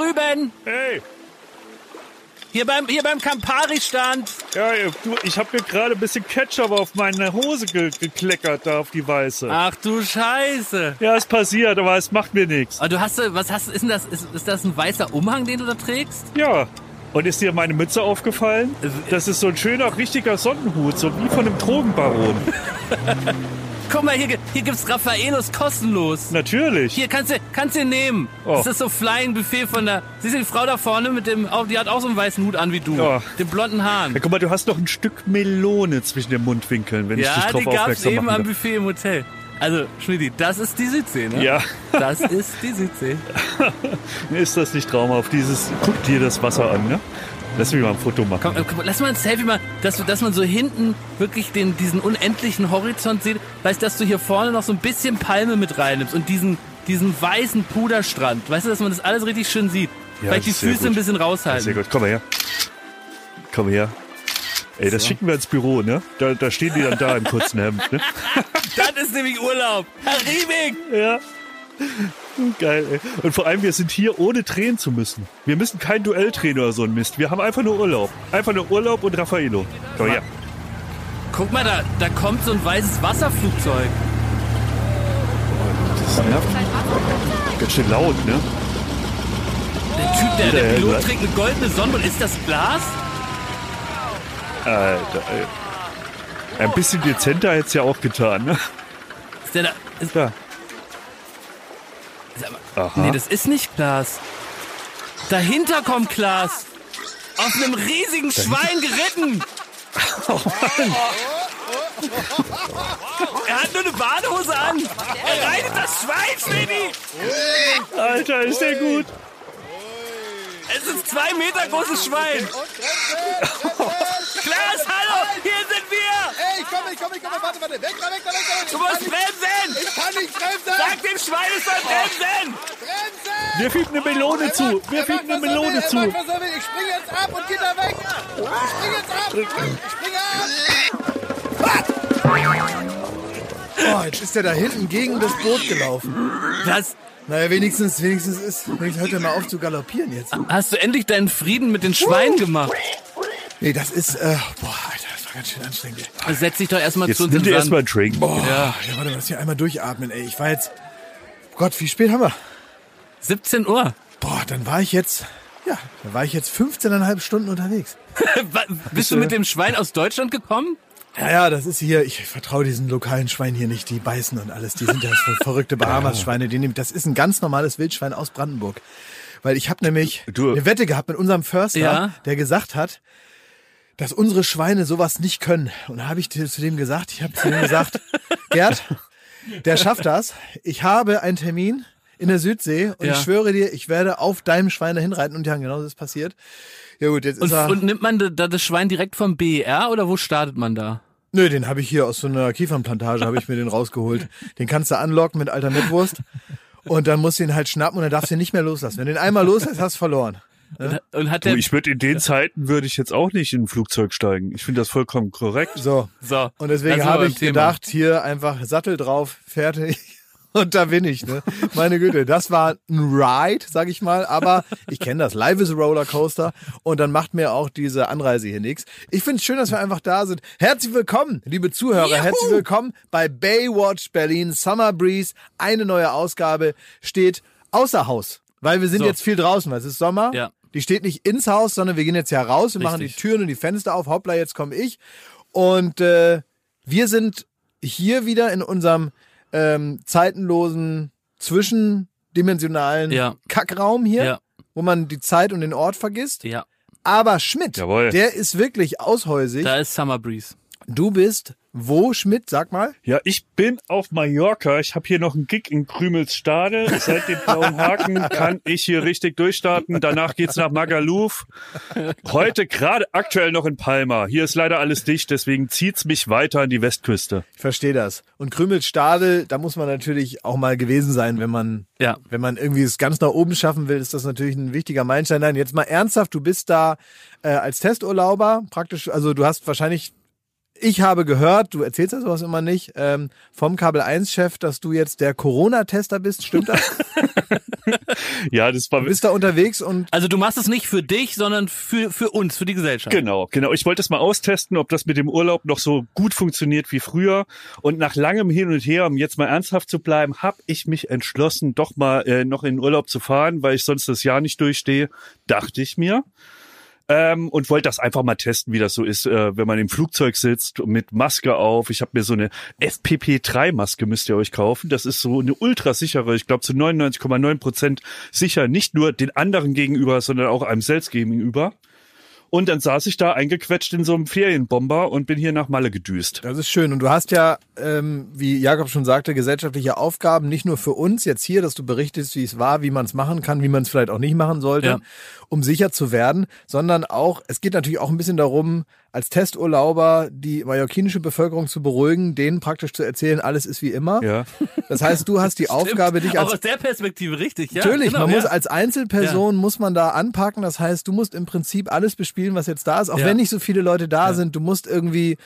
drüben. Hey, Hier beim, hier beim Campari-Stand. ja, du, ich habe mir gerade ein bisschen Ketchup auf meine Hose ge gekleckert, da auf die weiße. Ach du Scheiße. Ja, es passiert, aber es macht mir nichts. Aber du hast, äh, was hast, ist denn das, ist, ist das ein weißer Umhang, den du da trägst? Ja. Und ist dir meine Mütze aufgefallen? Das ist so ein schöner, richtiger Sonnenhut, so wie von einem Drogenbaron. Guck mal, hier, hier gibt's Raffaelos kostenlos. Natürlich. Hier, kannst du, kannst du nehmen. Oh. Das ist so Flying Buffet von der, siehst du die Frau da vorne mit dem, die hat auch so einen weißen Hut an wie du. Ja. Den blonden Haaren. Ja, guck mal, du hast noch ein Stück Melone zwischen den Mundwinkeln, wenn ich dich Ja, drauf die gab's aufmerksam eben am mache. Buffet im Hotel. Also, Schmidi, das ist die Südsee, ne? Ja, Das ist die Südsee. ist das nicht traumhaft? Dieses, guck dir das Wasser an, ne? Lass mich mal ein Foto machen. Komm, äh, mal, lass mal ein Selfie mal, dass, dass man so hinten wirklich den, diesen unendlichen Horizont sieht. Weißt du, dass du hier vorne noch so ein bisschen Palme mit reinnimmst und diesen, diesen weißen Puderstrand. Weißt du, dass man das alles richtig schön sieht? Ja, Vielleicht die Füße gut. ein bisschen raushalten. Sehr gut, komm mal her. Komm her. Ey, das schicken wir ins Büro, ne? Da, da stehen die dann da im kurzen Hemd, ne? Das ist nämlich Urlaub. Herr Riebing! Ja. Geil, ey. Und vor allem, wir sind hier, ohne drehen zu müssen. Wir müssen kein Duell drehen oder so ein Mist. Wir haben einfach nur Urlaub. Einfach nur Urlaub und Raffaello. Komm her. Guck mal, da, da kommt so ein weißes Wasserflugzeug. Das nervt. Ganz schön laut, ne? Der Typ, der, der Ja, Pilot ja. trägt eine goldene Sonnenbrille. Ist das Glas? Alter, ey. Ein bisschen dezenter hätte es ja auch getan, ne? Ist der da? Ist, Ja. Aha. nee, das ist nicht Glas. Dahinter kommt Glas. Auf einem riesigen Schwein geritten. Er hat nur eine Badehose an. Er reitet das Schwein, Schmidi. Alter, ist der gut. Es ist zwei Meter großes Schwein. Klaas, hallo, hier sind wir. Komme, ich komme, ich komme, warte, warte, weg, weg, weg, weg, weg. Du musst bremsen. Ich kann nicht bremsen. Sag dem Schwein, es soll bremsen. Bremsen. Wir fügen eine Melone zu. Wir fügen eine Melone zu. Ich springe jetzt ab und geht da weg. Ich springe jetzt ab. Ich springe ab. Oh, jetzt ist er da hinten gegen das Boot gelaufen. Was? Naja, wenigstens, wenigstens ist, wenigstens hört er mal auf zu galoppieren jetzt. Hast du endlich deinen Frieden mit den Schweinen gemacht? Nee, das ist, äh, boah, war ganz schön anstrengend. ey. Setz dich doch erstmal Jetzt zu uns nimm dir erstmal einen Drink. Boah, Ja. ja, warte mal, lass hier einmal durchatmen, ey. Ich war jetzt, Gott, wie spät haben wir? 17 Uhr. Boah, dann war ich jetzt, ja, dann war ich jetzt 15,5 Stunden unterwegs. Bist du mit dem Schwein aus Deutschland gekommen? Ja, ja, das ist hier, ich vertraue diesen lokalen Schweinen hier nicht, die beißen und alles. Die sind ja so verrückte Bahamas-Schweine. Die nehmen, das ist ein ganz normales Wildschwein aus Brandenburg. Weil ich habe nämlich Du- eine Wette gehabt mit unserem Förster, Ja. der gesagt hat, dass unsere Schweine sowas nicht können. Und da habe ich zu zu dem gesagt, ich habe zu dem gesagt, Gerd, der schafft das. Ich habe einen Termin in der Südsee und Ja. ich schwöre dir, ich werde auf deinem Schwein dahin reiten. Und ja, genau das ist passiert. Ja gut, jetzt Und, ist er... und nimmt man da da das Schwein direkt vom BER oder wo startet man da? Nö, den habe ich hier aus so einer Kiefernplantage, habe ich mir den rausgeholt. Den kannst du anlocken mit alter Mitwurst. Und dann musst du ihn halt schnappen und dann darfst du ihn nicht mehr loslassen. Wenn du ihn einmal loslässt, hast du verloren. Und hat Du, der ich würde in den Zeiten würde ich jetzt auch nicht in ein Flugzeug steigen. Ich finde das vollkommen korrekt. So. so Und deswegen habe ich Thema. gedacht, hier einfach Sattel drauf, fertig. Und da bin ich, ne? Meine Güte, das war ein Ride, sag ich mal, aber ich kenne das. Live is a Rollercoaster und dann macht mir auch diese Anreise hier nichts. Ich finde es schön, dass wir einfach da sind. Herzlich willkommen, liebe Zuhörer, Juhu! herzlich willkommen bei Baywatch Berlin Summer Breeze. Eine neue Ausgabe steht außer Haus, weil wir sind So. jetzt viel draußen, weil es ist Sommer. Ja. Die steht nicht ins Haus, sondern wir gehen jetzt ja raus, wir machen die Richtig. Türen und die Fenster auf. Hoppla, jetzt komme ich. Und äh, wir sind hier wieder in unserem ähm, zeitenlosen, zwischendimensionalen Ja. Kackraum hier, Ja. wo man die Zeit und den Ort vergisst. Ja, Aber Schmidt, Jawohl. der ist wirklich aushäusig. da ist Summer Breeze. Du bist wo, Schmidt? Sag mal. Ja, ich bin auf Mallorca. Ich habe hier noch einen Gig in Krümelsstade. Seit dem blauen Haken kann ich hier richtig durchstarten. Danach geht's nach Magaluf. Heute gerade aktuell noch in Palma. Hier ist leider alles dicht, deswegen zieht's mich weiter an die Westküste. Ich verstehe das. Und Krümelstadel, da muss man natürlich auch mal gewesen sein, wenn man, Ja. wenn man irgendwie es ganz nach oben schaffen will, ist das natürlich ein wichtiger Meilenstein. Nein, jetzt mal ernsthaft, du bist da äh, als Testurlauber praktisch, also du hast wahrscheinlich ich habe gehört, du erzählst ja sowas immer nicht, ähm, vom Kabel 1-Chef, dass du jetzt der Corona-Tester bist. Stimmt das? Ja, das war Du bist da unterwegs und Also du machst es nicht für dich, sondern für, für uns, für die Gesellschaft. Genau, genau. Ich wollte es mal austesten, ob das mit dem Urlaub noch so gut funktioniert wie früher. Und nach langem Hin und Her, um jetzt mal ernsthaft zu bleiben, habe ich mich entschlossen, doch mal äh, noch in den Urlaub zu fahren, weil ich sonst das Jahr nicht durchstehe, dachte ich mir. Ähm, und wollte das einfach mal testen, wie das so ist, äh, wenn man im Flugzeug sitzt mit Maske auf. Ich habe mir so eine FPP3-Maske, müsst ihr euch kaufen. Das ist so eine ultrasichere, ich glaube zu 99,9 Prozent sicher, nicht nur den anderen gegenüber, sondern auch einem selbst gegenüber. Und dann saß ich da eingequetscht in so einem Ferienbomber und bin hier nach Malle gedüst. Das ist schön. Und du hast ja, ähm, wie Jakob schon sagte, gesellschaftliche Aufgaben, nicht nur für uns jetzt hier, dass du berichtest, wie es war, wie man es machen kann, wie man es vielleicht auch nicht machen sollte, Ja. um sicher zu werden, sondern auch, es geht natürlich auch ein bisschen darum, als Testurlauber die mallorquinische Bevölkerung zu beruhigen, denen praktisch zu erzählen, alles ist wie immer. Ja. Das heißt, du hast die Aufgabe, dich Auch als aus der Perspektive richtig, ja. Natürlich, genau, man muss ja. als Einzelperson muss man da anpacken. Das heißt, du musst im Prinzip alles bespielen, was jetzt da ist, auch Ja. wenn nicht so viele Leute da sind. Du musst irgendwie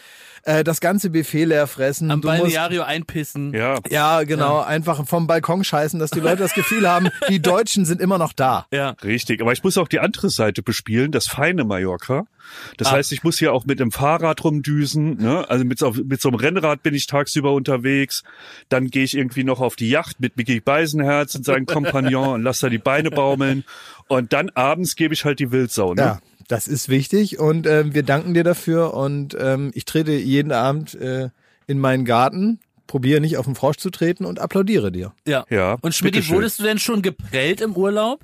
äh, das ganze Buffet leer fressen. am du musst Balneario einpissen. Ja. ja, genau, einfach vom Balkon scheißen, dass die Leute das Gefühl haben, die Deutschen sind immer noch da. Ja. Richtig, aber ich muss auch die andere Seite bespielen, das feine Mallorca. Das Ah. heißt, ich muss hier auch mit dem Fahrrad rumdüsen, ne? also mit so, mit so einem Rennrad bin ich tagsüber unterwegs. Dann gehe ich irgendwie noch auf die Yacht mit Mickey Beisenherz und seinem Kompagnon und lass da die Beine baumeln. Und dann abends gebe ich halt die Wildsau. Ne? Ja, das ist wichtig und ähm, wir danken dir dafür und ähm, ich trete jeden Abend äh, in meinen Garten, probiere nicht auf den Frosch zu treten und applaudiere dir. Ja. Ja, Und Schmidt, wurdest du denn schon geprellt im Urlaub?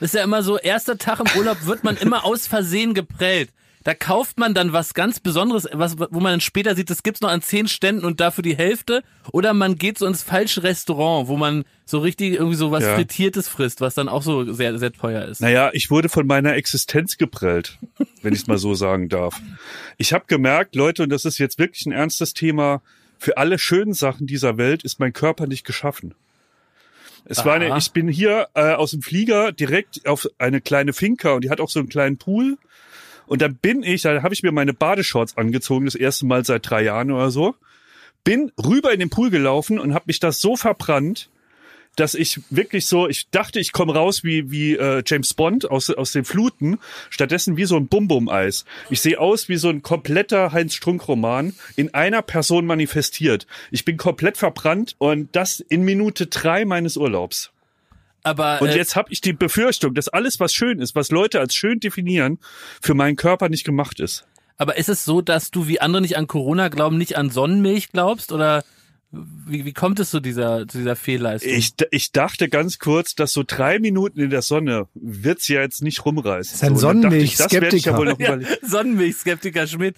Das ist ja immer so, erster Tag im Urlaub wird man immer aus Versehen geprellt. Da kauft man dann was ganz Besonderes, was, wo man dann später sieht, das gibt's noch an zehn Ständen und dafür die Hälfte. Oder man geht so ins falsche Restaurant, wo man so richtig irgendwie so was Ja. Frittiertes frisst, was dann auch so sehr, sehr teuer ist. Naja, ich wurde von meiner Existenz geprellt, wenn ich es mal so sagen darf. Ich habe gemerkt, Leute, und das ist jetzt wirklich ein ernstes Thema, für alle schönen Sachen dieser Welt ist mein Körper nicht geschaffen. Es war eine, ich bin hier äh, aus dem Flieger direkt auf eine kleine Finca und die hat auch so einen kleinen Pool. Und dann bin ich, da habe ich mir meine Badeshorts angezogen, das erste Mal seit drei Jahren oder so. Bin rüber in den Pool gelaufen und habe mich das so verbrannt, dass ich wirklich so, ich dachte, ich komme raus wie wie äh, James Bond aus aus den Fluten, stattdessen wie so ein Bum-Bum-Eis. Ich sehe aus wie so ein kompletter Heinz Strunk-Roman in einer Person manifestiert. Ich bin komplett verbrannt und das in Minute drei meines Urlaubs. Aber Und äh, jetzt habe ich die Befürchtung, dass alles, was schön ist, was Leute als schön definieren, für meinen Körper nicht gemacht ist. aber ist es so, dass du wie andere nicht an Corona glauben, nicht an Sonnenmilch glaubst? Oder wie, wie kommt es zu dieser, zu dieser Fehlleistung? Ich, ich dachte ganz kurz, dass so drei Minuten in der Sonne wird's ja jetzt nicht rumreißen. ist ein so, und dann dachte ich, das werde ich ja Sonnenmilch-Skeptiker. wohl noch ja, überlegen. Sonnenmilch-Skeptiker Schmidt.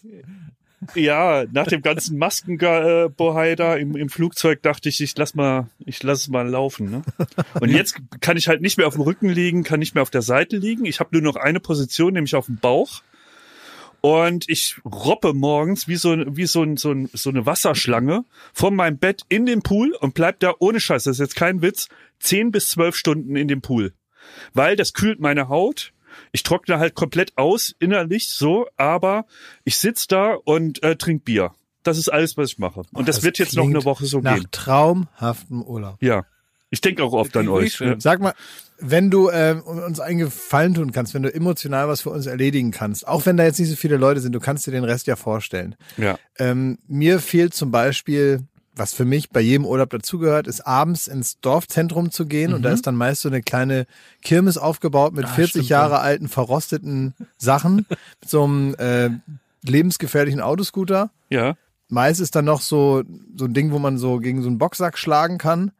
Ja, nach dem ganzen Maskenbohai da im, im Flugzeug dachte ich, ich lass mal, ich lass es mal laufen. Ne? Und jetzt kann ich halt nicht mehr auf dem Rücken liegen, kann nicht mehr auf der Seite liegen. Ich habe nur noch eine Position, nämlich auf dem Bauch. Und ich roppe morgens wie so, wie so, ein, so, ein, so eine Wasserschlange von meinem Bett in den Pool und bleib da ohne Scheiß, das ist jetzt kein Witz, zehn bis zwölf Stunden in dem Pool. Weil das kühlt meine Haut. Ich trockne halt komplett aus innerlich so, aber ich sitz da und äh, trink Bier. Das ist alles, was ich mache. Und das, wird jetzt noch eine Woche so nach gehen. traumhaftem Urlaub. Ja. Ich denke auch oft an euch. Ja. Sag mal, wenn du äh, uns einen Gefallen tun kannst, wenn du emotional was für uns erledigen kannst, auch wenn da jetzt nicht so viele Leute sind, du kannst dir den Rest ja vorstellen. ja. Ähm, mir fehlt zum Beispiel, was für mich bei jedem Urlaub dazugehört, ist abends ins Dorfzentrum zu gehen und da ist dann meist so eine kleine Kirmes aufgebaut mit 40 stimmt, Jahre ja. alten verrosteten Sachen, mit so einem äh, lebensgefährlichen Autoscooter. Ja. Meist ist dann noch so, so ein Ding, wo man so gegen so einen Boxsack schlagen kann.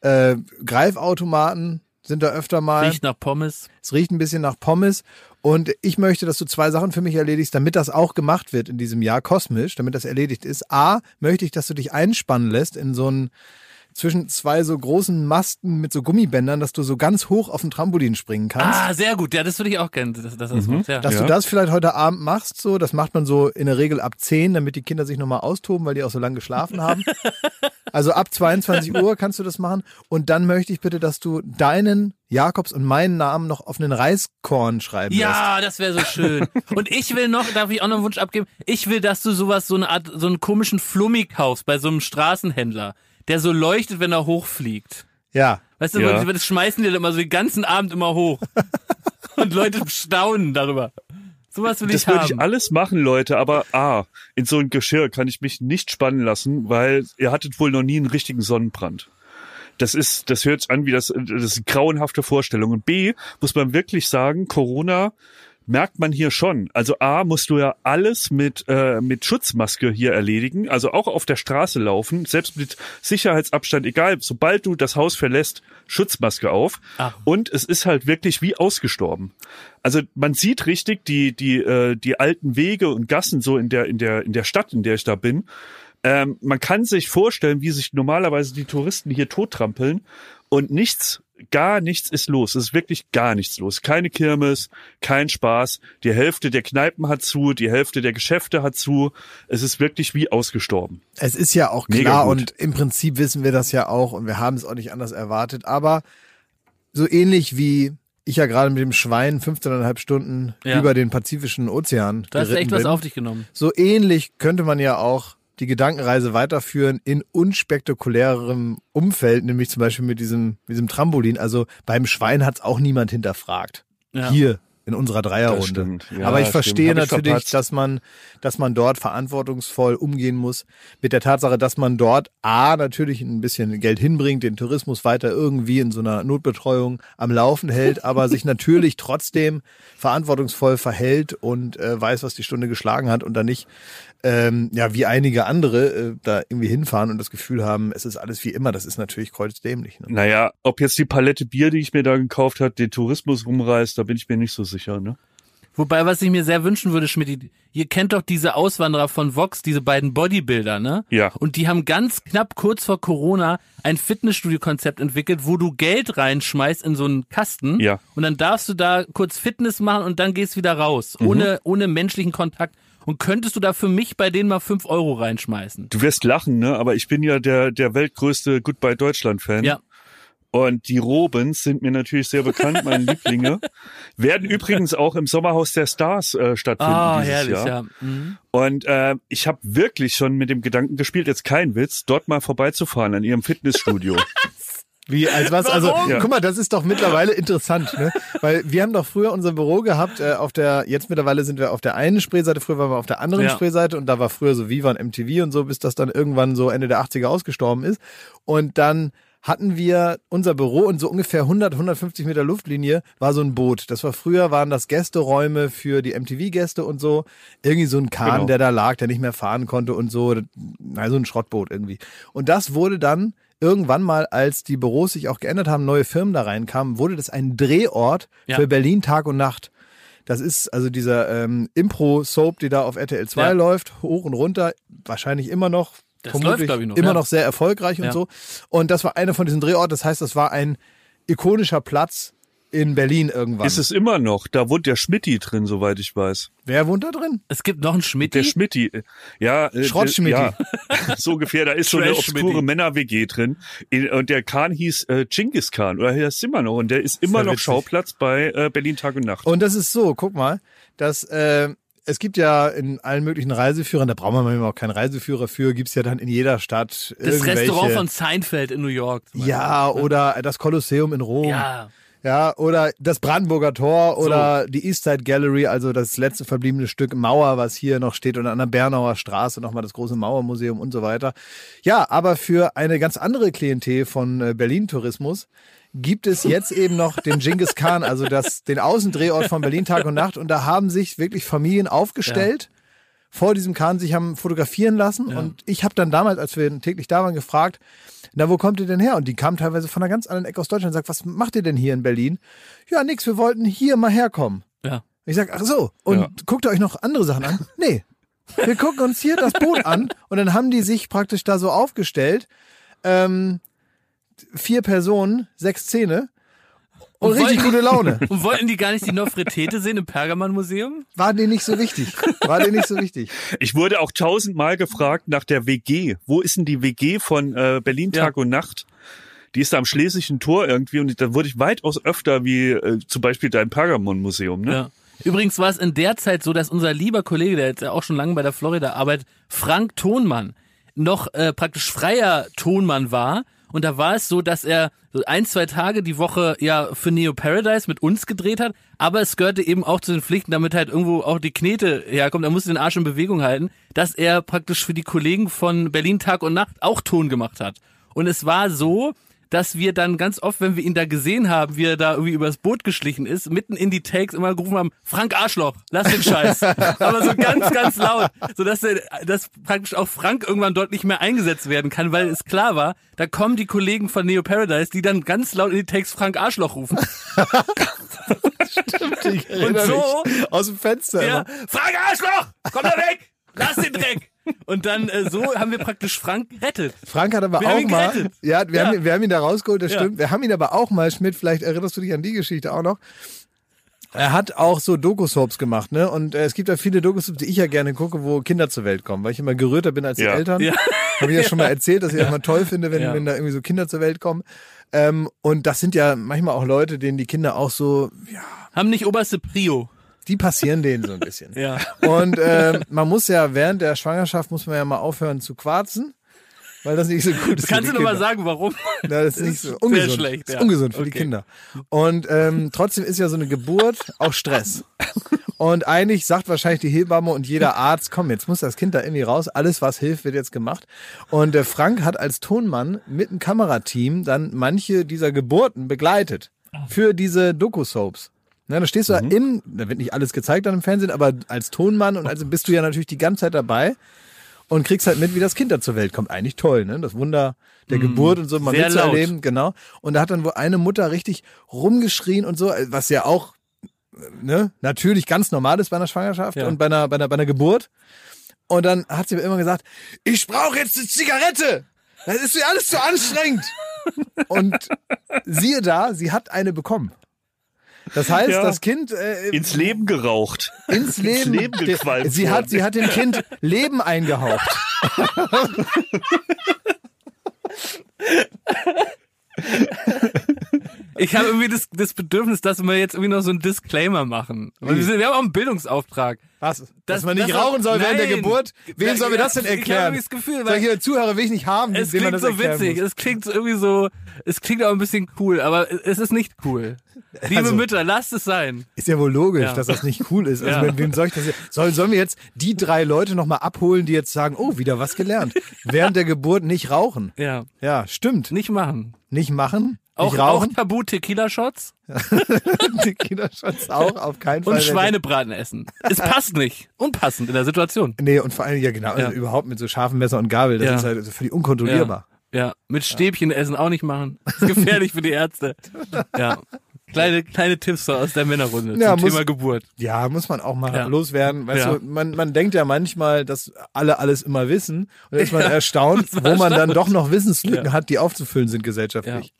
Äh, Greifautomaten sind da öfter mal. Riecht nach Pommes. Es riecht ein bisschen nach Pommes. Und ich möchte, dass du zwei Sachen für mich erledigst, damit das auch gemacht wird in diesem Jahr kosmisch, damit das erledigt ist. A, möchte ich, dass du dich einspannen lässt in so ein zwischen zwei so großen Masten mit so Gummibändern, dass du so ganz hoch auf den Trampolin springen kannst. Ah, sehr gut. Ja, das würde ich auch gerne, dass, dass das macht. Ja. Dass du das vielleicht heute Abend machst, so, das macht man so in der Regel ab 10, damit die Kinder sich nochmal austoben, weil die auch so lange geschlafen haben. also ab 22 Uhr kannst du das machen. Und dann möchte ich bitte, dass du deinen, Jakobs und meinen Namen noch auf einen Reiskorn schreiben lässt. Ja, das wäre so schön. Und ich will noch, darf ich auch noch einen Wunsch abgeben? Ich will, dass du sowas, so eine Art, so einen komischen Flummi kaufst bei so einem Straßenhändler, der so leuchtet, wenn er hochfliegt. Ja. Weißt du, Ja. das schmeißen die dann immer so den ganzen Abend immer hoch. Und Leute staunen darüber. Sowas will Das ich würde haben. ich alles machen, Leute, aber ah, in so ein Geschirr kann ich mich nicht spannen lassen, weil ihr hattet wohl noch nie einen richtigen Sonnenbrand. Das ist, das hört sich an wie das, das ist eine grauenhafte Vorstellung. Und B, muss man wirklich sagen, Corona merkt man hier schon. Also A, musst du ja alles mit, äh, mit Schutzmaske hier erledigen, also auch auf der Straße laufen, selbst mit Sicherheitsabstand, egal, sobald du das Haus verlässt, Schutzmaske auf. Ach. Und es ist halt wirklich wie ausgestorben. Also man sieht richtig die, die, äh, die alten Wege und Gassen so in der, in der, in der Stadt, in der ich da bin. Ähm, man kann sich vorstellen, wie sich normalerweise die Touristen hier tottrampeln und nichts, gar nichts ist los. Es ist wirklich gar nichts los. Keine Kirmes, kein Spaß. Die Hälfte der Kneipen hat zu, die Hälfte der Geschäfte hat zu. Es ist wirklich wie ausgestorben. Es ist ja auch Mega klar gut. und im Prinzip wissen wir das ja auch und wir haben es auch nicht anders erwartet, aber so ähnlich wie ich ja gerade mit dem Schwein 15,5 Stunden Ja. über den Pazifischen Ozean Da hast du geritten echt was bin, auf dich genommen. so ähnlich könnte man ja auch die Gedankenreise weiterführen in unspektakulärerem Umfeld, nämlich zum Beispiel mit diesem, diesem Trampolin. Also beim Schwein hat es auch niemand hinterfragt. Ja. Hier in unserer Dreierrunde. stimmt. Ja, Aber ich verstehe ich natürlich, verpatzt. dass man, dass man dort verantwortungsvoll umgehen muss mit der Tatsache, dass man dort A natürlich ein bisschen Geld hinbringt, den Tourismus weiter irgendwie in so einer Notbetreuung am Laufen hält, aber sich natürlich trotzdem verantwortungsvoll verhält und äh, weiß, was die Stunde geschlagen hat und dann nicht ähm, ja, wie einige andere äh, da irgendwie hinfahren und das Gefühl haben, es ist alles wie immer. Das ist natürlich kreuzdämlich. Ne? Naja, ob jetzt die Palette Bier, die ich mir da gekauft habe, den Tourismus rumreißt, da bin ich mir nicht so sicher. Ne? Wobei, was ich mir sehr wünschen würde, Schmidt, ihr kennt doch diese Auswanderer von Vox, diese beiden Bodybuilder, ne? Ja. Und die haben ganz knapp kurz vor Corona ein Fitnessstudio-Konzept entwickelt, wo du Geld reinschmeißt in so einen Kasten. Ja. Und dann darfst du da kurz Fitness machen und dann gehst wieder raus. Mhm. Ohne, ohne menschlichen Kontakt. Und könntest du da für mich bei denen mal fünf Euro reinschmeißen? Du wirst lachen, ne? Aber ich bin ja der, der weltgrößte Goodbye Deutschland-Fan. Ja. Und die Robens sind mir natürlich sehr bekannt, meine Lieblinge. Werden übrigens auch im Sommerhaus der Stars äh, stattfinden Ah, dieses herrlich, Jahr. ja. Mhm. Und äh, ich habe wirklich schon mit dem Gedanken gespielt, jetzt kein Witz, dort mal vorbeizufahren an ihrem Fitnessstudio. Wie, als was? Also, Warum? Ja. guck mal, das ist doch mittlerweile interessant, ne? Weil wir haben doch früher unser Büro gehabt, äh, auf der, jetzt mittlerweile sind wir auf der einen Spreeseite, früher waren wir auf der anderen Ja. Spreeseite und da war früher so Viva und MTV und so, bis das dann irgendwann so Ende der 80er ausgestorben ist. Und dann hatten wir unser Büro und so ungefähr 100, 150 Meter Luftlinie war so ein Boot. Das war früher, waren das Gästeräume für die MTV-Gäste und so. Irgendwie so ein Kahn, Genau. der da lag, der nicht mehr fahren konnte und so. Na, so ein Schrottboot irgendwie. Und das wurde dann irgendwann mal, als die Büros sich auch geändert haben, neue Firmen da reinkamen, wurde das ein Drehort Ja. für Berlin Tag und Nacht. Das ist also dieser ähm, Impro-Soap, die da auf RTL 2 Ja. läuft, hoch und runter, wahrscheinlich immer noch. Das vermutlich läuft, ich, noch, immer ja. noch sehr erfolgreich und so. Und das war einer von diesen Drehorten. Das heißt, das war ein ikonischer Platz in Berlin irgendwann. Ist es immer noch? Da wohnt der Schmitti drin, soweit ich weiß. Wer wohnt da drin? Es gibt noch einen Schmidt. Der Schmitti. äh, Ja, äh, Schrott-Schmitti. Ja, so ungefähr. Da ist so eine obskure Männer-WG drin. In- Und der Kahn hieß äh, Genghis Khan. Oder der ist immer noch. Und der ist immer ja noch witzig. Schauplatz bei äh, Berlin Tag und Nacht. Und das ist so, guck mal, dass äh, es gibt ja in allen möglichen Reiseführern, da braucht man manchmal auch keinen Reiseführer für, gibt's ja dann in jeder Stadt Das irgendwelche, Restaurant von Seinfeld in New York. Ja, oder das Kolosseum in Rom. Ja. Ja, oder das Brandenburger Tor oder die Eastside Gallery, also das letzte verbliebene Stück Mauer, was hier noch steht, und an der Bernauer Straße nochmal das große Mauermuseum und so weiter. Ja, aber für eine ganz andere Klientel von äh, Berlin-Tourismus gibt es jetzt eben noch den Genghis Khan, also das, den Außendrehort von Berlin Tag und Nacht. Und da haben sich wirklich Familien aufgestellt. Vor diesem Kahn sich haben fotografieren lassen und ich habe dann damals, als wir täglich da waren, gefragt, na, wo kommt ihr denn her? Und die kamen teilweise von einer ganz anderen Ecke aus Deutschland und sagt, was macht ihr denn hier in Berlin? Ja, nix, wir wollten hier mal herkommen. Ja. Ich sag, ach so, und Ja. guckt ihr euch noch andere Sachen an? Nee. Wir gucken uns hier das Boot an und dann haben die sich praktisch da so aufgestellt. Ähm, vier Personen, sechs Zähne und, Und richtig wollten- gute Laune. Und wollten die gar nicht die Nofretete sehen im Pergamonmuseum? War dir nicht so wichtig. War dir nicht so wichtig. Ich wurde auch tausendmal gefragt nach der WG. Wo ist denn die WG von äh, Berlin Ja. Tag und Nacht? Die ist da am Schlesischen Tor irgendwie und da wurde ich weitaus öfter wie äh, zum Beispiel dein Pergamon-Museum. Ne? Ja. Übrigens war es in der Zeit so, dass unser lieber Kollege, der jetzt ja auch schon lange bei der Florida arbeitet, Frank Tonmann, noch äh, praktisch freier Tonmann war. Und da war es so, dass er ein, zwei Tage die Woche ja für Neo Paradise mit uns gedreht hat, aber es gehörte eben auch zu den Pflichten, damit halt irgendwo auch die Knete herkommt, er musste den Arsch in Bewegung halten, dass er praktisch für die Kollegen von Berlin Tag und Nacht auch Ton gemacht hat. Und es war so, dass wir dann ganz oft, wenn wir ihn da gesehen haben, wie er da irgendwie übers Boot geschlichen ist, mitten in die Takes immer gerufen haben, Frank Arschloch, lass den Scheiß. Aber so ganz, ganz laut, sodass er, dass praktisch auch Frank irgendwann dort nicht mehr eingesetzt werden kann, weil es klar war, da kommen die Kollegen von Neo Paradise, die dann ganz laut in die Takes Frank Arschloch rufen. Ich erinnere so- mich aus dem Fenster. Ja. Frank Arschloch, komm da weg, lass den Dreck. Und dann äh, so haben wir praktisch Frank gerettet. Frank hat aber Wir haben auch ihn mal, gerettet. ja, wir, Ja. Haben, ihn- wir haben ihn da rausgeholt, das Ja. stimmt. Wir haben ihn aber auch mal, Schmidt, vielleicht erinnerst du dich an die Geschichte auch noch. Er hat auch so Doku-Soaps gemacht, ne? Und äh, es gibt ja viele Doku-Soaps, die ich ja gerne gucke, wo Kinder zur Welt kommen, weil ich immer gerührter bin als die Ja. Eltern. Ja. Habe ich ja schon mal erzählt, dass ich das immer toll finde, wenn, Ja. wenn da irgendwie so Kinder zur Welt kommen. Ähm, und das sind ja manchmal auch Leute, denen die Kinder auch so, ja, Haben nicht oberste Prio. Die passieren denen so ein bisschen. Ja. Und ähm, man muss ja während der Schwangerschaft muss man ja mal aufhören zu quarzen, weil das nicht so gut ist. Kannst die du noch mal Kinder. sagen, warum? Na, das ist nicht so sehr ungesund. schlecht, Das ist ja. ungesund für die Okay. Kinder. Und ähm, trotzdem ist ja so eine Geburt auch Stress. Und eigentlich sagt wahrscheinlich die Hebamme und jeder Arzt, komm, jetzt muss das Kind da irgendwie raus. Alles, was hilft, wird jetzt gemacht. Und der Frank hat als Tonmann mit einem Kamerateam dann manche dieser Geburten begleitet für diese Doku-Soaps. Na, da stehst du Mhm. da im, da wird nicht alles gezeigt dann im Fernsehen, aber als Tonmann und also bist du ja natürlich die ganze Zeit dabei und kriegst halt mit, wie das Kind da zur Welt kommt. Eigentlich toll, ne? Das Wunder der Geburt und so mal mitzuerleben, genau. Und da hat dann wohl eine Mutter richtig rumgeschrien und so, was ja auch ne, natürlich ganz normal ist bei einer Schwangerschaft Ja. und bei einer, bei einer, bei einer Geburt. Und dann hat sie mir immer gesagt, ich brauche jetzt eine Zigarette. Das ist mir alles zu anstrengend. und siehe da, sie hat eine bekommen. Das heißt, Ja. das Kind äh, Ins Leben geraucht. ins Leben, Leben gequalmt sie hat, sie hat dem Kind Leben eingehaucht. Ich habe irgendwie das, das Bedürfnis, dass wir jetzt irgendwie noch so einen Disclaimer machen. Wir, sind, wir haben auch einen Bildungsauftrag. Was? Dass Das- man nicht das- rauchen soll während der. Geburt? Wem Ja, sollen wir das denn ich habe erklären? irgendwie das Gefühl, weil- Solche Zuhörer will ich nicht haben, Es klingt so erklären witzig, muss. es klingt irgendwie so, es klingt auch ein bisschen cool, aber es ist nicht cool. Liebe Also- Mütter, lasst es sein. Ist ja wohl logisch, Ja. dass das nicht cool ist. Also Ja. wem soll ich das sollen, sollen wir jetzt die drei Leute nochmal abholen, die jetzt sagen, oh, wieder was gelernt. Während der Geburt nicht rauchen. Ja, Ja, stimmt. nicht machen. Nicht machen, Auch, auch. Tabu Tequila Shots die Kinderschutz auch, auf keinen Fall. und Schweinebraten essen. Es passt nicht. Unpassend in der Situation. Nee, und vor allem, ja genau, Ja. Also überhaupt mit so scharfem Messer und Gabel, das Ja. ist halt völlig unkontrollierbar. Ja, mit Stäbchen essen auch nicht machen. Das ist gefährlich für die Ärzte. Ja. Kleine, kleine Tipps aus der Männerrunde Ja, zum muss- Thema Geburt. Ja, muss man auch mal Ja. loswerden. Weißt Ja. du, man, man denkt ja manchmal, dass alle alles immer wissen. Und dann ist man erstaunt, wo man dann doch noch Wissenslücken Ja. hat, die aufzufüllen sind gesellschaftlich.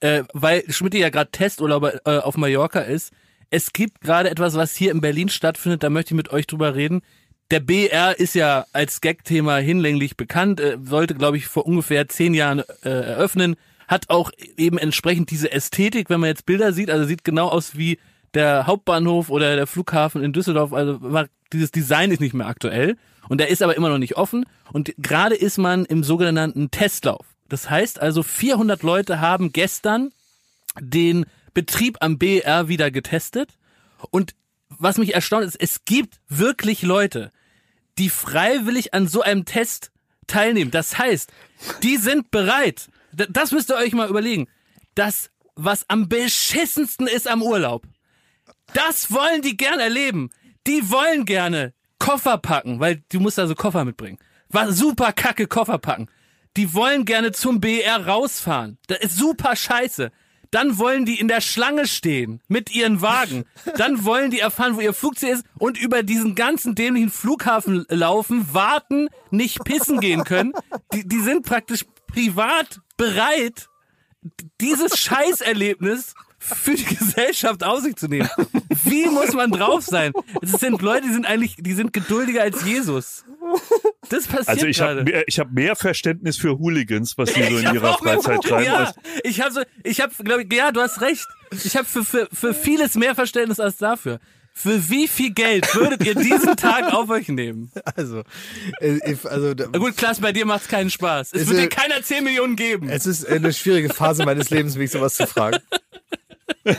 Äh, weil Schmidt ja gerade Testurlauber äh, auf Mallorca ist. Es gibt gerade etwas, was hier in Berlin stattfindet, da möchte ich mit euch drüber reden. Der BR ist ja als Gag-Thema hinlänglich bekannt, äh, sollte, glaube ich, vor ungefähr zehn Jahren äh, eröffnen, hat auch eben entsprechend diese Ästhetik, wenn man jetzt Bilder sieht, also sieht genau aus wie der Hauptbahnhof oder der Flughafen in Düsseldorf, also dieses Design ist nicht mehr aktuell und der ist aber immer noch nicht offen und gerade ist man im sogenannten Testlauf. Das heißt also 400 Leute haben gestern den Betrieb am BR wieder getestet und was mich erstaunt ist, es gibt wirklich Leute, die freiwillig an so einem Test teilnehmen. Das heißt, die sind bereit. Das müsst ihr euch mal überlegen. Das, was am beschissensten ist am Urlaub, das wollen die gern erleben. Die wollen gerne Koffer packen, weil du musst da so Koffer mitbringen. War super kacke Koffer packen. Die wollen gerne zum BR rausfahren. Das ist super scheiße. Dann wollen die in der Schlange stehen mit ihren Wagen. Dann wollen die erfahren, wo ihr Flugzeug ist und über diesen ganzen dämlichen Flughafen laufen, warten, nicht pissen gehen können. Die, die sind praktisch privat bereit, dieses Scheißerlebnis für die Gesellschaft auf sich zu nehmen. Wie muss man drauf sein? Es sind Leute, die sind eigentlich, die sind geduldiger als Jesus. Das passiert Also ich habe ich hab mehr Verständnis für Hooligans, was die so in ihrer Freizeit treiben. Ja, ich habe so, ich habe, glaube ich, ja, du hast recht. Ich habe für, für, für vieles mehr Verständnis als dafür. Für wie viel Geld würdet ihr diesen Tag auf euch nehmen? Also, äh, if- also gut, Klaas, bei dir macht's keinen Spaß. Es Ist, wird dir keiner 10 Millionen geben. es ist eine schwierige Phase meines Lebens, mich sowas zu fragen.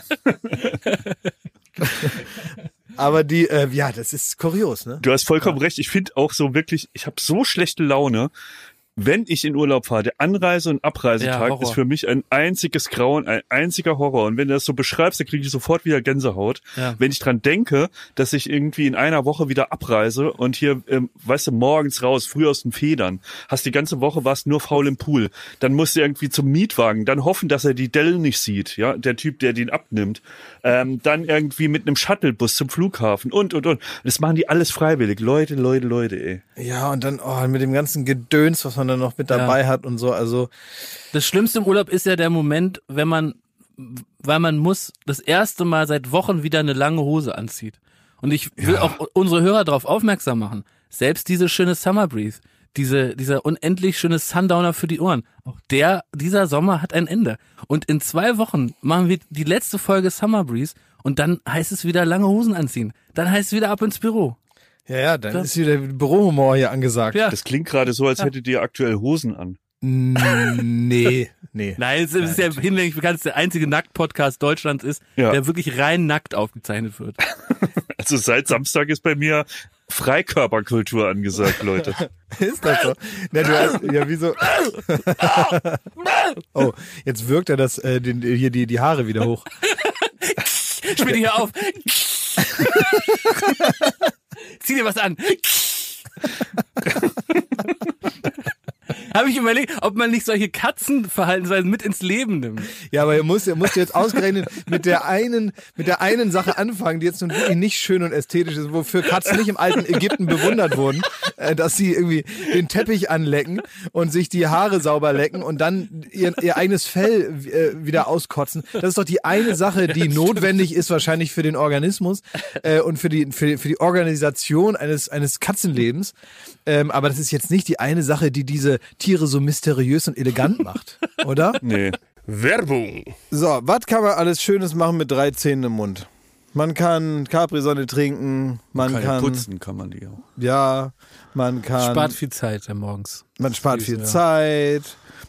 Aber die, äh, ja, das ist kurios, ne? Du hast vollkommen recht. Ich finde auch so wirklich, ich habe so schlechte Laune, wenn ich in Urlaub fahre. Der Anreise- und Ja, Abreisetag Horror. ist für mich ein einziges Grauen, ein einziger Horror. Und wenn du das so beschreibst, dann kriege ich sofort wieder Gänsehaut. Ja. Wenn ich dran denke, dass ich irgendwie in einer Woche wieder abreise und hier, ähm, weißt du, morgens raus, früh aus den Federn, hast die ganze Woche warst nur faul im Pool. Dann musst du irgendwie zum Mietwagen, dann hoffen, dass er die Dell nicht sieht, ja, der Typ, der den abnimmt. Ähm, dann irgendwie mit einem Shuttlebus zum Flughafen und, und, und. Das machen die alles freiwillig. Leute, Leute, Leute, ey. Ja, und dann, oh, mit dem ganzen Gedöns, was man dann noch mit dabei hat und so, also, Das Schlimmste im Urlaub ist ja der Moment, wenn man, weil man muss das erste Mal seit Wochen wieder eine lange Hose anzieht. Und ich will auch unsere Hörer darauf aufmerksam machen. Selbst diese schöne Summer Breeze, diese, dieser unendlich schöne Sundowner für die Ohren, auch der, dieser Sommer hat ein Ende. Und in zwei Wochen machen wir die letzte Folge Summer Breeze und dann heißt es wieder lange Hosen anziehen. Dann heißt es wieder ab ins Büro. Ja, ja, dann ist wieder Bürohumor hier angesagt. Ja. Das klingt gerade so, als hättet ihr aktuell Hosen an. Mm, Nee, nee. Nein, es ist ja hinlänglich bekannt, dass der einzige Nackt-Podcast Deutschlands ist, Ja. der wirklich rein nackt aufgezeichnet wird. Also seit Samstag ist bei mir Freikörperkultur angesagt, Leute. Ist das so? Na, du hast, ja, wieso? oh, jetzt wirkt er das, äh, den, hier die, die Haare wieder hoch. Spiel hier auf. Zieh dir was an. Habe ich überlegt, ob man nicht solche Katzenverhaltensweisen mit ins Leben nimmt. Ja, aber er muss, er muss jetzt ausgerechnet mit der einen, mit der einen Sache anfangen, die jetzt nun wirklich nicht schön und ästhetisch ist, wofür Katzen nicht im alten Ägypten bewundert wurden, äh, dass sie irgendwie den Teppich anlecken und sich die Haare sauber lecken und dann ihr, ihr eigenes Fell äh, wieder auskotzen. Das ist doch die eine Sache, die notwendig ist wahrscheinlich für den Organismus äh, und für die, für, für die Organisation eines, eines Katzenlebens. Ähm, aber das ist jetzt nicht die eine Sache, die diese Tiere so mysteriös und elegant macht, oder? Nee. Werbung. So, was kann man alles Schönes machen mit drei Zähnen im Mund? Man kann Capri-Sonne trinken, man Kann ja kann, putzen kann man die auch. ja, man kann, Spart viel Zeit ja, morgens. man spart viel ja. Zeit.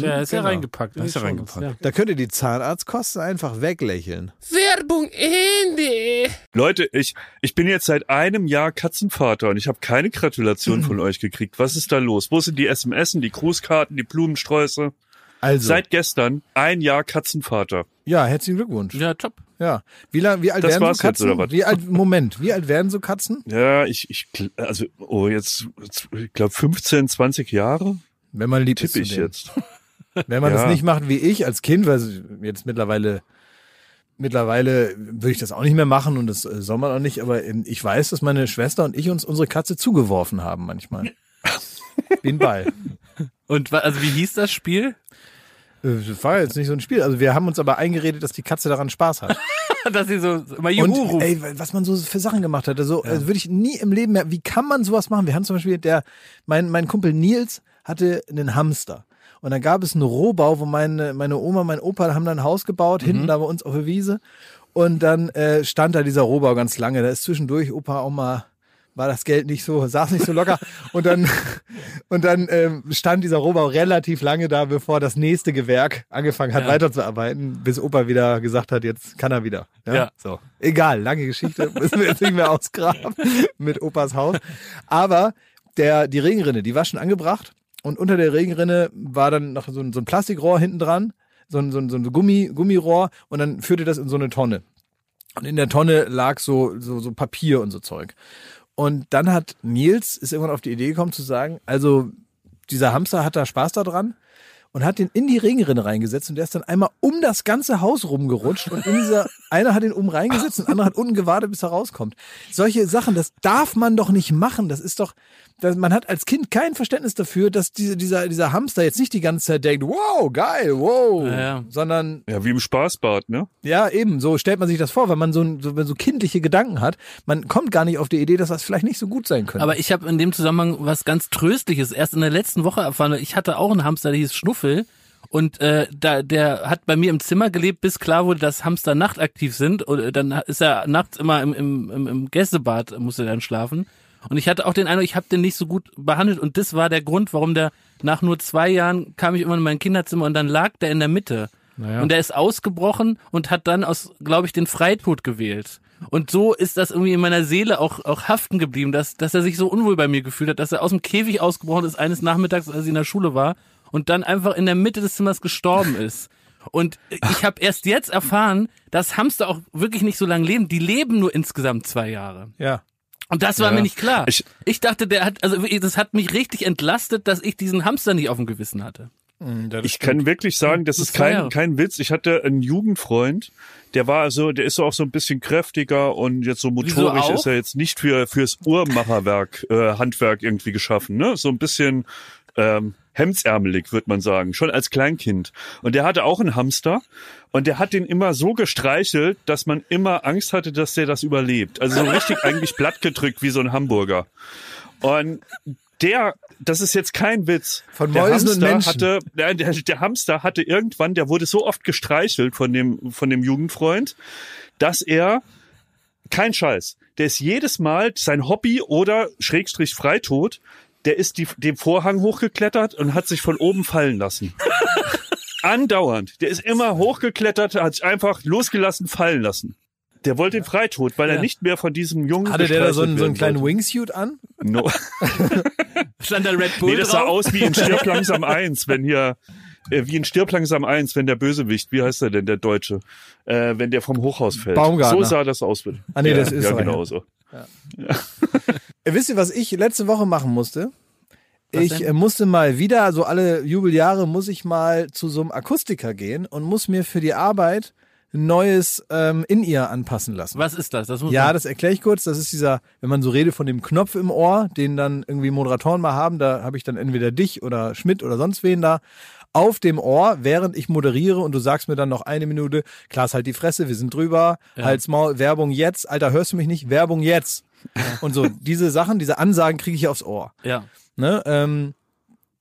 Ja, ist ja genau. reingepackt. Da ist Die er Shownotes, reingepackt. Da könnt ihr die Zahnarztkosten einfach weglächeln. Werbung Ende. Leute, ich, ich bin jetzt seit einem Jahr Katzenvater und ich habe keine Gratulation von euch gekriegt. Was ist da los? Wo sind die SMS, die Grußkarten, die Blumensträuße? Also, Seit gestern ein Jahr Katzenvater. ja, herzlichen Glückwunsch. Ja, top. Ja. Wie, lang, wie alt Das werden war's so jetzt, Katzen? oder was? Wie alt, Moment, wie alt werden so Katzen? Ja, ich, ich, also, oh, jetzt, jetzt ich glaube 15, 20 Jahre Wenn man lieb ist tippe zu ich jetzt. Wenn man Ja. das nicht macht wie ich als Kind, weil jetzt mittlerweile mittlerweile würde ich das auch nicht mehr machen und das äh, soll man auch nicht, aber ähm, ich weiß, dass meine Schwester und ich uns unsere Katze zugeworfen haben manchmal. Wie ein Ball. Und also wie hieß das Spiel? Äh, Das war jetzt nicht so ein Spiel. Also wir haben uns aber eingeredet, dass die Katze daran Spaß hat. Dass sie so immer Juhu Und ruft. ey, was man so für Sachen gemacht hat, also, also würde ich nie im Leben mehr, wie kann man sowas machen? Wir haben zum Beispiel, der, mein, mein Kumpel Nils hatte einen Hamster. Und dann gab es einen Rohbau, wo meine, meine Oma, mein Opa haben dann ein Haus gebaut, hinten da bei uns auf der Wiese. Und dann äh, stand da dieser Rohbau ganz lange. Da ist zwischendurch Opa auch mal, war das Geld nicht so, saß nicht so locker. Und dann, und dann ähm, stand dieser Rohbau relativ lange da, bevor das nächste Gewerk angefangen hat, Ja. weiterzuarbeiten, bis Opa wieder gesagt hat, jetzt kann er wieder. Ja. So. Egal, lange Geschichte, müssen wir jetzt nicht mehr ausgraben mit Opas Haus. Aber der, die Regenrinne, die war schon angebracht. Und unter der Regenrinne war dann noch so ein, so ein Plastikrohr hinten dran, so ein, so ein, so ein Gummi, Gummirohr und dann führte das in so eine Tonne. Und in der Tonne lag so, so, so Papier und so Zeug. Und dann hat Nils, ist irgendwann auf die Idee gekommen zu sagen, also dieser Hamster hat da Spaß daran und hat den in die Regenrinne reingesetzt und der ist dann einmal um das ganze Haus rumgerutscht und in dieser, einer hat ihn oben reingesetzt und der andere hat unten gewartet, bis er rauskommt. Solche Sachen, das darf man doch nicht machen. Das ist doch, man hat als Kind kein Verständnis dafür, dass diese, dieser, dieser Hamster jetzt nicht die ganze Zeit denkt, wow, geil, wow, Ja, ja. sondern Ja, wie im Spaßbad, ne? ja, eben, so stellt man sich das vor, wenn man so, ein- so, wenn so kindliche Gedanken hat. Man kommt gar nicht auf die Idee, dass das vielleicht nicht so gut sein könnte. Aber ich habe in dem Zusammenhang was ganz Tröstliches erst in der letzten Woche erfahren. Ich hatte auch einen Hamster, der hieß Schnuffel. Und äh, da, der hat bei mir im Zimmer gelebt, bis klar wurde, dass Hamster nachtaktiv sind. Und äh, dann ist er nachts immer im, im, im, Gästebad, musste er dann schlafen. Und ich hatte auch den Eindruck, ich habe den nicht so gut behandelt. Und das war der Grund, warum der nach nur zwei Jahren kam ich immer in mein Kinderzimmer und dann lag der in der Mitte. Naja. Und der ist ausgebrochen und hat dann aus, glaube ich, den Freitod gewählt. Und so ist das irgendwie in meiner Seele auch, auch haften geblieben, dass, dass er sich so unwohl bei mir gefühlt hat, dass er aus dem Käfig ausgebrochen ist eines Nachmittags, als ich in der Schule war und dann einfach in der Mitte des Zimmers gestorben ist. Und ich habe erst jetzt erfahren, dass Hamster auch wirklich nicht so lange leben. Die leben nur insgesamt zwei Jahre. ja. Und das war Ja. mir nicht klar. Ich- Ich, dachte, der hat, also das hat mich richtig entlastet, dass ich diesen Hamster nicht auf dem Gewissen hatte. Ich kann wirklich sagen, das Das ist kein, kein Witz. Ich hatte einen Jugendfreund, der war also, der ist so auch so ein bisschen kräftiger und jetzt so motorisch ist er jetzt nicht für fürs Uhrmacherwerk, äh, Handwerk irgendwie geschaffen, ne? So ein bisschen ähm, hemdsärmelig, würde man sagen, schon als Kleinkind. Und der hatte auch einen Hamster und der hat den immer so gestreichelt, dass man immer Angst hatte, dass der das überlebt. Also so richtig eigentlich plattgedrückt wie so ein Hamburger. Und der, das ist jetzt kein Witz. Von der Mäusen und Hamster Menschen. hatte, der, der, der Hamster hatte irgendwann, der wurde so oft gestreichelt von dem, von dem Jugendfreund, dass er, kein Scheiß, der ist jedes Mal sein Hobby oder Schrägstrich Freitod, der ist die, den Vorhang hochgeklettert und hat sich von oben fallen lassen. Andauernd. Der ist immer hochgeklettert, hat sich einfach losgelassen, fallen lassen. Der wollte den Freitod, weil er Ja. nicht mehr von diesem Jungen Hatte der da so einen, so einen kleinen Wingsuit an? No. Stand da Red Bull Nee, das sah drauf? aus wie in Stirb langsam eins, wenn hier, äh, wie in Stirb langsam eins, wenn der Bösewicht, wie heißt er denn, der Deutsche, äh, wenn der vom Hochhaus fällt. Baumgartner. So sah das aus. Ah, nee, ja, das ist Ja, er, genau ja. so. Äh, wisst ihr, was ich letzte Woche machen musste? Was ich denn? äh, musste mal wieder, so alle Jubeljahre, muss ich mal zu so einem Akustiker gehen und muss mir für die Arbeit ein neues ähm, In-Ear anpassen lassen. Was ist das? Das muss Ja, man- das erkläre ich kurz. Das ist dieser, wenn man so redet von dem Knopf im Ohr, den dann irgendwie Moderatoren mal haben, da habe ich dann entweder dich oder Schmidt oder sonst wen da auf dem Ohr, während ich moderiere und du sagst mir dann noch eine Minute, Klaas, halt die Fresse, wir sind drüber, Ja. halt's Maul, Werbung jetzt, Alter, hörst du mich nicht? Werbung jetzt. Und so, diese Sachen, diese Ansagen kriege ich aufs Ohr. Ja. Ne? Ähm,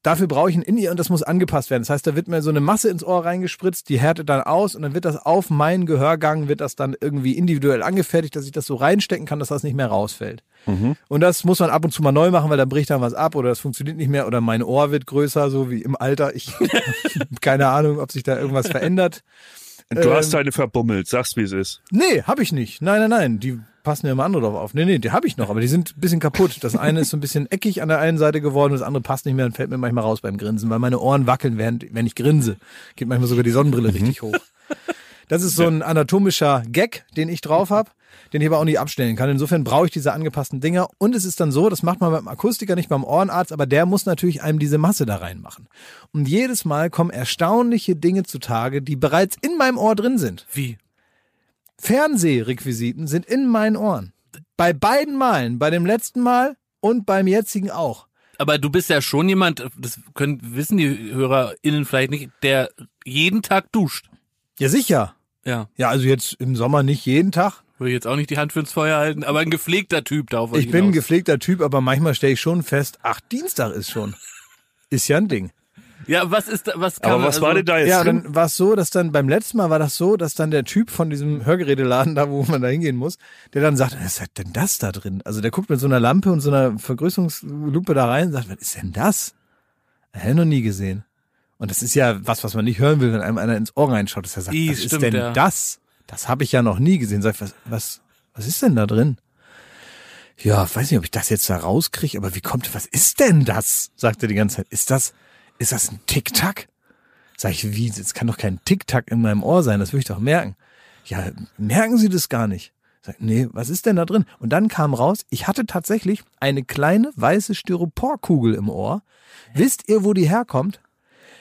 dafür brauche ich ein In-Ear und das muss angepasst werden. Das heißt, da wird mir so eine Masse ins Ohr reingespritzt, die härtet dann aus und dann wird das auf meinen Gehörgang, wird das dann irgendwie individuell angefertigt, dass ich das so reinstecken kann, dass das nicht mehr rausfällt. Und das muss man ab und zu mal neu machen, weil dann bricht dann was ab oder das funktioniert nicht mehr oder mein Ohr wird größer, so wie im Alter. Ich keine Ahnung, ob sich da irgendwas verändert. Du Ähm, hast deine verbummelt, sagst wie es ist. Nee, habe ich nicht. Nein, nein, nein. Die passen ja immer andere drauf auf. Nee, nee, die habe ich noch, aber die sind ein bisschen kaputt. Das eine ist so ein bisschen eckig an der einen Seite geworden, das andere passt nicht mehr und fällt mir manchmal raus beim Grinsen, weil meine Ohren wackeln, während, wenn ich grinse. Geht manchmal sogar die Sonnenbrille richtig hoch. Das ist so ein anatomischer Gag, den ich drauf habe, den ich aber auch nicht abstellen kann. Insofern brauche ich diese angepassten Dinger. Und es ist dann so, das macht man beim Akustiker, nicht beim Ohrenarzt, aber der muss natürlich einem diese Masse da reinmachen. Und jedes Mal kommen erstaunliche Dinge zutage, die bereits in meinem Ohr drin sind. Wie? Fernsehrequisiten sind in meinen Ohren. Bei beiden Malen, bei dem letzten Mal und beim jetzigen auch. Aber du bist ja schon jemand, das können, wissen die HörerInnen vielleicht nicht, der jeden Tag duscht. Ja, sicher. Ja. Ja, also jetzt im Sommer nicht jeden Tag. Würde ich jetzt auch nicht die Hand für ins Feuer halten, aber ein gepflegter Typ darauf. Ich bin ein hinaus. gepflegter Typ, aber manchmal stelle ich schon fest, ach, Dienstag ist schon. Ist ja ein Ding. Ja, was ist da, was kann Aber was also, war denn da jetzt Ja, drin? dann war es so, dass dann beim letzten Mal war das so, dass dann der Typ von diesem Hörgeräteladen da, wo man da hingehen muss, der dann sagt, was ist denn das da drin? Also der guckt mit so einer Lampe und so einer Vergrößerungslupe da rein und sagt, was ist denn das? Hätte ich noch nie gesehen. Und das ist ja was, was man nicht hören will, wenn einem einer ins Ohr reinschaut, dass er sagt, Ih, was ist stimmt, denn ja. das? Das habe ich ja noch nie gesehen. Sag ich, was, was, was ist denn da drin? Ja, weiß nicht, ob ich das jetzt da rauskriege, aber wie kommt, was ist denn das? Sagt er die ganze Zeit. Ist das, ist das ein Tic-Tac? Sag ich, wie, es kann doch kein Tic-Tac in meinem Ohr sein, das würde ich doch merken. Ja, merken Sie das gar nicht? Sag, nee, was ist denn da drin? Und dann kam raus, ich hatte tatsächlich eine kleine weiße Styroporkugel im Ohr. Wisst ihr, wo die herkommt?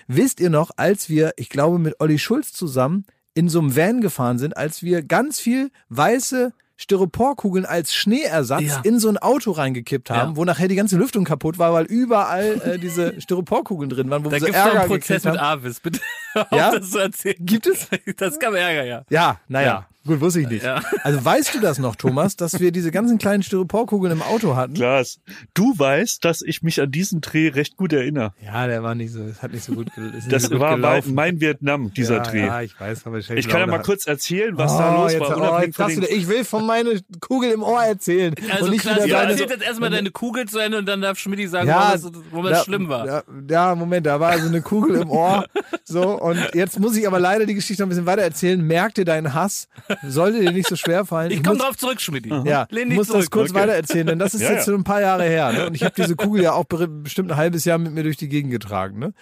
Wisst ihr noch, als wir, ich glaube, mit Olli Schulz zusammen in so einem Van gefahren sind, als wir ganz viel weiße Styroporkugeln als Schneeersatz Ja. in so ein Auto reingekippt haben, Ja. wo nachher die ganze Lüftung kaputt war, weil überall äh, diese Styroporkugeln drin waren, wo Da wir so Ärger einen Prozess mit. Avis. Bitte hör auf, Ja? das zu erzählen. Gibt es? Das gab Ärger, ja. Ja, naja. Ja. Gut, wusste ich nicht. Ja. Also weißt du das noch, Thomas, dass wir diese ganzen kleinen Styroporkugeln im Auto hatten? Klaas, du weißt, dass ich mich an diesen Dreh recht gut erinnere. Ja, der war nicht so, es hat nicht so gut, ist nicht Das so gut war mein, gelaufen. mein Vietnam, dieser ja, Dreh. Ja, ich weiß, aber ich, Ich kann ja mal kurz erzählen, was da oh, los jetzt, war. oh, jetzt du, ich will von meine Kugel im Ohr erzählen Also und nicht Klaas, wieder du deine. erzählst jetzt erstmal deine Kugel zu Ende und dann darf Schmidt sagen, Ja, warum es, da- schlimm war. Ja, ja, Moment, da war so eine Kugel im Ohr. So, und jetzt muss ich aber leider die Geschichte noch ein bisschen weiter erzählen. Merk dir deinen Hass. Sollte dir nicht so schwer fallen. Ich komme muss- drauf zurück, Schmidt. Ja, Lehn ich dich muss zurück. das kurz Okay. weiter erzählen, denn das ist Ja, jetzt ja. schon ein paar Jahre her. Ne? Und ich habe diese Kugel ja auch be- bestimmt ein halbes Jahr mit mir durch die Gegend getragen. Ne?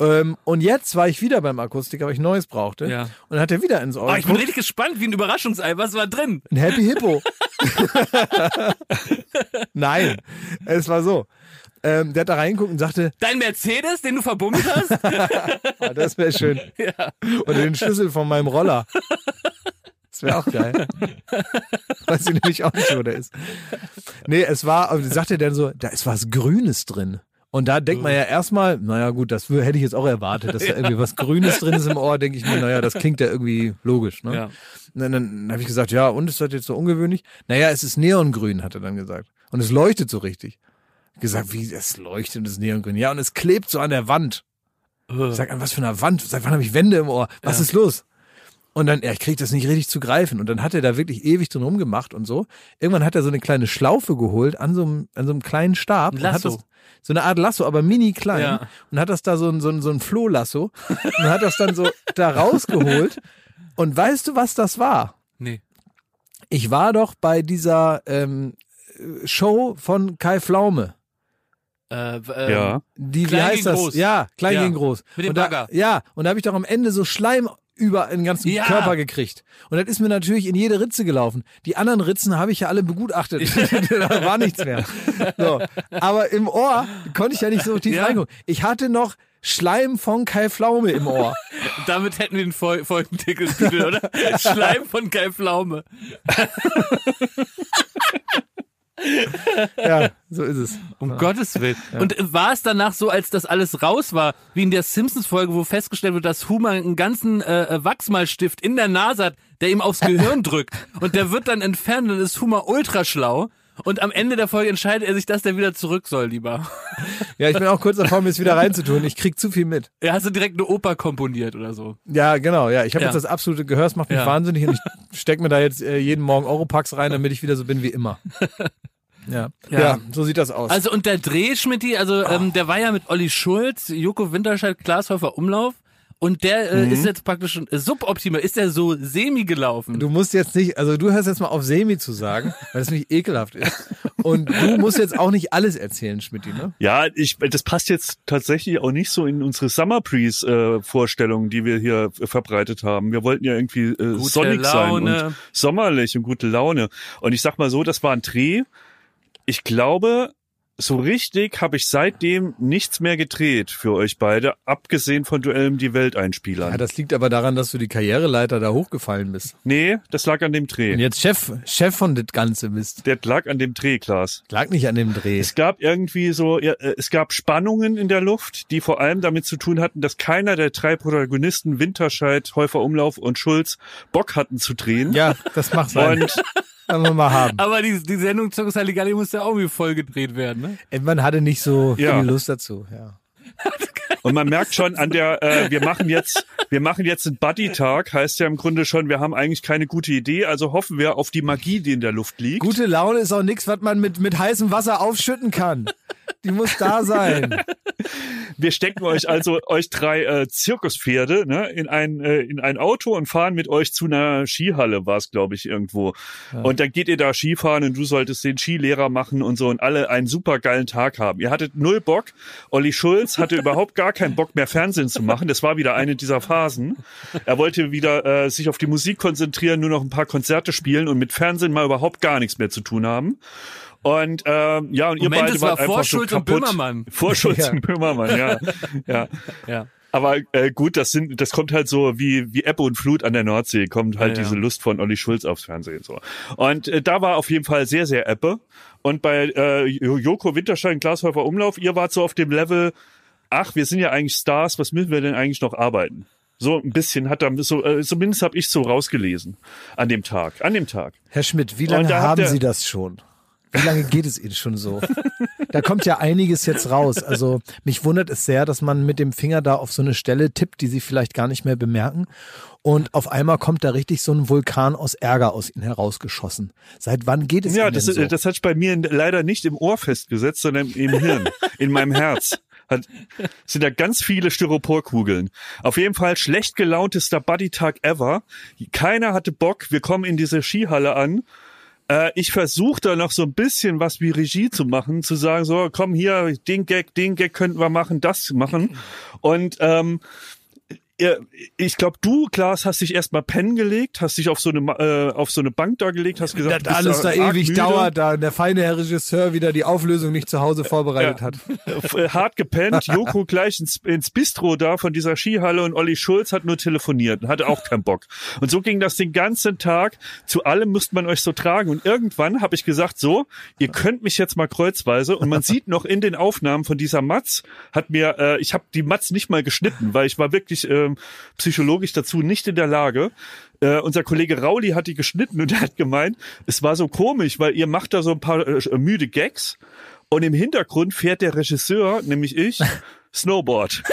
Ähm, und jetzt war ich wieder beim Akustiker, weil ich Neues brauchte. Ja. Und dann hat er wieder ins Ohr Oh, ich bin richtig gespannt, wie ein Überraschungsei. Was war drin? Ein Happy Hippo. Nein, es war so. Ähm, der hat da reingeguckt und sagte, Dein Mercedes, den du verbummelt hast? ah, das wäre schön. Oder den Schlüssel von meinem Roller. Das wäre auch geil. Weiß ich nämlich auch nicht, wo der ist. Nee, es war, aber sagte dann so, da ist was Grünes drin. Und da denkt man ja erstmal, naja gut, das hätte ich jetzt auch erwartet, dass da irgendwie was Grünes drin ist im Ohr, denke ich mir, naja, das klingt ja irgendwie logisch. Ne? Ja. Und dann, dann habe ich gesagt, ja, und ist das jetzt so ungewöhnlich? Naja, es ist Neongrün, hat er dann gesagt. Und es leuchtet so richtig. Gesagt, wie, es leuchtet und es ist Neongrün. Ja, und es klebt so an der Wand. Ich sag, an was für einer Wand? Seit wann habe ich Wände im Ohr? Was ist los? Und dann, ja, ich krieg das nicht richtig zu greifen. Und dann hat er da wirklich ewig drin rumgemacht und so. Irgendwann hat er so eine kleine Schlaufe geholt an so einem, an so einem kleinen Stab. Ein und Hat Lasso. das, so eine Art Lasso, aber mini klein. Ja. Und hat das da so ein, so ein, so ein Flohlasso. und hat das dann so da rausgeholt. Und weißt du, was das war? Nee. Ich war doch bei dieser ähm, Show von Kai Pflaume. Äh, äh, Ja. Die, Klein wie heißt gegen das? groß. Ja, klein Ja, gegen groß. mit dem und da, Bagger. Ja, und da habe ich doch am Ende so Schleim über den ganzen Ja. Körper gekriegt. Und das ist mir natürlich in jede Ritze gelaufen. Die anderen Ritzen habe ich ja alle begutachtet. da war nichts mehr. So. Aber im Ohr konnte ich ja nicht so tief Ja. reingucken. Ich hatte noch Schleim von Kai Pflaume im Ohr. Damit hätten wir den Fol Folgentitel, Titel, oder? Schleim von Kai Pflaume. ja, so ist es. Um Gottes Willen. Und äh, war es danach so, als das alles raus war, wie in der Simpsons-Folge, wo festgestellt wird, dass Homer einen ganzen äh, Wachsmalstift in der Nase hat, der ihm aufs Gehirn drückt. Und der wird dann entfernt und dann ist Homer ultra schlau. Und am Ende der Folge entscheidet er sich, dass der wieder zurück soll, lieber. Ja, ich bin auch kurz davor, mir es wieder reinzutun. Ich krieg zu viel mit. Er hast du direkt eine Oper komponiert oder so. Ja, genau. Ja, ich habe Ja. jetzt das absolute Gehör, es macht mich Ja. wahnsinnig und ich steck mir da jetzt äh, jeden Morgen Europax rein, damit ich wieder so bin wie immer. Ja, ja. Ja. so sieht das aus. Also und der Dreh, Schmidti, also ähm, der war ja mit Olli Schulz, Joko Winterscheid, Glashäufer Umlauf. Und der äh, ist jetzt praktisch schon suboptimal, ist der so semi gelaufen. Du musst jetzt nicht, also du hörst jetzt mal auf Semi zu sagen, weil das nämlich ekelhaft ist. Und du musst jetzt auch nicht alles erzählen, Schmidti, ne? Ja, ich, das passt jetzt tatsächlich auch nicht so in unsere Summer Breeze äh, Vorstellungen, die wir hier verbreitet haben. Wir wollten ja irgendwie äh, Gute sonnig Laune. sein und sommerlich und gute Laune. Und ich sag mal so, das war ein Dreh. Ich glaube, so richtig habe ich seitdem nichts mehr gedreht für euch beide, abgesehen von Duellen die Welt einspielern. Ja, das liegt aber daran, dass du die Karriereleiter da hochgefallen bist. nee, das lag an dem Dreh. Und jetzt Chef, Chef von das Ganze bist. Der lag an dem Dreh, Klaas. Lag nicht an dem Dreh. Es gab irgendwie so, ja, äh, es gab Spannungen in der Luft, die vor allem damit zu tun hatten, dass keiner der drei Protagonisten, Winterscheid, Häufer Umlauf und Schulz, Bock hatten zu drehen. Ja, das macht sein. Und Wollen wir mal haben. Aber die, die Sendung Zirkus Halligalli muss ja auch irgendwie voll gedreht werden, ne? Irgendwann hatte nicht so Ja. viel Lust dazu. Ja. Und man merkt schon an der, äh, wir machen jetzt, wir machen jetzt einen Buddy-Tag, heißt ja im Grunde schon, wir haben eigentlich keine gute Idee, also hoffen wir auf die Magie, die in der Luft liegt. Gute Laune ist auch nichts, was man mit, mit heißem Wasser aufschütten kann. Die muss da sein. Wir stecken euch also, euch drei äh, Zirkuspferde, ne, in ein, äh, in ein Auto und fahren mit euch zu einer Skihalle, war es, glaube ich, irgendwo. Und dann geht ihr da Skifahren und du solltest den Skilehrer machen und so und alle einen super geilen Tag haben. Ihr hattet null Bock. Olli Schulz hatte überhaupt gar keinen Bock mehr Fernsehen zu machen. Das war wieder eine dieser Phasen. Er wollte wieder äh, sich auf die Musik konzentrieren, nur noch ein paar Konzerte spielen und mit Fernsehen mal überhaupt gar nichts mehr zu tun haben. Und ähm, ja, und ihr Moment, beide es war wart einfach vor so Schulz und kaputt. Böhmermann. Vor Schulz Ja. und Böhmermann, ja. ja. Ja. Aber äh, gut, das sind, das kommt halt so wie wie Ebbe und Flut an der Nordsee, kommt halt Ja, ja. diese Lust von Olli Schulz aufs Fernsehen so. Und äh, da war auf jeden Fall sehr sehr Ebbe. Und bei äh, Joko Winterschein, Glashäufer Umlauf, ihr wart so auf dem Level, ach, wir sind ja eigentlich Stars, was müssen wir denn eigentlich noch arbeiten? So ein bisschen hat er so, äh, zumindest habe ich so rausgelesen an dem Tag, an dem Tag. Herr Schmidt, wie lange da haben ihr- Sie das schon? Wie lange geht es Ihnen schon so? Da kommt ja einiges jetzt raus. Also mich wundert es sehr, dass man mit dem Finger da auf so eine Stelle tippt, die Sie vielleicht gar nicht mehr bemerken. Und auf einmal kommt da richtig so ein Vulkan aus Ärger aus Ihnen herausgeschossen. Seit wann geht es Ja, Ihnen das, so? das hat sich bei mir leider nicht im Ohr festgesetzt, sondern im Hirn, in meinem Herz. Hat, sind da ganz viele Styroporkugeln. Auf jeden Fall schlecht gelauntester Buddy-Tag ever. Keiner hatte Bock. Wir kommen in diese Skihalle an. Äh, ich versuche da noch so ein bisschen was wie Regie zu machen, zu sagen, so, komm hier, den Gag, den Gag könnten wir machen, das machen. Und ähm, ich glaube, du, Klaas, hast dich erstmal pennen gelegt, hast dich auf so eine äh, auf so eine Bank da gelegt, hast gesagt, das du bist alles da ewig müde. dauert, da der feine Herr Regisseur wieder die Auflösung nicht zu Hause vorbereitet Ja. hat. Äh, hart gepennt, Joko gleich ins, ins Bistro da von dieser Skihalle und Olli Schulz hat nur telefoniert und hatte auch keinen Bock. Und so ging das den ganzen Tag. Zu allem müsste man euch so tragen. Und irgendwann habe ich gesagt, so, ihr könnt mich jetzt mal kreuzweise. Und man sieht noch in den Aufnahmen von dieser Matz, hat mir, äh, ich habe die Matz nicht mal geschnitten, weil ich war wirklich ähm, psychologisch dazu nicht in der Lage. Äh, unser Kollege Rauli hat die geschnitten und er hat gemeint, es war so komisch, weil ihr macht da so ein paar äh, müde Gags und im Hintergrund fährt der Regisseur, nämlich ich, Snowboard.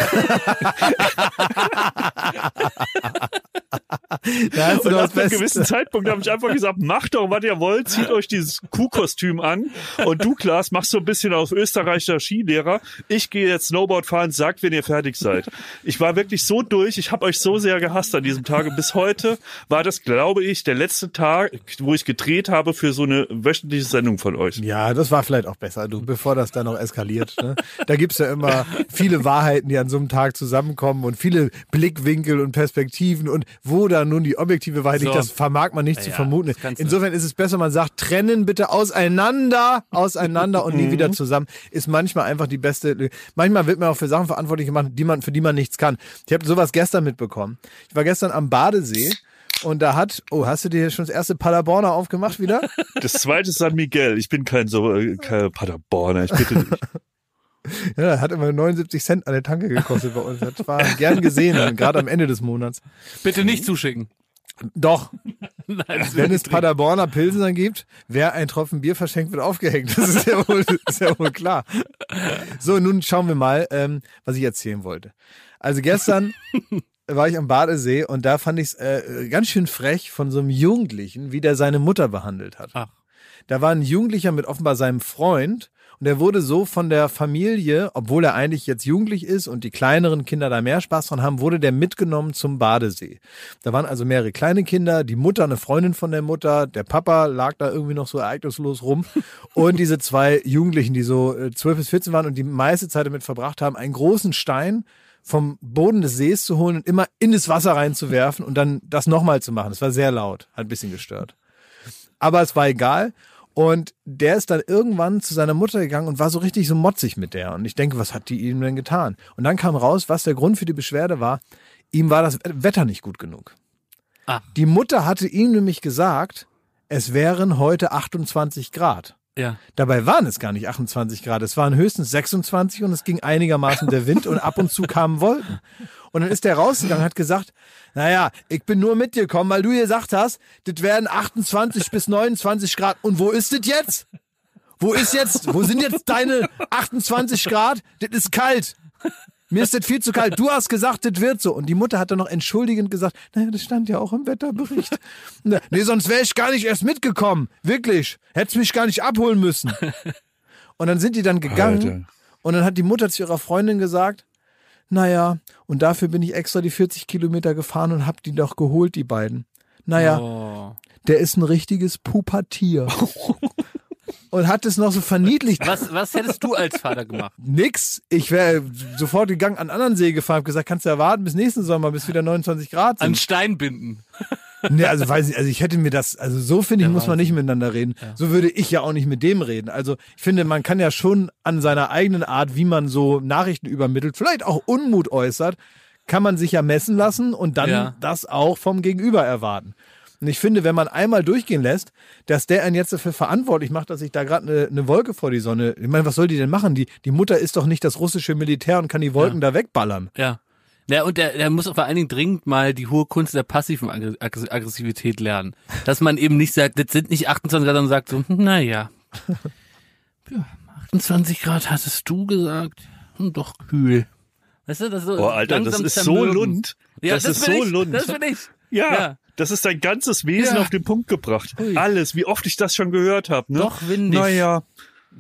Da hast du Und ab einem gewissen Zeitpunkt habe ich einfach gesagt, macht doch, was ihr wollt, zieht euch dieses Kuhkostüm an und du, Klaas, machst so ein bisschen auf österreichischer Skilehrer. Ich gehe jetzt Snowboard fahren, sagt, wenn ihr fertig seid. Ich war wirklich so durch, ich habe euch so sehr gehasst an diesem Tag bis heute war das, glaube ich, der letzte Tag, wo ich gedreht habe für so eine wöchentliche Sendung von euch. Ja, das war vielleicht auch besser, du, bevor das dann noch eskaliert. Ne? Da gibt's ja immer viele Wahrheiten, die an so einem Tag zusammenkommen und viele Blickwinkel und Perspektiven und wo da nun die objektive Wahrheit liegt, So. das vermag man nicht zu ja, vermuten. kannst du- Insofern ist es besser, man sagt, trennen bitte auseinander, auseinander und nie wieder zusammen, ist manchmal einfach die beste, manchmal wird man auch für Sachen verantwortlich gemacht, die man, für die man nichts kann. Ich habe sowas gestern mitbekommen. Ich war gestern am Badesee Und da hat, oh, hast du dir schon das erste Paderborner aufgemacht wieder? Das zweite ist San Miguel. Ich bin kein so äh, kein Paderborner, ich bitte nicht. Ja, hat immer 79 Cent an der Tanke gekostet bei uns. Das war gern gesehen, gerade am Ende des Monats. Bitte nicht zuschicken. Doch, Nein, wenn es. Paderborner Pilsen gibt, wer ein Tropfen Bier verschenkt, wird aufgehängt. Das ist ja wohl, ist ja wohl klar. So, nun schauen wir mal, ähm, was ich erzählen wollte. Also gestern war ich am Badesee und da fand ich es äh, ganz schön frech von so einem Jugendlichen, wie der seine Mutter behandelt hat. Ach. Da war ein Jugendlicher mit offenbar seinem Freund und er wurde so von der Familie, obwohl er eigentlich jetzt jugendlich ist und die kleineren Kinder da mehr Spaß dran haben, wurde der mitgenommen zum Badesee. Da waren also mehrere kleine Kinder, die Mutter, eine Freundin von der Mutter, der Papa lag da irgendwie noch so ereignislos rum und diese zwei Jugendlichen, die so äh, 12 bis 14 waren und die meiste Zeit damit verbracht haben, einen großen Stein vom Boden des Sees zu holen und immer in das Wasser reinzuwerfen und dann das nochmal zu machen. Das war sehr laut, hat ein bisschen gestört. Aber es war egal. Und der ist dann irgendwann zu seiner Mutter gegangen und war so richtig so motzig mit der. Und ich denke, was hat die ihm denn getan? Und dann kam raus, was der Grund für die Beschwerde war. Ihm war das Wetter nicht gut genug. Ah. Die Mutter hatte ihm nämlich gesagt, es wären heute 28 Grad. Ja. Dabei waren es gar nicht 28 Grad. Es waren höchstens 26 und es ging einigermaßen der Wind und ab und zu kamen Wolken. Und dann ist der rausgegangen, hat gesagt, naja, ich bin nur mitgekommen, weil du gesagt hast, das werden 28 bis 29 Grad. Und wo ist das jetzt? Wo ist jetzt, wo sind jetzt deine 28 Grad? Das ist kalt. Mir ist das viel zu kalt. Du hast gesagt, das wird so. Und die Mutter hat dann noch entschuldigend gesagt, naja, das stand ja auch im Wetterbericht. Nee, sonst wäre ich gar nicht erst mitgekommen. Wirklich. Hättest mich gar nicht abholen müssen. Und dann sind die dann gegangen. Alter. Und dann hat die Mutter zu ihrer Freundin gesagt, naja, und dafür bin ich extra die 40 Kilometer gefahren und hab die doch geholt, die beiden. Naja, Oh. der ist ein richtiges Pubertier. und hat es noch so verniedlicht. Was, was hättest du als Vater gemacht? Nix. Ich wäre sofort gegangen an anderen See gefahren, hab gesagt, kannst du ja warten bis nächsten Sommer, bis wieder 29 Grad An sind. Stein binden. Nee, also weiß ich, also ich hätte mir das, also so finde ich, muss man nicht miteinander reden. So würde ich ja auch nicht mit dem reden. Also ich finde, man kann ja schon an seiner eigenen Art, wie man so Nachrichten übermittelt, vielleicht auch Unmut äußert, kann man sich ja messen lassen und dann Ja. das auch vom Gegenüber erwarten. Und ich finde, wenn man einmal durchgehen lässt, dass der einen jetzt dafür verantwortlich macht, dass sich da gerade eine, eine Wolke vor die Sonne. Ich meine, was soll die denn machen? Die, die Mutter ist doch nicht das russische Militär und kann die Wolken da wegballern. Ja. Ja, und der, der muss vor allen Dingen dringend mal die hohe Kunst der passiven Aggr- Aggr- Aggressivität lernen. Dass man eben nicht sagt, das sind nicht 28 Grad, sondern sagt so, hm, naja. Ja, 28 Grad hattest du gesagt. Hm, doch kühl. Weißt du, das ist so Oh, Alter, das ist so. Lund. Ja, das, das, ist bin so ich. Lund. Das bin ich. ja, Ja. Das ist dein ganzes Wesen Ja. auf den Punkt gebracht. Alles, wie oft ich das schon gehört habe. Ne? Doch windig. Naja,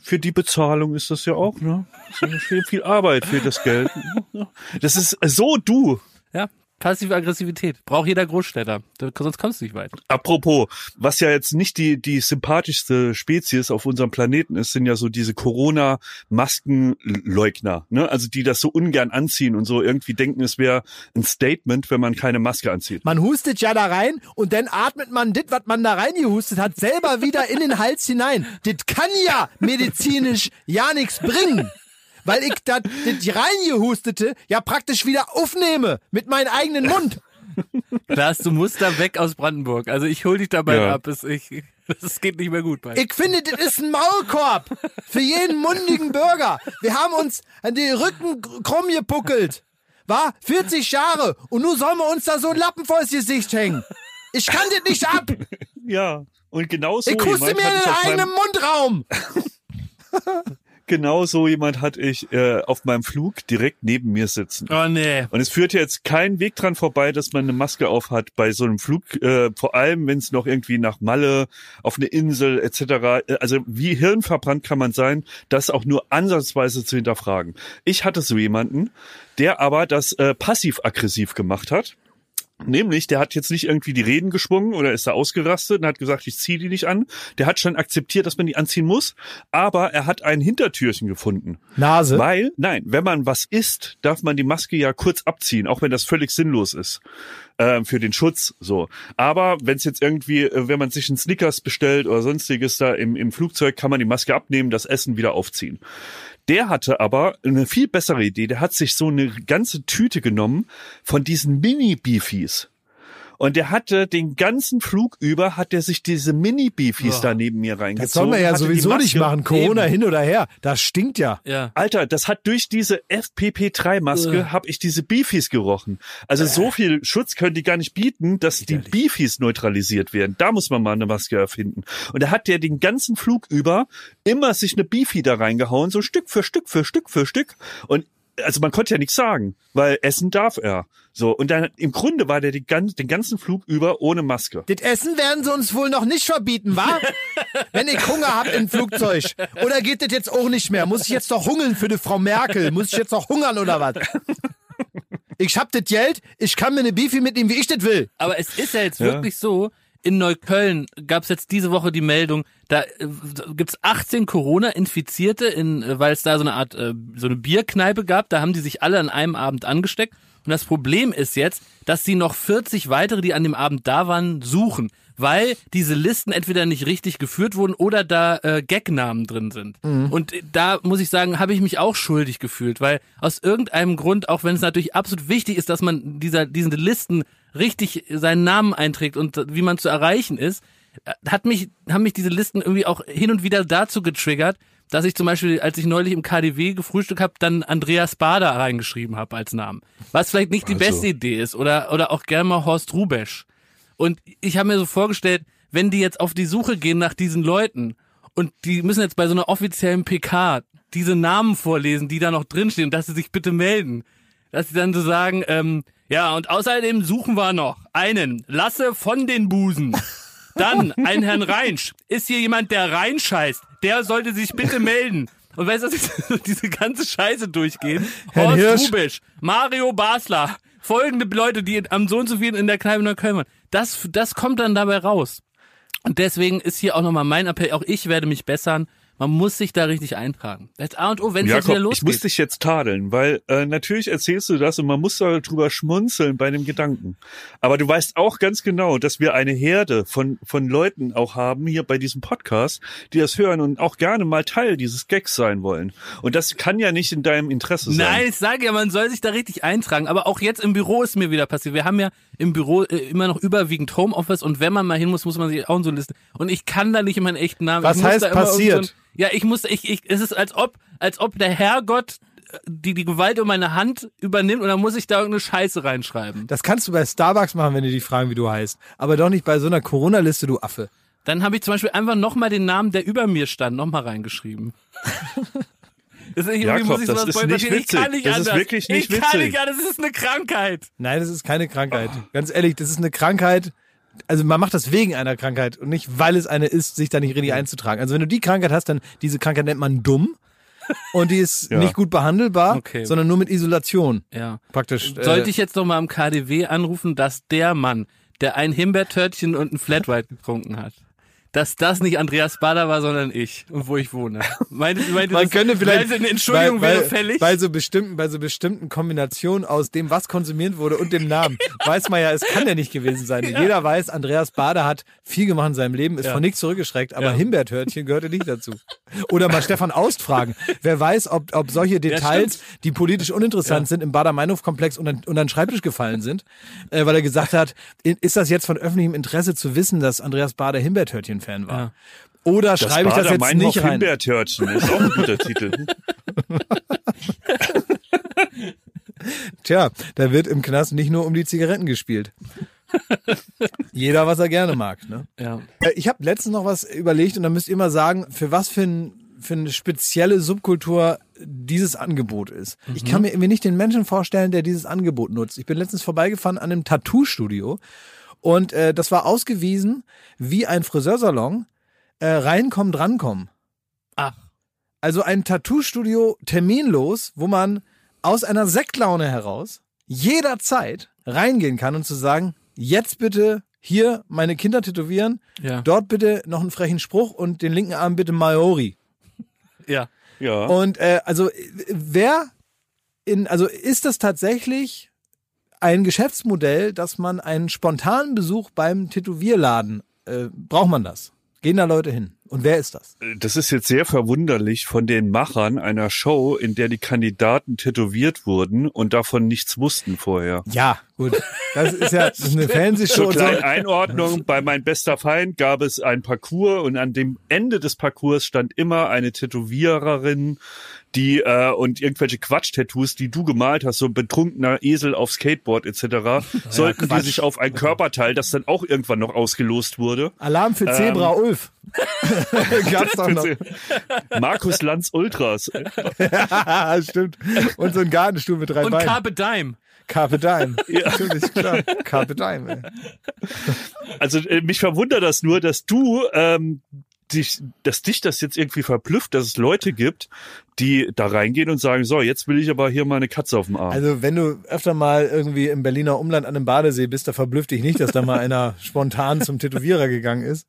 für die Bezahlung ist das ja auch, ne? Das ist ja viel, viel Arbeit für das Geld. Das ist so du. Ja, passive Aggressivität. Braucht jeder Großstädter. Sonst kommst du nicht weit. Apropos, was ja jetzt nicht die, die sympathischste Spezies auf unserem Planeten ist, sind ja so diese Corona-Maskenleugner, ne? Also die das so ungern anziehen und so irgendwie denken, es wäre ein Statement, wenn man keine Maske anzieht. Man hustet ja da rein und dann atmet man das, was man da reingehustet hat, selber wieder in den Hals hinein. Das kann ja medizinisch ja nichts bringen. Weil ich das das reingehustete ja praktisch wieder aufnehme mit meinem eigenen Mund. Lars, du musst da weg aus Brandenburg. Also ich hol dich dabei Ja. ab. Es, ich, das geht nicht mehr gut bei. Ich finde, das ist ein Maulkorb für jeden mundigen Bürger. Wir haben uns an die Rücken krumm gepuckelt. War 40 Jahre und nun sollen wir uns da so einen Lappen vors Gesicht hängen. Ich kann das nicht ab. Ja. Und genau so Ich huste mir in den eigenen Mundraum. Genau so jemand hatte ich äh, auf meinem Flug direkt neben mir sitzen. oh nee. Und es führt jetzt kein Weg dran vorbei, dass man eine Maske auf hat bei so einem Flug, äh, vor allem wenn es noch irgendwie nach Malle, auf eine Insel etc. Äh, Also wie hirnverbrannt kann man sein, das auch nur ansatzweise zu hinterfragen. Ich hatte so jemanden, der aber das äh, passiv-aggressiv gemacht hat. Nämlich, der hat jetzt nicht irgendwie die Reden geschwungen oder ist da ausgerastet und hat gesagt, ich ziehe die nicht an. Der hat schon akzeptiert, dass man die anziehen muss, aber er hat ein Hintertürchen gefunden. Nase. Weil, nein, wenn man was isst, darf man die Maske ja kurz abziehen, auch wenn das völlig sinnlos ist. Ähm, für den Schutz, so. Aber wenn es jetzt irgendwie, äh, wenn man sich einen Snickers bestellt oder sonstiges da im, im Flugzeug, kann man die Maske abnehmen, das Essen wieder aufziehen. Der hatte aber eine viel bessere Idee. Der hat sich so eine ganze Tüte genommen von diesen Mini-Beefies. Und der hatte den ganzen Flug über, hat er sich diese Mini-Beefies da neben mir reingezogen. Das soll man ja sowieso nicht machen. Corona Eben. hin oder her. Das stinkt ja. Ja. Alter, das hat durch diese FPP3-Maske Ugh. habe ich diese Beefies gerochen. Also so viel Schutz können die gar nicht bieten, dass die. Beefies neutralisiert werden. Da muss man mal eine Maske erfinden. Und da hat der den ganzen Flug über immer sich eine Beefy da reingehauen, so Stück für Stück für Stück für Stück. Und also man konnte ja nichts sagen, weil essen darf er. So und dann im Grunde war der die gan den ganzen Flug über ohne Maske. Das Essen werden sie uns wohl noch nicht verbieten, wa? Wenn ich Hunger hab im Flugzeug. Oder geht das jetzt auch nicht mehr? Muss ich jetzt doch hungern für die Frau Merkel? Muss ich jetzt doch hungern oder was? Ich hab das Geld, ich kann mir eine Beefy mitnehmen, wie ich das will. Aber es ist ja jetzt Ja. wirklich so, in Neukölln gab es jetzt diese Woche die Meldung, da äh, gibt's 18 Corona-Infizierte, in, äh, weil es da so eine Art, äh, so eine Bierkneipe gab, da haben die sich alle an einem Abend angesteckt. Und das Problem ist jetzt, dass sie noch 40 weitere, die an dem Abend da waren, suchen, weil diese Listen entweder nicht richtig geführt wurden oder da äh, Gagnamen drin sind. Und äh, da muss ich sagen, habe ich mich auch schuldig gefühlt, weil aus irgendeinem Grund, auch wenn es natürlich absolut wichtig ist, dass man dieser, diesen Listen richtig seinen Namen einträgt und wie man zu erreichen ist, äh, hat mich, haben mich diese Listen irgendwie auch hin und wieder dazu getriggert, dass ich zum Beispiel, als ich neulich im KDW gefrühstückt habe, dann Andreas Bader reingeschrieben habe als Namen. Was vielleicht nicht die Also. beste Idee ist oder, oder auch gerne mal Horst Rubesch. Und ich habe mir so vorgestellt, wenn die jetzt auf die Suche gehen nach diesen Leuten und die müssen jetzt bei so einer offiziellen PK diese Namen vorlesen, die da noch drinstehen, dass sie sich bitte melden. Dass sie dann so sagen, ähm, ja, und außerdem suchen wir noch einen Lasse von den Busen. Dann einen Herrn Reinsch. Ist hier jemand, der reinscheißt? Der sollte sich bitte melden. Und weißt du, dass diese ganze Scheiße durchgehen? Herrn Horst Hirsch. Rubisch, Mario Basler, folgende Leute, die am so und so vielen in der Kneipe in Neukölln waren. Das, das kommt dann dabei raus. Und deswegen ist hier auch nochmal mein Appell, auch ich werde mich bessern. Man muss sich da richtig eintragen. Das A und O, wenn es jetzt wieder losgeht. ich muss dich jetzt tadeln, weil äh, natürlich erzählst du das und man muss darüber schmunzeln bei dem Gedanken. Aber du weißt auch ganz genau, dass wir eine Herde von, von Leuten auch haben hier bei diesem Podcast, die das hören und auch gerne mal Teil dieses Gags sein wollen. Und das kann ja nicht in deinem Interesse sein. Nein, ich sage ja, man soll sich da richtig eintragen. Aber auch jetzt im Büro ist mir wieder passiert. Wir haben ja im Büro äh, immer noch überwiegend Homeoffice und wenn man mal hin muss, muss man sich auch in so listen. Und ich kann da nicht in meinen echten Namen. Was heißt da immer passiert? Ja, ich muss, ich, ich, es ist als ob, als ob der Herrgott äh, die, die Gewalt um meine Hand übernimmt und dann muss ich da irgendeine Scheiße reinschreiben. Das kannst du bei Starbucks machen, wenn die dich fragen, wie du heißt. Aber doch nicht bei so einer Corona-Liste, du Affe. Dann habe ich zum Beispiel einfach nochmal den Namen, der über mir stand, nochmal reingeschrieben. Das ist, irgendwie Jakob, muss ich das sowas ist nicht Ich kann witzig. nicht Das ist anders. wirklich nicht ich kann witzig. nicht anders. Das ist eine Krankheit. Nein, das ist keine Krankheit. Ganz ehrlich, das ist eine Krankheit. Also man macht das wegen einer Krankheit und nicht, weil es eine ist, sich da nicht richtig einzutragen. Also wenn du die Krankheit hast, dann diese Krankheit nennt man dumm und die ist Ja. nicht gut behandelbar, Okay. sondern nur mit Isolation. Ja. Praktisch. Sollte äh, ich jetzt noch mal am KDW anrufen, dass der Mann, der ein Himbeertörtchen und ein Flat White getrunken hat, dass das nicht Andreas Bader war, sondern ich und wo ich wohne. Meinte, meinte, man das- könnte vielleicht eine Entschuldigung weil, wäre weil, fällig. bei so bestimmten bei so bestimmten Kombinationen aus dem was konsumiert wurde und dem Namen weiß man ja es kann ja nicht gewesen sein jeder weiß Andreas Bader hat viel gemacht in seinem Leben ist Ja. von nichts zurückgeschreckt aber Ja. Himbeertörtchen gehörte nicht dazu oder mal Stefan Aust fragen wer weiß ob ob solche Details die politisch uninteressant sind im Bader Meinhof Komplex unter, unter den Schreibtisch gefallen sind äh, weil er gesagt hat ist das jetzt von öffentlichem Interesse zu wissen dass Andreas Bader Himbeertörtchen Fan war Ja. oder Das schreibe ich das jetzt Bader-Meinhof nicht rein Himbeertörtchen ist auch ein guter Titel. Tja, da wird im Knast nicht nur um die Zigaretten gespielt. Jeder, was er gerne mag. Ne? ja. Äh, Ich habe letztens noch was überlegt und da müsst ihr mal sagen, für was für, ein, für eine spezielle Subkultur dieses Angebot ist. Ich kann mir irgendwie nicht den Menschen vorstellen, der dieses Angebot nutzt. Ich bin letztens vorbeigefahren an einem Tattoo-Studio und äh, das war ausgewiesen wie ein Friseursalon. Äh, reinkommen, drankommen. Ach, Also ein Tattoo-Studio terminlos, wo man aus einer Sektlaune heraus jederzeit reingehen kann und zu sagen, jetzt bitte hier meine Kinder tätowieren, ja. dort bitte noch einen frechen Spruch und den linken Arm bitte Maori. Ja. Ja. Und äh, also äh, wer in, also ist das tatsächlich ein Geschäftsmodell, dass man einen spontanen Besuch beim Tätowierladen, äh, braucht man das? Gehen da Leute hin? Und wer ist das? Das ist jetzt sehr verwunderlich von den Machern einer Show, in der die Kandidaten tätowiert wurden und davon nichts wussten vorher. Ja, gut. Das ist ja das ist eine Fernsehshow. Zur und so. kleinen Einordnung, bei Mein bester Feind gab es ein Parcours und an dem Ende des Parcours stand immer eine Tätowiererin, die äh, und irgendwelche Quatsch-Tattoos, die du gemalt hast, so ein betrunkener Esel auf Skateboard etc., sollten die Quatsch. sich auf ein Körperteil, das dann auch irgendwann noch ausgelost wurde. Alarm für Zebra Ulf. Gab's doch noch. Markus Lanz Ultras. Ja, stimmt. Und so ein Gartenstuhl mit drei Und Beinen. Carpe Dime. Carpe Dime. Natürlich, klar. Carpe Dime, ey. Also äh, mich verwundert das nur, dass du ähm, dich, dass dich das jetzt irgendwie verblüfft, dass es Leute gibt, die da reingehen und sagen, so, jetzt will ich aber hier mal eine Katze auf dem Arm. Also wenn du öfter mal irgendwie im Berliner Umland an einem Badesee bist, da verblüfft dich nicht, dass da mal einer spontan zum Tätowierer gegangen ist.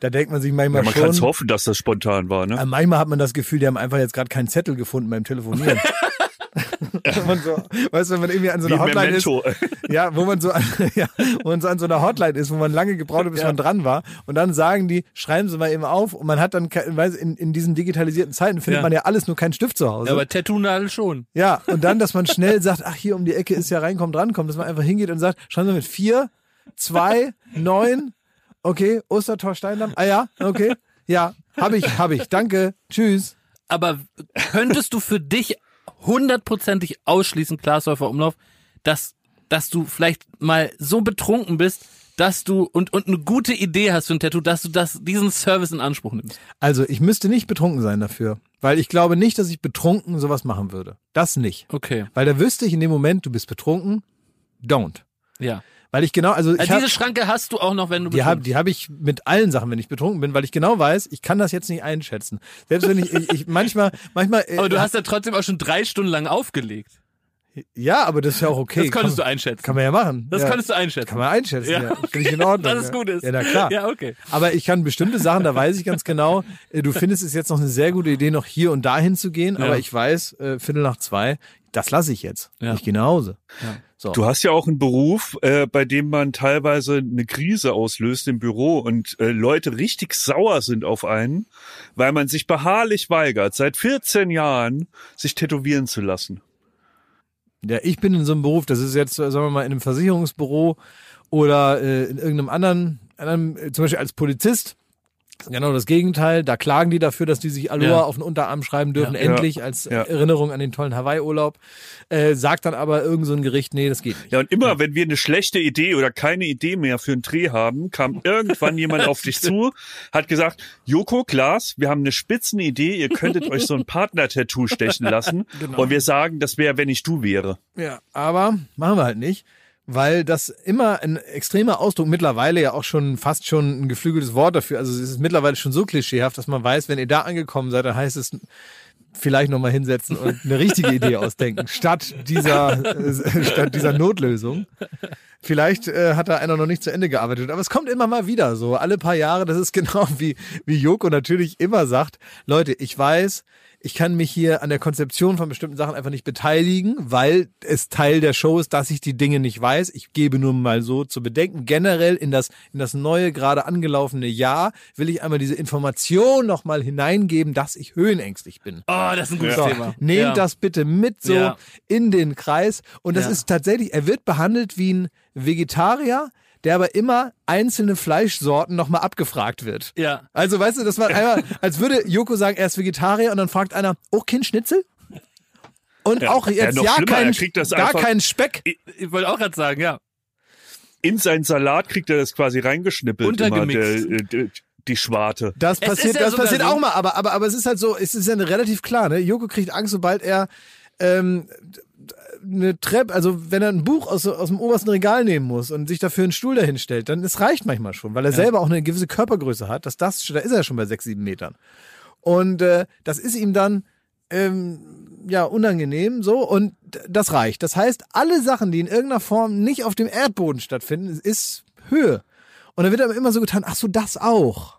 Da denkt man sich manchmal ja, man kann es schon. hoffen, dass das spontan war, ne? Manchmal hat man das Gefühl, die haben einfach jetzt gerade keinen Zettel gefunden beim Telefonieren. Wenn man so, weißt du, wenn man irgendwie an so Wie einer Hotline Memento. ist, ja, wo man so, an, ja, wo man so an so einer Hotline ist, wo man lange gebraucht hat, bis Ja. man dran war, und dann sagen die, schreiben Sie mal eben auf, und man hat dann, weiß, in, in diesen digitalisierten Zeiten findet Ja. man ja alles nur keinen Stift zu Hause. Ja, aber Tattoo-Nadel schon. Ja, und dann, dass man schnell sagt, ach, hier um die Ecke ist ja reinkommt, drankommt, dass man einfach hingeht und sagt, schreiben Sie mit vier, zwei, neun, okay, Ostertor Steindamm, ah ja, okay, ja, hab ich, hab ich, danke, tschüss. Aber könntest du für dich hundertprozentig ausschließen, Klaasdorfer Umlauf, dass, dass du vielleicht mal so betrunken bist, dass du und, und eine gute Idee hast für ein Tattoo, dass du das, diesen Service in Anspruch nimmst? Also, ich müsste nicht betrunken sein dafür, weil ich glaube nicht, dass ich betrunken sowas machen würde. Das nicht. Okay, Weil da wüsste ich in dem Moment, du bist betrunken, don't. ja. Weil ich genau, also ich Also hab, diese Schranke hast du auch noch, wenn du die habe betrunken die hab ich mit allen Sachen, wenn ich betrunken bin, weil ich genau weiß, ich kann das jetzt nicht einschätzen. Selbst wenn ich, ich, ich manchmal, manchmal. äh, Aber du hast ja trotzdem auch schon drei Stunden lang aufgelegt. ja, aber das ist ja auch okay. Das konntest kann, du einschätzen. Kann man ja machen. das ja. konntest du einschätzen. Kann man einschätzen, ja. Ja. Finde ich in Ordnung. Dass es gut ist. Ja, na klar. Ja, okay. Aber ich kann bestimmte Sachen, da weiß ich ganz genau, äh, du findest es jetzt noch eine sehr gute Idee, noch hier und dahin zu gehen, Ja. aber ich weiß, äh, Viertel nach zwei, das lasse ich jetzt. Ja. Ich gehe nach Hause. Ja. So. Du hast ja auch einen Beruf, äh, bei dem man teilweise eine Krise auslöst im Büro und äh, Leute richtig sauer sind auf einen, weil man sich beharrlich weigert, seit 14 Jahren sich tätowieren zu lassen. Ja, ich bin in so einem Beruf, das ist jetzt, sagen wir mal, in einem Versicherungsbüro oder äh, in irgendeinem anderen, anderen äh, zum Beispiel als Polizist. Genau das Gegenteil. Da klagen die dafür, dass die sich Aloha Ja. auf den Unterarm schreiben dürfen, Ja. endlich als Ja. Erinnerung an den tollen Hawaii-Urlaub. Äh, sagt dann aber irgend so ein Gericht, nee, das geht nicht. Ja, und immer, wenn wir eine schlechte Idee oder keine Idee mehr für einen Dreh haben, kam irgendwann jemand auf dich zu, hat gesagt, Joko, Klaas, wir haben eine spitzen Idee, ihr könntet euch so ein Partner-Tattoo stechen lassen. Und wir sagen, das wäre, wenn ich du wäre. Ja, aber machen wir halt nicht, weil das immer ein extremer Ausdruck mittlerweile ja auch schon fast schon ein geflügeltes Wort dafür. Also es ist mittlerweile schon so klischeehaft, dass man weiß, wenn ihr da angekommen seid, dann heißt es vielleicht nochmal hinsetzen und eine richtige Idee ausdenken, statt dieser, äh, statt dieser Notlösung. Vielleicht äh, hat da einer noch nicht zu Ende gearbeitet, aber es kommt immer mal wieder so, alle paar Jahre, das ist genau wie, wie Joko natürlich immer sagt, Leute, ich weiß, ich kann mich hier an der Konzeption von bestimmten Sachen einfach nicht beteiligen, weil es Teil der Show ist, dass ich die Dinge nicht weiß. Ich gebe nur mal so zu bedenken. Generell in das, in das neue, gerade angelaufene Jahr will ich einmal diese Information nochmal hineingeben, dass ich höhenängstlich bin. Oh, das ist ein gutes So, Thema. nehmt ja. das bitte mit so Ja. in den Kreis. Und das Ja. ist tatsächlich, er wird behandelt wie ein Vegetarier, der aber immer einzelne Fleischsorten nochmal abgefragt wird. Ja. Also weißt du, das war einmal, als würde Joko sagen, er ist Vegetarier und dann fragt einer, oh, Kind Schnitzel? Und Ja. auch Ja, jetzt ja, schlimmer, kein, kriegt das gar keinen Speck. Ich wollte auch gerade sagen, ja. In seinen Salat kriegt er das quasi reingeschnippelt, immer Untergemixt. der, der, die Schwarte. Das Es passiert, ja das passiert so- auch mal, aber, aber, aber es ist halt so, es ist ja relativ klar, ne? Joko kriegt Angst, sobald er ähm, eine Treppe, also wenn er ein Buch aus, aus dem obersten Regal nehmen muss und sich dafür einen Stuhl dahin stellt, dann es reicht manchmal schon, weil er selber auch eine gewisse Körpergröße hat, dass das, da ist er schon bei sechs, sieben Metern. Und äh, das ist ihm dann ähm, ja unangenehm so und das reicht. Das heißt, alle Sachen, die in irgendeiner Form nicht auf dem Erdboden stattfinden, ist Höhe. Und dann wird aber immer so getan, ach so, das auch.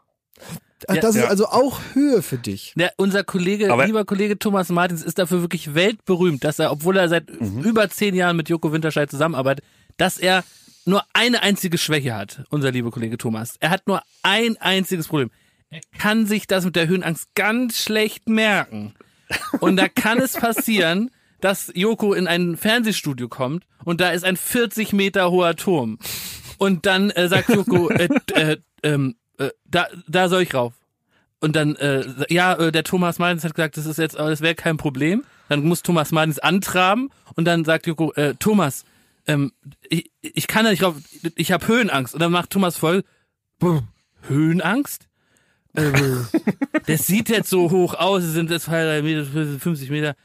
Ach, Ja. das ist Ja. also auch Höhe für dich. Der, unser Kollege, Aber- lieber Kollege Thomas Martins ist dafür wirklich weltberühmt, dass er, obwohl er seit Mhm. über zehn Jahren mit Joko Winterscheid zusammenarbeitet, dass er nur eine einzige Schwäche hat, unser lieber Kollege Thomas. Er hat nur ein einziges Problem. er kann sich das mit der Höhenangst ganz schlecht merken. Und da kann es passieren, dass Joko in ein Fernsehstudio kommt und da ist ein 40 Meter hoher Turm. Und dann äh, sagt Joko, äh, äh, ähm, äh, da, da soll ich rauf. Und dann, äh, ja, äh, der Thomas Martins hat gesagt, das ist jetzt, das wäre kein Problem. Dann muss Thomas Martins antraben und dann sagt Joko, äh, Thomas, ähm, ich, ich kann da nicht rauf, ich habe Höhenangst. Und dann macht Thomas voll, Höhenangst? Äh, das sieht jetzt so hoch aus, es sind jetzt 2, Meter, 50 Meter.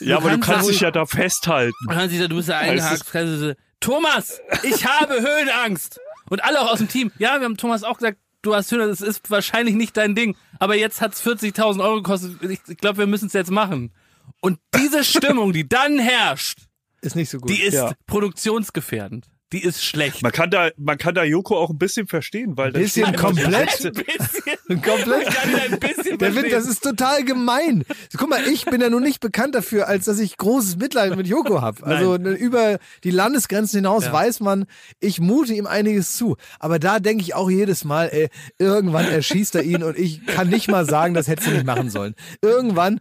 Ja, aber du kannst da- dich ja da festhalten. und dann sieht er, du bist ja eingehakt. kannst du so, Thomas, ich habe Höhenangst. Und alle auch aus dem Team. Ja, wir haben Thomas auch gesagt, du hast Höhenangst, das ist wahrscheinlich nicht dein Ding. Aber jetzt hat's 40.000 Euro gekostet. Ich, ich glaube, wir müssen es jetzt machen. Und diese Stimmung, die dann herrscht, Ist nicht so gut. die ist Ja. produktionsgefährdend. Die ist schlecht. Man kann da, man kann da Joko auch ein bisschen verstehen, weil das Bisschen komplett. Ein bisschen. Komplett. Ich kann ihn ein bisschen Der Wind, das ist total gemein. Guck mal, ich bin ja nun nicht bekannt dafür, als dass ich großes Mitleid mit Joko habe. Also ne, über die Landesgrenzen hinaus Ja. weiß man, ich mute ihm einiges zu. Aber da denke ich auch jedes Mal, ey, irgendwann erschießt er ihn und ich kann nicht mal sagen, das hättest du nicht machen sollen. Irgendwann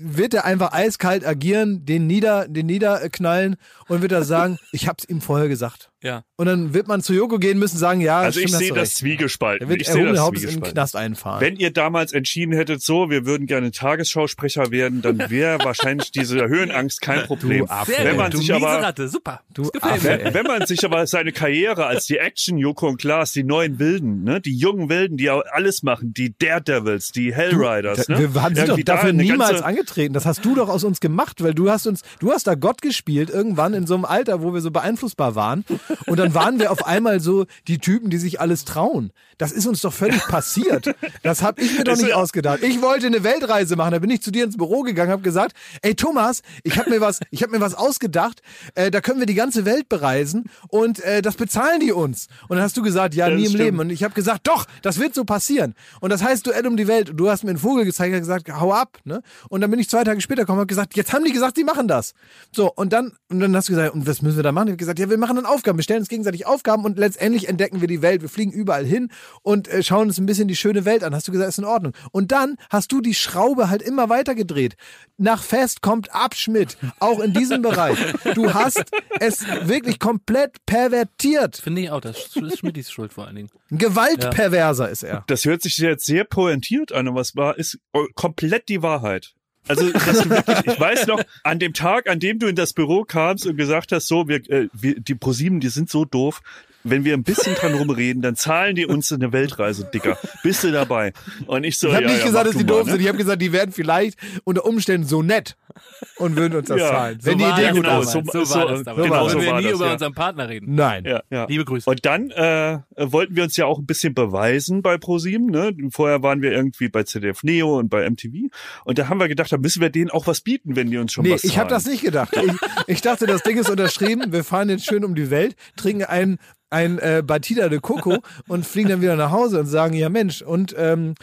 wird er einfach eiskalt agieren, den nieder, den niederknallen und wird er sagen, ich hab's ihm vorher gesagt gesagt. Ja. Und dann wird man zu Joko gehen müssen und sagen, ja, Also ich stimmt, hast sehe du das zwiegespalten. Er wird Ich sehe erhobenen das Hauptes in den. Knast einfahren. Wenn ihr damals entschieden hättet, so, wir würden gerne Tagesschausprecher werden, dann wäre wahrscheinlich diese Höhenangst kein Problem. Sehr wenn man du sich aber Ratte. Super. Du ey. wenn man sich aber seine Karriere als die Action Joko und Klaas, die neuen Wilden, ne, die jungen Wilden, die alles machen, die Daredevils, die Hellriders, Da- ne? Wir haben sie doch da dafür eine niemals angetreten. Das hast du doch aus uns gemacht, weil du hast uns, du hast da Gott gespielt irgendwann in so einem Alter, wo wir so beeinflussbar waren. Und dann waren wir auf einmal so die Typen, die sich alles trauen. Das ist uns doch völlig passiert. Das habe ich mir doch nicht ausgedacht. Ich wollte eine Weltreise machen. Da bin ich zu dir ins Büro gegangen, habe gesagt, ey Thomas, ich habe mir was, ich habe mir was ausgedacht. Äh, da können wir die ganze Welt bereisen und äh, das bezahlen die uns. Und dann hast du gesagt, ja, Das nie im stimmt. Leben. Und ich habe gesagt, doch, das wird so passieren. Und das heißt Duell um die Welt. Du hast mir einen Vogel gezeigt, hast gesagt, hau ab. Ne? Und dann bin ich zwei Tage später gekommen und habe gesagt, jetzt haben die gesagt, sie machen das. So, und dann, und dann hast du gesagt, und was müssen wir da machen? Ich habe gesagt, ja, wir machen dann Aufgaben. Wir stellen uns gegenseitig Aufgaben und letztendlich entdecken wir die Welt. Wir fliegen überall hin und äh, schauen uns ein bisschen die schöne Welt an. Hast du gesagt, ist in Ordnung. Und dann hast du die Schraube halt immer weiter gedreht. Nach Fest kommt Abschmidt, auch in diesem Bereich. Du hast es wirklich komplett pervertiert. Finde ich auch. Das ist Schmidtis Schuld vor allen Dingen. Ein Gewaltperverser ist er. Das hört sich jetzt sehr pointiert an, aber es war, ist äh, komplett die Wahrheit. Also, dass du wirklich, ich weiß noch, an dem Tag, an dem du in das Büro kamst und gesagt hast, so, wir, äh, wir die ProSieben, die sind so doof, wenn wir ein bisschen dran rumreden, dann zahlen die uns eine Weltreise, Dicker. Bist du dabei? Und ich so, Ich habe ja, nicht ja, gesagt, dass die mal, doof ne? sind. Ich habe gesagt, die werden vielleicht unter Umständen so nett und würden uns das Ja, zahlen. So Wenn die war Idee gut damals. ist. so- So, so- war das damals. genau so wir war nie das, über ja. unseren Partner reden. Nein. Ja, ja. Liebe Grüße. Und dann äh, wollten wir uns ja auch ein bisschen beweisen bei ProSieben. Ne? Vorher waren wir irgendwie bei ZDF Neo und bei MTV. Und da haben wir gedacht, da müssen wir denen auch was bieten, wenn die uns schon Nee, was ich habe zahlen. das nicht gedacht. Ich, ich dachte, das Ding ist unterschrieben. Wir fahren jetzt schön um die Welt, trinken ein, ein äh, Batida de Coco und fliegen dann wieder nach Hause und sagen, ja Mensch, und ähm,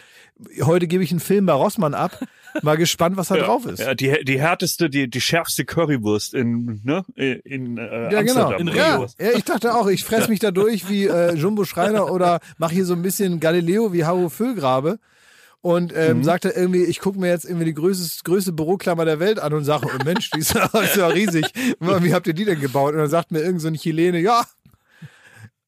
heute gebe ich einen Film bei Rossmann ab. Mal gespannt, was da drauf ist. Ja, die, die härteste, die, die schärfste Currywurst in, ne, in äh, Ja, genau. Amsterdam. In Ja, Rio. ja, ich dachte auch, ich fress mich da durch wie äh, Jumbo Schreiner oder mache hier so ein bisschen Galileo wie Haro Füllgrabe. Und ähm, Mhm. sagte irgendwie, ich gucke mir jetzt irgendwie die größte, größte Büroklammer der Welt an und sage, oh Mensch, die ist ja, ist ja riesig. Wie habt ihr die denn gebaut? Und dann sagt mir irgend so ein Chilene, ja,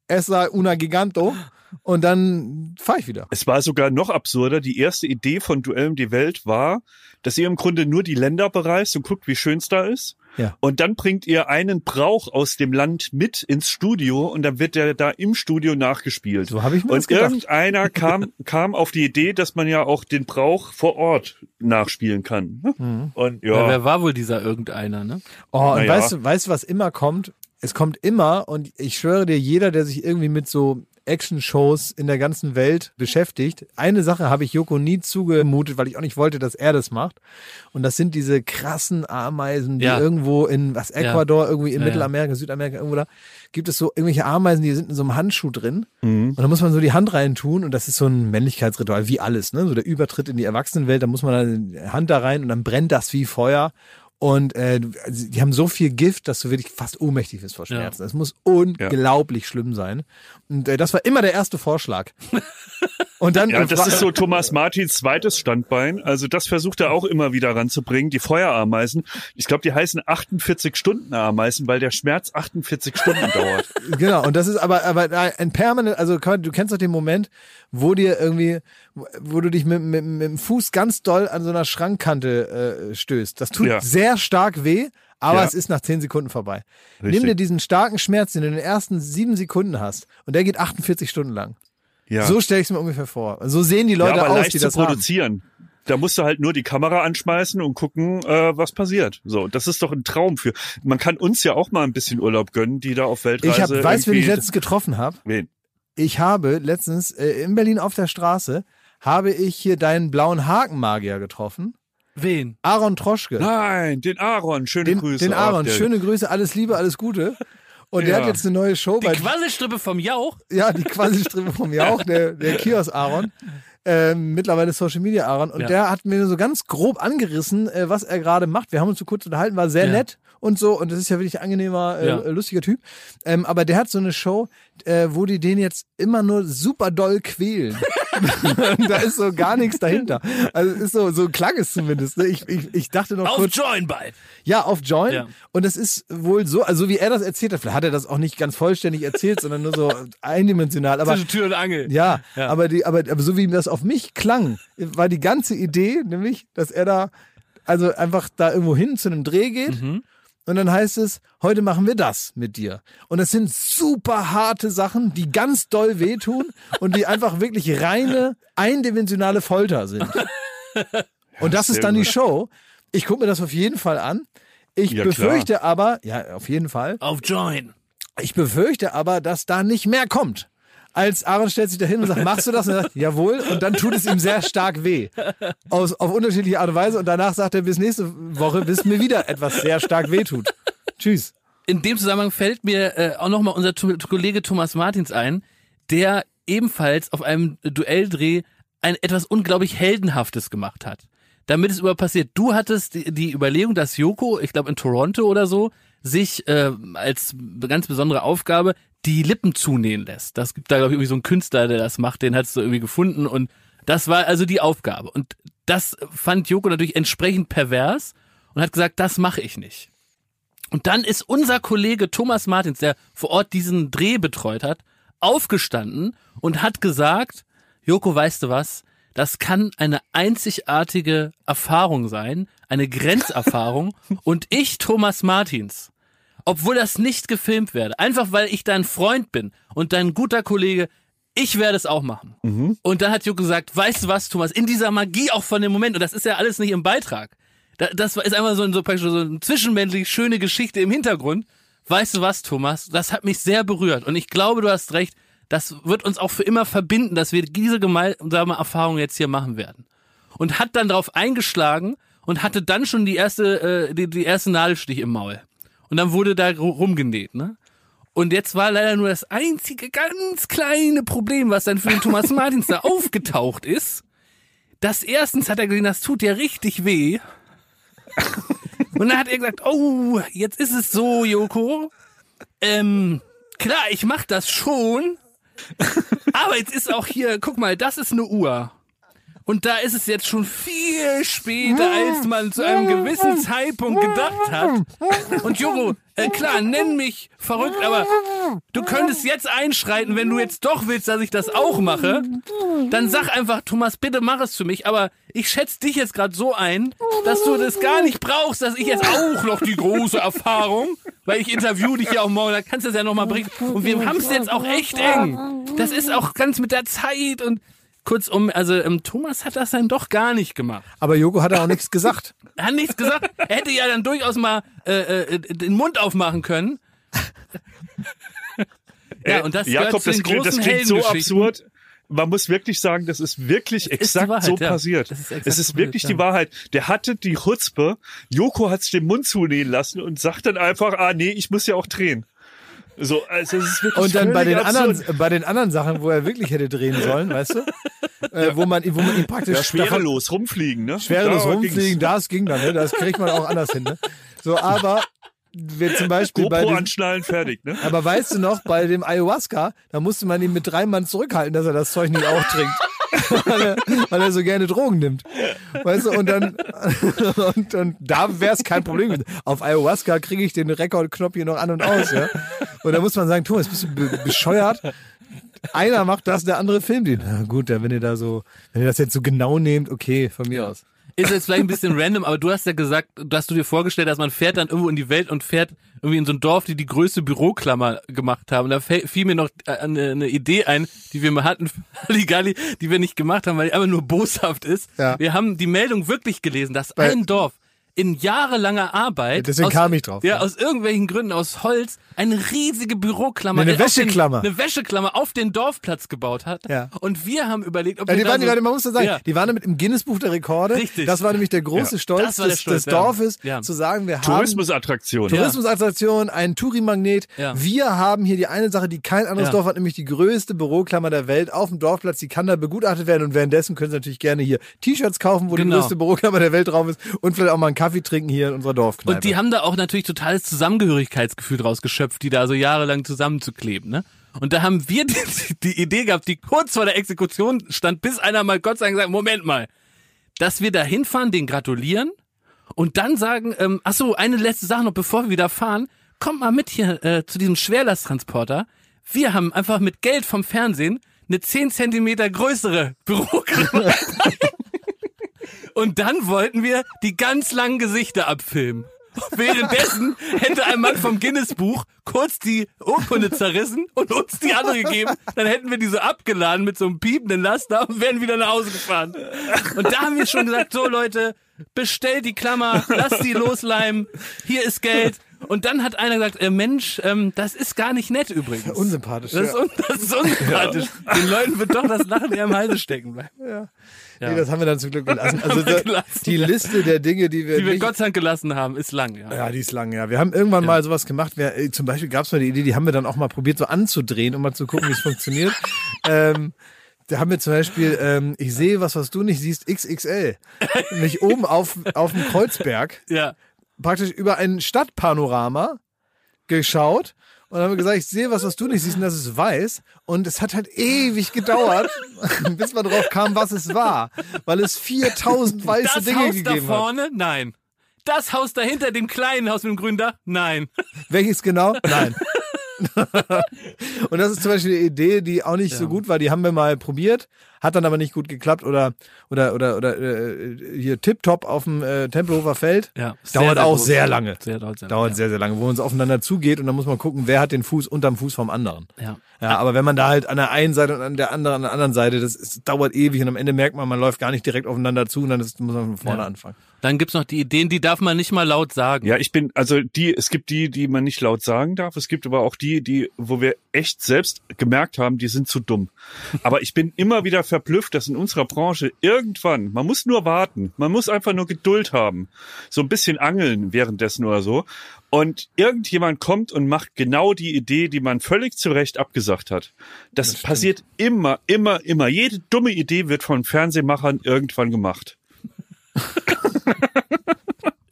essa una giganto. Und dann fahre ich wieder. Es war sogar noch absurder. Die erste Idee von Duell um die Welt war, dass ihr im Grunde nur die Länder bereist und guckt, wie schön es da ist. Ja. Und dann bringt ihr einen Brauch aus dem Land mit ins Studio und dann wird der da im Studio nachgespielt. So habe ich mir das und gedacht. irgendeiner kam, kam auf die Idee, dass man ja auch den Brauch vor Ort nachspielen kann. Mhm. Und Ja. ja, wer war wohl dieser irgendeiner, ne? Oh, und Naja. weißt du, weißt du, was immer kommt? Es kommt immer, und ich schwöre dir, jeder, der sich irgendwie mit so Action-Shows in der ganzen Welt beschäftigt. Eine Sache habe ich Joko nie zugemutet, weil ich auch nicht wollte, dass er das macht. Und das sind diese krassen Ameisen, die Ja. irgendwo in was Ecuador, irgendwie in Ja, ja. Mittelamerika, Südamerika, irgendwo da, gibt es so irgendwelche Ameisen, die sind in so einem Handschuh drin. Und da muss man so die Hand rein tun und das ist so ein Männlichkeitsritual, wie alles, ne? So der Übertritt in die Erwachsenenwelt, da muss man dann die Hand da rein und dann brennt das wie Feuer. Und äh, die haben so viel Gift, dass du wirklich fast ohnmächtig wirst vor Schmerzen. Es muss unglaublich schlimm sein. Und äh, das war immer der erste Vorschlag. Und dann Ja, das ist so Thomas Martins zweites Standbein. Also das versucht er auch immer wieder ranzubringen. Die Feuerameisen. Ich glaube, die heißen 48 Stunden Ameisen, weil der Schmerz 48 Stunden dauert. Genau, und das ist aber, aber ein permanent, also du kennst doch den Moment, wo dir irgendwie, wo du dich mit, mit, mit dem Fuß ganz doll an so einer Schrankkante äh, stößt. Das tut Ja. sehr stark weh, aber Ja. es ist nach zehn Sekunden vorbei. Richtig. Nimm dir diesen starken Schmerz, den du in den ersten sieben Sekunden hast, und der geht 48 Stunden lang. Ja. So stelle ich es mir ungefähr vor. So sehen die Leute ja, aber aus, leicht die zu das haben. produzieren. Da musst du halt nur die Kamera anschmeißen und gucken, äh, was passiert. So, das ist doch ein Traum für. Man kann uns ja auch mal ein bisschen Urlaub gönnen, die da auf Weltreise. Ich hab, weißt du, wen ich letztens getroffen habe? Wen? Ich habe letztens äh, in Berlin auf der Straße habe ich hier deinen blauen Hakenmagier getroffen. Wen? Aaron Troschke. Nein, den Aaron. Schöne den, Grüße. den Aaron, der- schöne Grüße, alles Liebe, alles Gute. Und der Ja. hat jetzt eine neue Show Die Quasselstrippe vom Jauch? ja, die Quasi-Strippe vom Jauch, der, der Kiosk Aaron. Ähm, mittlerweile Social Media Aaron. Und Ja. der hat mir so ganz grob angerissen, äh, was er gerade macht. Wir haben uns so kurz unterhalten, war sehr Ja. nett und so. Und das ist ja wirklich ein angenehmer, äh, Ja. lustiger Typ. Ähm, aber der hat so eine Show, äh, wo die den jetzt immer nur super doll quälen. da ist so gar nichts dahinter. Also ist so, so klang es zumindest. Ne? Ich, ich, ich dachte noch Auf kurz, Join bald. ja, auf Join. Ja. Und es ist wohl so, also wie er das erzählt hat, vielleicht hat er das auch nicht ganz vollständig erzählt, sondern nur so eindimensional. Aber Zwischen Tür und Angel. ja, Ja. aber die, aber, aber so wie das auf mich klang, war die ganze Idee, nämlich, dass er da, also einfach da irgendwo hin zu einem Dreh geht. Mhm. Und dann heißt es, heute machen wir das mit dir. Und das sind super harte Sachen, die ganz doll wehtun und die einfach wirklich reine, eindimensionale Folter sind. Und das ist dann die. Show. Ich gucke mir das auf jeden Fall an. Ich Ja, befürchte aber, ja, auf jeden Fall. Auf Join. Ich befürchte aber, dass da nicht mehr kommt. Als Aaron stellt sich da hin und sagt, machst du das? Und er sagt, jawohl. Und dann tut es ihm sehr stark weh. Aus, auf unterschiedliche Art und Weise. Und danach sagt er, bis nächste Woche, bis mir wieder etwas sehr stark weh tut. Tschüss. In dem Zusammenhang fällt mir äh, auch nochmal unser Kollege Thomas Martins ein, der ebenfalls auf einem Duelldreh ein etwas unglaublich Heldenhaftes gemacht hat. Damit es über passiert. Du hattest die, die Überlegung, dass Yoko, ich glaube in Toronto oder so, sich äh, als ganz besondere Aufgabe die Lippen zunähen lässt. Das gibt da, glaube ich, irgendwie so einen Künstler, der das macht, den hast du irgendwie gefunden und das war also die Aufgabe. Und das fand Yoko natürlich entsprechend pervers und hat gesagt, das mache ich nicht. Und dann ist unser Kollege Thomas Martins, der vor Ort diesen Dreh betreut hat, aufgestanden und hat gesagt, Joko, weißt du was? Das kann eine einzigartige Erfahrung sein, eine Grenzerfahrung. und ich, Thomas Martins, obwohl das nicht gefilmt werde, einfach weil ich dein Freund bin und dein guter Kollege, ich werde es auch machen. Und dann hat Joko gesagt, weißt du was, Thomas, in dieser Magie auch von dem Moment, und das ist ja alles nicht im Beitrag, da- das ist einfach so, ein, so, so eine zwischenmännlich schöne Geschichte im Hintergrund. Weißt du was, Thomas? Das hat mich sehr berührt. Und ich glaube, du hast recht. Das wird uns auch für immer verbinden, dass wir diese gemeinsame Erfahrung jetzt hier machen werden. Und hat dann darauf eingeschlagen und hatte dann schon die erste, äh, die, die erste Nadelstich im Maul. Und dann wurde da ru- rumgenäht, ne? Und jetzt war leider nur das einzige ganz kleine Problem, was dann für den Thomas Martins da aufgetaucht ist. Das erstens hat er gesehen, das tut ja richtig weh. Und dann hat er gesagt, oh, jetzt ist es so, Joko. Ähm, klar, ich mach das schon. Aber jetzt ist auch hier, guck mal, das ist eine Uhr. Und da ist es jetzt schon viel später, als man zu einem gewissen Zeitpunkt gedacht hat. Und Joko, äh, klar, nenn mich verrückt, aber du könntest jetzt einschreiten, wenn du jetzt doch willst, dass ich das auch mache. Dann sag einfach, Thomas, bitte mach es für mich. Aber ich schätze dich jetzt gerade so ein, dass du das gar nicht brauchst, dass ich jetzt auch noch die große Erfahrung, weil ich interview dich ja auch morgen, da kannst du es ja nochmal bringen. Und wir haben es jetzt auch echt eng. Das ist auch ganz mit der Zeit und kurzum, also ähm, Thomas hat das dann doch gar nicht gemacht. Aber Joko hat auch nichts gesagt. Er hat nichts gesagt. Er hätte ja dann durchaus mal äh, äh, den Mund aufmachen können. ja, und das Äh, Jakob, das den klingt, das großen klingt so absurd. Man muss wirklich sagen, das ist wirklich ist exakt Wahrheit, so ja. passiert. Das ist exakt es ist so wirklich passiert, die. Wahrheit. Der hatte die Chutzpe. Joko hat sich den Mund zunähen lassen und sagt dann einfach, ah nee, ich muss ja auch drehen. So, also es ist wirklich Und dann bei den, absurd. anderen, bei den anderen Sachen, wo er wirklich hätte drehen sollen, weißt du? Äh, wo, man, wo man ihn praktisch ja, schwerelos rumfliegen, ne? schwerelos Da rumfliegen, ging's. das ging dann, ne? Das kriegt man auch anders hin, ne? So, aber wir zum Beispiel bei GoPro diesem, anschnallen, fertig, ne? aber weißt du noch, bei dem Ayahuasca, da musste man ihn mit drei Mann zurückhalten, dass er das Zeug nicht auch trinkt. Weil, er, weil er so gerne Drogen nimmt. Weißt du, und dann, und, und da wäre es kein Problem. Auf Ayahuasca kriege ich den Rekordknopf hier noch an und aus, ja. Und da muss man sagen, Thomas, bist du be bescheuert? Einer macht das, der andere filmt ihn. Na gut, wenn ihr da so, wenn ihr das jetzt so genau nehmt, okay, von mir aus. Ist jetzt vielleicht ein bisschen random, aber du hast ja gesagt, dass du dir vorgestellt hast, man fährt dann irgendwo in die Welt und fährt irgendwie in so ein Dorf, die die größte Büroklammer gemacht haben. Und da fiel mir noch äh, eine, eine Idee ein, die wir mal hatten, Halligalli, die wir nicht gemacht haben, weil die einfach nur boshaft ist. Ja. Wir haben die Meldung wirklich gelesen, dass Bei- ein Dorf in jahrelanger Arbeit, Deswegen aus, kam ich drauf, Ja, ja. aus irgendwelchen Gründen aus Holz eine riesige Büroklammer, Eine äh, auf den- Wäscheklammer. eine Wäscheklammer auf den Dorfplatz gebaut hat. Ja. Und wir haben überlegt, ob Ja, wir die waren, die so, waren, man muss das sagen, Ja. die waren damit im Guinness-Buch der Rekorde. Richtig. Das war nämlich der große Stolz, der des, Stolz, des ja. Dorfes, Ja. zu sagen, wir haben Tourismusattraktion. Tourismusattraktion, ein Touri-Magnet. Ja. Wir haben hier die eine Sache, die kein anderes Ja. Dorf hat, nämlich die größte Büroklammer der Welt auf dem Dorfplatz. Die kann da begutachtet werden und währenddessen können Sie natürlich gerne hier T-Shirts kaufen, wo die Genau. größte Büroklammer der Welt drauf ist und vielleicht auch mal einen Kaffee trinken hier in unserer Dorfkneipe. Und die haben da auch natürlich totales Zusammengehörigkeitsgefühl draus geschöpft, die da so jahrelang zusammenzukleben, ne? Und da haben wir die, die Idee gehabt, die kurz vor der Exekution stand, bis einer mal Gott sei Dank sagt, Moment mal, dass wir da hinfahren, den gratulieren und dann sagen, ähm, ach so, eine letzte Sache noch, bevor wir wieder fahren, kommt mal mit hier äh, zu diesem Schwerlasttransporter. Wir haben einfach mit Geld vom Fernsehen eine 10 Zentimeter größere Büroklammer. Und dann wollten wir die ganz langen Gesichter abfilmen. Währenddessen hätte ein Mann vom Guinness-Buch kurz die Urkunde zerrissen und uns die andere gegeben. Dann hätten wir die so abgeladen mit so einem piependen Laster und wären wieder nach Hause gefahren. Und da haben wir schon gesagt, so Leute, bestellt die Klammer, lasst die losleimen, hier ist Geld. Und dann hat einer gesagt, äh, Mensch, ähm, das ist gar nicht nett übrigens. unsympathisch. Das ist, ja. un das ist unsympathisch. Den Leuten wird doch das Lachen eher im Halse stecken bleiben. Ja. Ja. Nee, das haben wir dann zum Glück gelassen. Also da, gelassen. die Liste der Dinge, die wir, Die wir Gott sei Dank gelassen haben, ist lang, ja. Ja, die ist lang, ja. Wir haben irgendwann mal sowas gemacht. Wir, äh, zum Beispiel gab es mal die Idee, die haben wir dann auch mal probiert, so anzudrehen, um mal zu gucken, wie es funktioniert. Ähm, da haben wir zum Beispiel, ähm, ich sehe was, was du nicht siehst, XXL. Nämlich oben auf, auf dem Kreuzberg, Ja. Praktisch über ein Stadtpanorama geschaut. Und dann haben wir gesagt, ich sehe was, was du nicht siehst, und das ist weiß. Und es hat halt ewig gedauert, bis man drauf kam, was es war. Weil es 4000 weiße Das Dinge Haus da gegeben hat. vorne? Nein. Das Haus dahinter, dem kleinen Haus mit dem grünen Dach? Nein. Welches genau? Nein. und das ist zum Beispiel eine Idee, die auch nicht so gut war. Die haben wir mal probiert, hat dann aber nicht gut geklappt. Oder oder oder oder äh, hier Tip-Top auf dem äh, Tempelhofer Feld. Ja, sehr, dauert sehr auch sehr lange. Sehr, dauert sehr Dauert sehr, sehr lange, wo man so aufeinander zugeht und dann muss man gucken, wer hat den Fuß unterm Fuß vom anderen. Ja. Ja, aber wenn man da halt an der einen Seite und an der anderen, an der anderen Seite, das ist, dauert ewig und am Ende merkt man, man läuft gar nicht direkt aufeinander zu und dann ist, muss man von vorne Ja. anfangen. Dann gibt's noch die Ideen, die darf man nicht mal laut sagen. Ja, ich bin, also die, es gibt die, die man nicht laut sagen darf. Es gibt aber auch die, die, wo wir echt selbst gemerkt haben, die sind zu dumm. Aber ich bin immer wieder verblüfft, dass in unserer Branche irgendwann, man muss nur warten, man muss einfach nur Geduld haben, so ein bisschen angeln währenddessen oder so. Und irgendjemand kommt und macht genau die Idee, die man völlig zu Recht abgesagt hat. Das, passiert immer, immer, immer. Jede dumme Idee wird von Fernsehmachern irgendwann gemacht.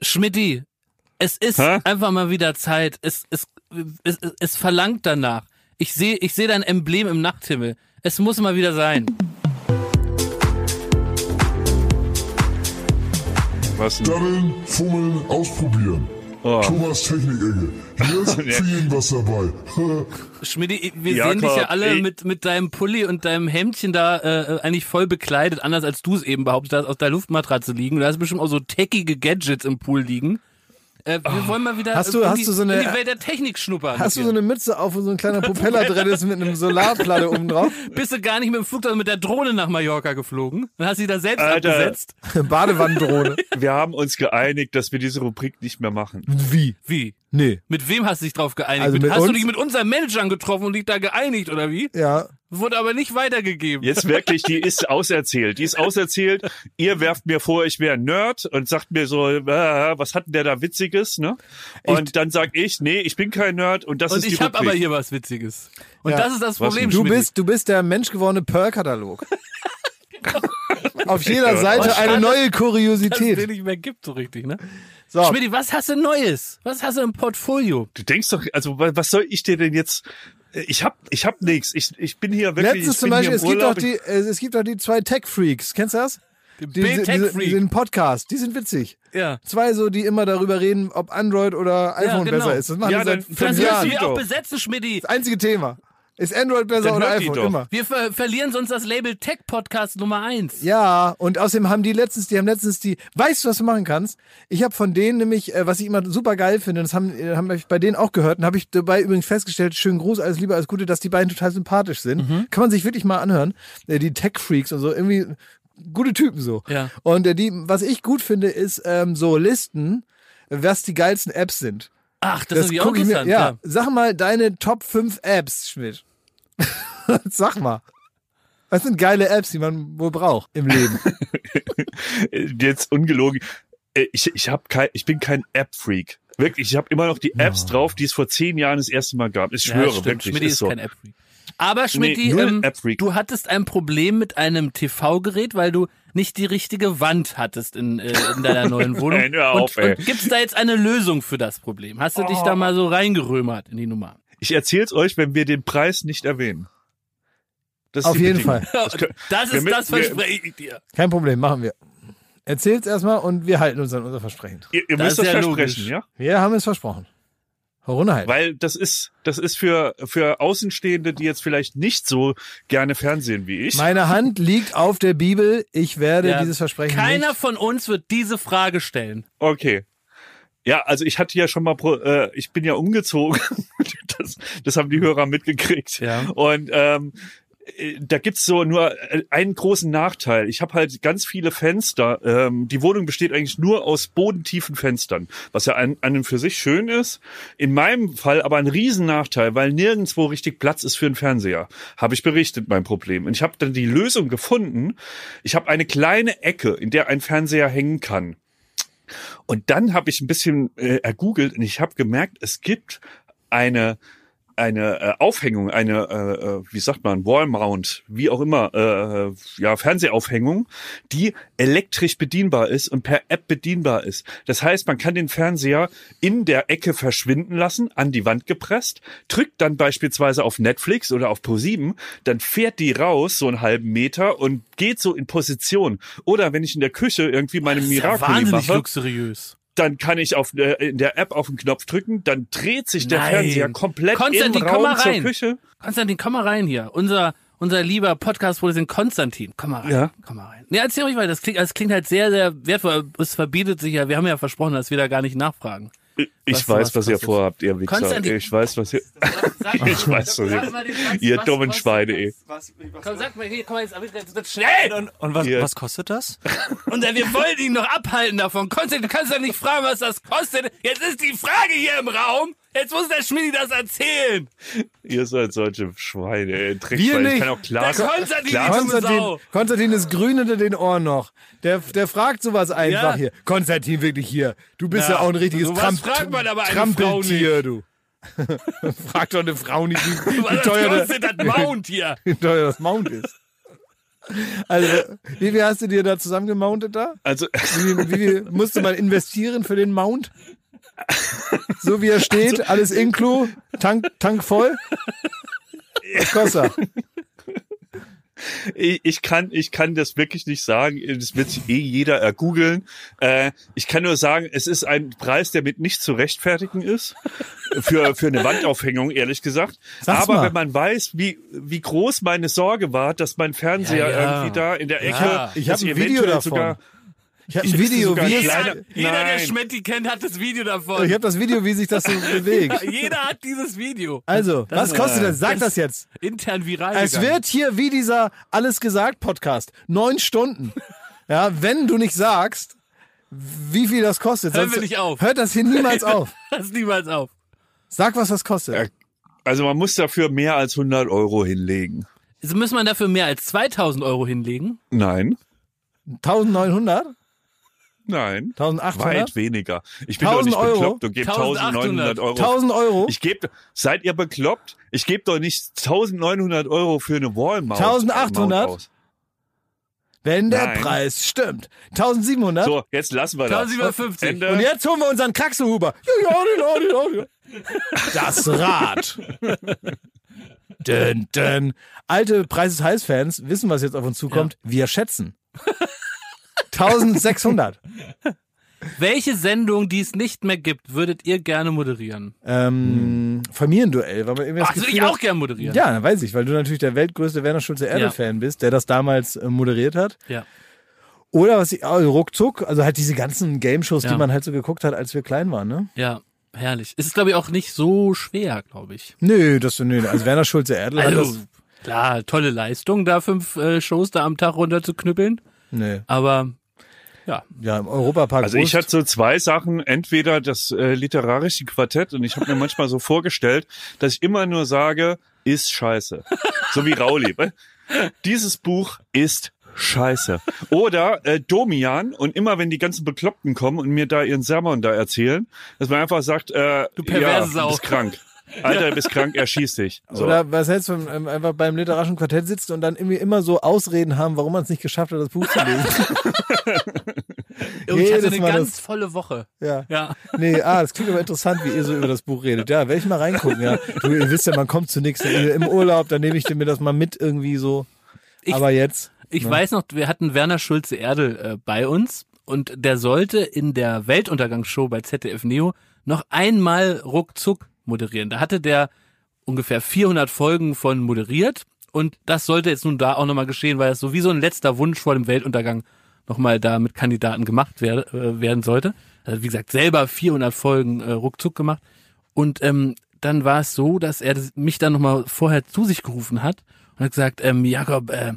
Schmidti, es ist Hä? einfach mal wieder Zeit. Es, es, es, es, es verlangt danach. Ich sehe ich sehe dein Emblem im Nachthimmel. Es muss mal wieder sein. Was denn? Daddeln, fummeln, ausprobieren. Oh. Thomas Technik-Ecke. Hier ist für jeden was dabei. Schmidti, wir Jakob, sehen dich ja alle ey. mit, mit deinem Pulli und deinem Hemdchen da äh, eigentlich voll bekleidet, anders als du es eben behauptet hast, aus der Luftmatratze liegen. Du hast bestimmt auch so techige Gadgets im Pool liegen. Äh, wir wollen mal wieder Hast du- in, hast die, du so eine- in die Welt der Technik schnuppern. Hast du so eine Mütze auf, wo so ein kleiner Propeller drin ist mit einem Solarplatte oben drauf? Bist du gar nicht mit dem Flugzeug, mit der Drohne nach Mallorca geflogen? Dann hast du sie da selbst Alter. abgesetzt. Badewannendrohne. Wir haben uns geeinigt, dass wir diese Rubrik nicht mehr machen. Wie? Wie? Nee. Mit wem hast du dich drauf geeinigt? Also mit, hast du uns? dich mit unseren Managern getroffen und dich da geeinigt, oder wie? Ja. Wurde aber nicht weitergegeben. Jetzt wirklich, die ist auserzählt. Die ist auserzählt. Ihr werft mir vor, ich wäre ein Nerd und sagt mir so, äh, was hat denn der da Witziges, ne? Und dann sag ich, nee, ich bin kein Nerd und das und ist die ich habe Rubrik. aber hier was Witziges. Und Ja. das ist das Problem, Du bist, du bist der menschgewordene Pearl-Katalog. Auf jeder Seite eine neue dass es den Kuriosität. nicht mehr gibt, so richtig, ne? So, Schmidti, was hast du Neues? Was hast du im Portfolio? Du denkst doch, also wa- was soll ich dir denn jetzt Ich hab, ich hab nichts. Ich, ich bin hier wirklich. Letztens zum Beispiel, es gibt, doch die, äh, es gibt doch die zwei Tech-Freaks. Kennst du das? Die, Bill Tech Freak. diesen Podcast, die sind witzig. Ja. Zwei so, die immer darüber reden, ob Android oder iPhone genau. besser ist. Das machen Ja, die seit dann- fünf Das Jahren. wir auch besetzen, Schmidti. Das einzige Thema. Ist Android besser Dann oder iPhone? Immer. Wir ver verlieren sonst das Label Tech Podcast Nummer eins. Ja, und außerdem haben die letztens, die haben letztens die, weißt du, was du machen kannst? Ich habe von denen nämlich, äh, was ich immer super geil finde, das haben, äh, haben wir bei denen auch gehört und habe ich dabei übrigens festgestellt, schönen Gruß, alles Liebe, alles Gute, dass die beiden total sympathisch sind. Mhm. Kann man sich wirklich mal anhören. Äh, die Tech-Freaks und so, irgendwie gute Typen so. Ja. Und äh, die, was ich gut finde, ist ähm, so Listen, was die geilsten Apps sind. Ach, das, ist irgendwie auch guck ich mir, ja, ja. sag mal deine Top 5 Apps, Schmidt. sag mal. Was sind geile Apps, die man wohl braucht im Leben? Jetzt ungelogen. Äh, Ich, ich, hab kein, ich bin kein App-Freak. Wirklich, ich habe immer noch die Apps drauf, die es vor zehn Jahren das erste Mal gab. Ich schwöre, ja, wirklich. Schmidti ist ist so. kein App-Freak. Aber Schmidti, Nee, ähm, du hattest ein Problem mit einem TV-Gerät, weil du nicht die richtige Wand hattest in, äh, in deiner neuen Wohnung. Nein, hör auf, und, ey. und gibt's da jetzt eine Lösung für das Problem? Hast du dich Oh. da mal so reingerömert in die Nummer? Ich erzähl's euch, wenn wir den Preis nicht erwähnen. Das ist Auf jeden Bedingung. Fall. Das können- Das ist mit- das wir- Verspreche ich dir. Kein Problem, machen wir. Erzähl's erstmal und wir halten uns an unser Versprechen. Ihr, ihr müsst das ja versprechen, logisch. ja? Wir haben es versprochen. Corona halt. Weil das ist, das ist für, für Außenstehende, die jetzt vielleicht nicht so gerne Fernsehen wie ich. Meine Hand liegt auf der Bibel. Ich werde Ja. dieses Versprechen Keiner nicht. von uns wird diese Frage stellen. Okay. Ja, also ich hatte ja schon mal, pro, äh, ich bin ja umgezogen. das, das haben die Hörer mitgekriegt. Ja. Und ähm, äh, da gibt's so nur äh, einen großen Nachteil. Ich habe halt ganz viele Fenster. Ähm, die Wohnung besteht eigentlich nur aus bodentiefen Fenstern, was ja an, an und für sich schön ist. In meinem Fall aber ein Riesennachteil, weil nirgendwo richtig Platz ist für einen Fernseher. Habe ich berichtet, mein Problem. Und ich habe dann die Lösung gefunden. Ich habe eine kleine Ecke, in der ein Fernseher hängen kann. Und dann habe ich ein bisschen äh, ergoogelt und ich habe gemerkt, es gibt eine eine äh, Aufhängung, eine äh, äh, wie sagt man Wallmount, wie auch immer, äh, äh, ja Fernsehaufhängung, die elektrisch bedienbar ist und per App bedienbar ist. Das heißt, man kann den Fernseher in der Ecke verschwinden lassen, an die Wand gepresst, drückt dann beispielsweise auf Netflix oder auf Pro7, dann fährt die raus so einen halben Meter und geht so in Position. Oder wenn ich in der Küche irgendwie meine ja Miracoli wahnsinnig mache, luxuriös. Dann kann ich auf äh, in der App auf den Knopf drücken, dann dreht sich der Nein. Fernseher komplett Konstantin, im komm mal Raum zur rein. Küche. Konstantin, komm mal rein hier. Unser, unser lieber Podcast-Produzent Konstantin. Komm mal rein. Ja. Komm mal rein. Ja, erzähl ruhig weiter. Das klingt, das klingt halt sehr, sehr wertvoll. Es verbietet sich ja. Wir haben ja versprochen, dass wir da gar nicht nachfragen. Ich weiß, was was ihr vorhabt, ihr Wichser. Ich weiß, was ihr, Sag, ich weiß, was ihr, ihr dummen Schweine, ey. Komm, sag mal, hier, komm mal jetzt, aber jetzt, jetzt schnell! Und, und was, was kostet das? Und äh, wir wollen ihn noch abhalten davon. Konstantin, du kannst doch nicht fragen, was das kostet. Jetzt ist die Frage hier im Raum. Jetzt muss der Schmidi das erzählen. Ihr seid solche Schweine, ey. Wir Dreckschweine. Ich nicht. kann auch klar Der Konstantin, klar- Konstantin. Konstantin ist grün hinter den Ohren noch. Der, der fragt sowas einfach Ja. hier. Konstantin, wirklich hier. Du bist ja, Ja. auch ein richtiges Tramp man aber eine Trampeltier, du. Frag doch eine Frau nicht, wie, wie, teuer, das, Mount hier? wie teuer das Mount ist. Also, wie viel hast du dir da zusammengemountet da? Also, Wie, wie viel musste man investieren für den Mount? So wie er steht, alles inklu, Tank, Tank voll. Was kostet er? Ich, ich kann, ich kann das wirklich nicht sagen. Das wird sich eh jeder ergoogeln. Äh, ich kann nur sagen, es ist ein Preis, der mit nicht zu rechtfertigen ist. Für, für eine Wandaufhängung, ehrlich gesagt. Sag's Aber mal. wenn man weiß, wie, wie groß meine Sorge war, dass mein Fernseher Ja, ja. irgendwie da in der Ecke, Ja. Ich dass hab ein Video davon. sogar, Ich habe ein Video, wie es, Jeder, der Nein. Schmetti kennt, hat das Video davon. ich habe das Video, wie sich das so bewegt. Jeder hat dieses Video. Also, was ist- kostet das? Sag das- das jetzt. Intern viral Es gegangen. wird hier wie dieser Alles gesagt Podcast. Neun Stunden. Ja, wenn du nicht sagst, wie viel das kostet. Hören wir nicht auf. Hört das hier niemals auf. Das niemals auf. Sag, was das kostet. Ja. also man muss dafür mehr als 100 Euro hinlegen. Also muss man dafür mehr als 2000 Euro hinlegen? Nein, 1900? Nein. 1800? Weit weniger. Ich bin doch 1000 nicht Euro? bekloppt und gebe 1900 Euro. 1000 Euro? Ich gebe, seid ihr bekloppt? Ich gebe doch nicht 1900 Euro für eine Wallmount 1800? Mount aus. Wenn der Nein. Preis stimmt. 1700. So, jetzt lassen wir das. 1750. Ende. Und jetzt holen wir unseren Kraxelhuber. Ja, ja, ja, ja, ja. Das Rad. dün, dün. Alte Preis ist heiß-Fans wissen, was jetzt auf uns zukommt. Wir schätzen. 1600. Welche Sendung, die es nicht mehr gibt, würdet ihr gerne moderieren? Ähm, Familienduell, weil man irgendwie das Ach, würde Gefühl ich auch gerne moderieren. Ja, weiß ich, weil du natürlich der weltgrößte Werner Schulze Erde-Fan bist, der das damals äh, moderiert hat. Ja. Oder was ich, also ruckzuck, also halt diese ganzen Game-Shows, die Ja. man halt so geguckt hat, als wir klein waren, ne? Ja, herrlich. Es ist, glaube ich, auch nicht so schwer, glaube ich. Nö, das, nö, also Werner Schulze Erdl hat Also, das, klar, tolle Leistung, da fünf äh, Shows da am Tag runterzuknüppeln. nö, Aber ja, ja, im Europapark Also ich hatte so zwei Sachen, entweder das äh, literarische Quartett und ich habe mir manchmal so vorgestellt, dass ich immer nur sage, ist scheiße. So wie Rauli. Dieses Buch ist scheiße. Oder äh, Domian und immer wenn die ganzen Bekloppten kommen und mir da ihren Sermon da erzählen, dass man einfach sagt, äh, Du perverse ja, Sau. du bist krank. Alter, du bist krank, er schießt dich. So. Oder was hältst du, wenn man ähm, einfach beim literarischen Quartett sitzt und dann irgendwie immer so Ausreden haben, warum man es nicht geschafft hat, das Buch zu lesen? ich hatte eine Mal ganz das- volle Woche. ja. Ja. Nee, ah, das klingt aber interessant, wie ihr so über das Buch redet. Ja, werde ich mal reingucken, ja. Du, ihr wisst ja, man kommt zu nichts. Im Urlaub, dann nehme ich mir das mal mit irgendwie so. Ich- aber jetzt. Ich weiß noch, wir hatten Werner Schulze Erdel äh, bei uns und der sollte in der Weltuntergangsshow bei ZDF Neo noch einmal ruckzuck moderieren. Da hatte der ungefähr 400 Folgen von moderiert und das sollte jetzt nun da auch nochmal geschehen, weil es so wie so ein letzter Wunsch vor dem Weltuntergang nochmal da mit Kandidaten gemacht wer, äh, werden sollte. Also wie gesagt, selber 400 Folgen äh, ruckzuck gemacht und ähm, dann war es so, dass er das- mich dann nochmal vorher zu sich gerufen hat und hat gesagt, ähm, Jakob, äh,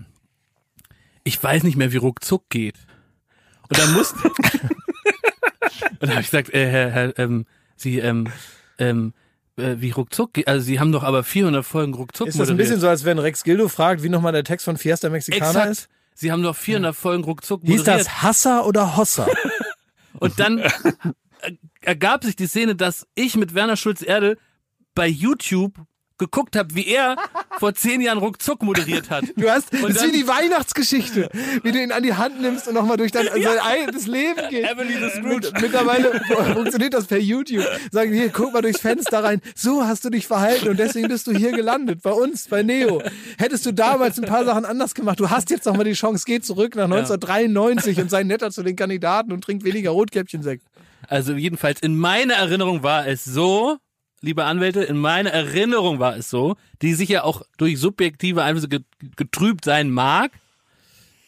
ich weiß nicht mehr, wie ruckzuck geht. Und dann musste. und dann habe ich gesagt, äh, Herr, Herr ähm, Sie, ähm, ähm, äh, wie ruckzuck. Also Sie haben doch aber 400 Folgen ruckzuck Ist das ein moderiert. bisschen so, als wenn Rex Gildo fragt, wie nochmal der Text von Fiesta Mexicana Exakt. ist? Sie haben doch 400 Folgen ruckzuck Hieß moderiert. das Hasser oder Hosser? Und dann ergab sich die Szene, dass ich mit Werner Schulz-Erdel bei YouTube geguckt habe, wie er vor zehn Jahren ruckzuck moderiert hat. Du hast, das Und ist dann- wie die Weihnachtsgeschichte, wie du ihn an die Hand nimmst und nochmal durch dein, sein eigenes Leben gehst. Emily the Scrooge. Mit, mittlerweile funktioniert das per YouTube. Sagen hier, guck mal durchs Fenster rein. So hast du dich verhalten und deswegen bist du hier gelandet, bei uns, bei Neo. Hättest du damals ein paar Sachen anders gemacht, du hast jetzt nochmal die Chance, geh zurück nach 1993 und sei netter zu den Kandidaten und trink weniger Rotkäppchensekt. Also jedenfalls in meiner Erinnerung war es so, liebe Anwälte, in meiner Erinnerung war es so, die sicher auch durch subjektive Einflüsse get- getrübt sein mag,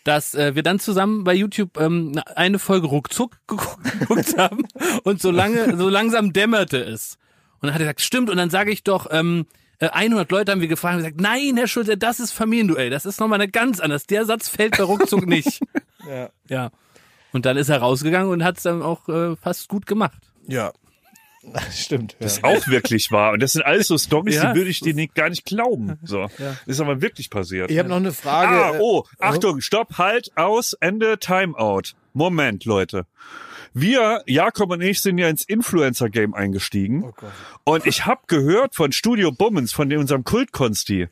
dass äh, wir dann zusammen bei YouTube ähm, eine Folge ruckzuck geguckt haben und so lange, so langsam dämmerte es. Und dann hat er gesagt, stimmt, und dann sage ich doch, ähm, äh, 100 Leute haben wir gefragt und gesagt, nein, Herr Schulze, das ist Familienduell, das ist nochmal eine ganz anders. Der Satz fällt bei ruckzuck nicht. Ja. Ja. Und dann ist er rausgegangen und hat es dann auch äh, fast gut gemacht. Ja. Stimmt. Ja. Das auch wirklich wahr. Und das sind alles so Stories, Ja, die würde ich dir nicht, gar nicht glauben. So. Ist aber wirklich passiert. Ich habe noch eine Frage. Ah, äh, oh, Achtung, stopp, halt, aus, Ende, Timeout. Moment, Leute. Wir, Jakob und ich, sind ja ins Influencer-Game eingestiegen. Oh. Und ich habe gehört von Studio Bummens, von unserem Kultkonsti,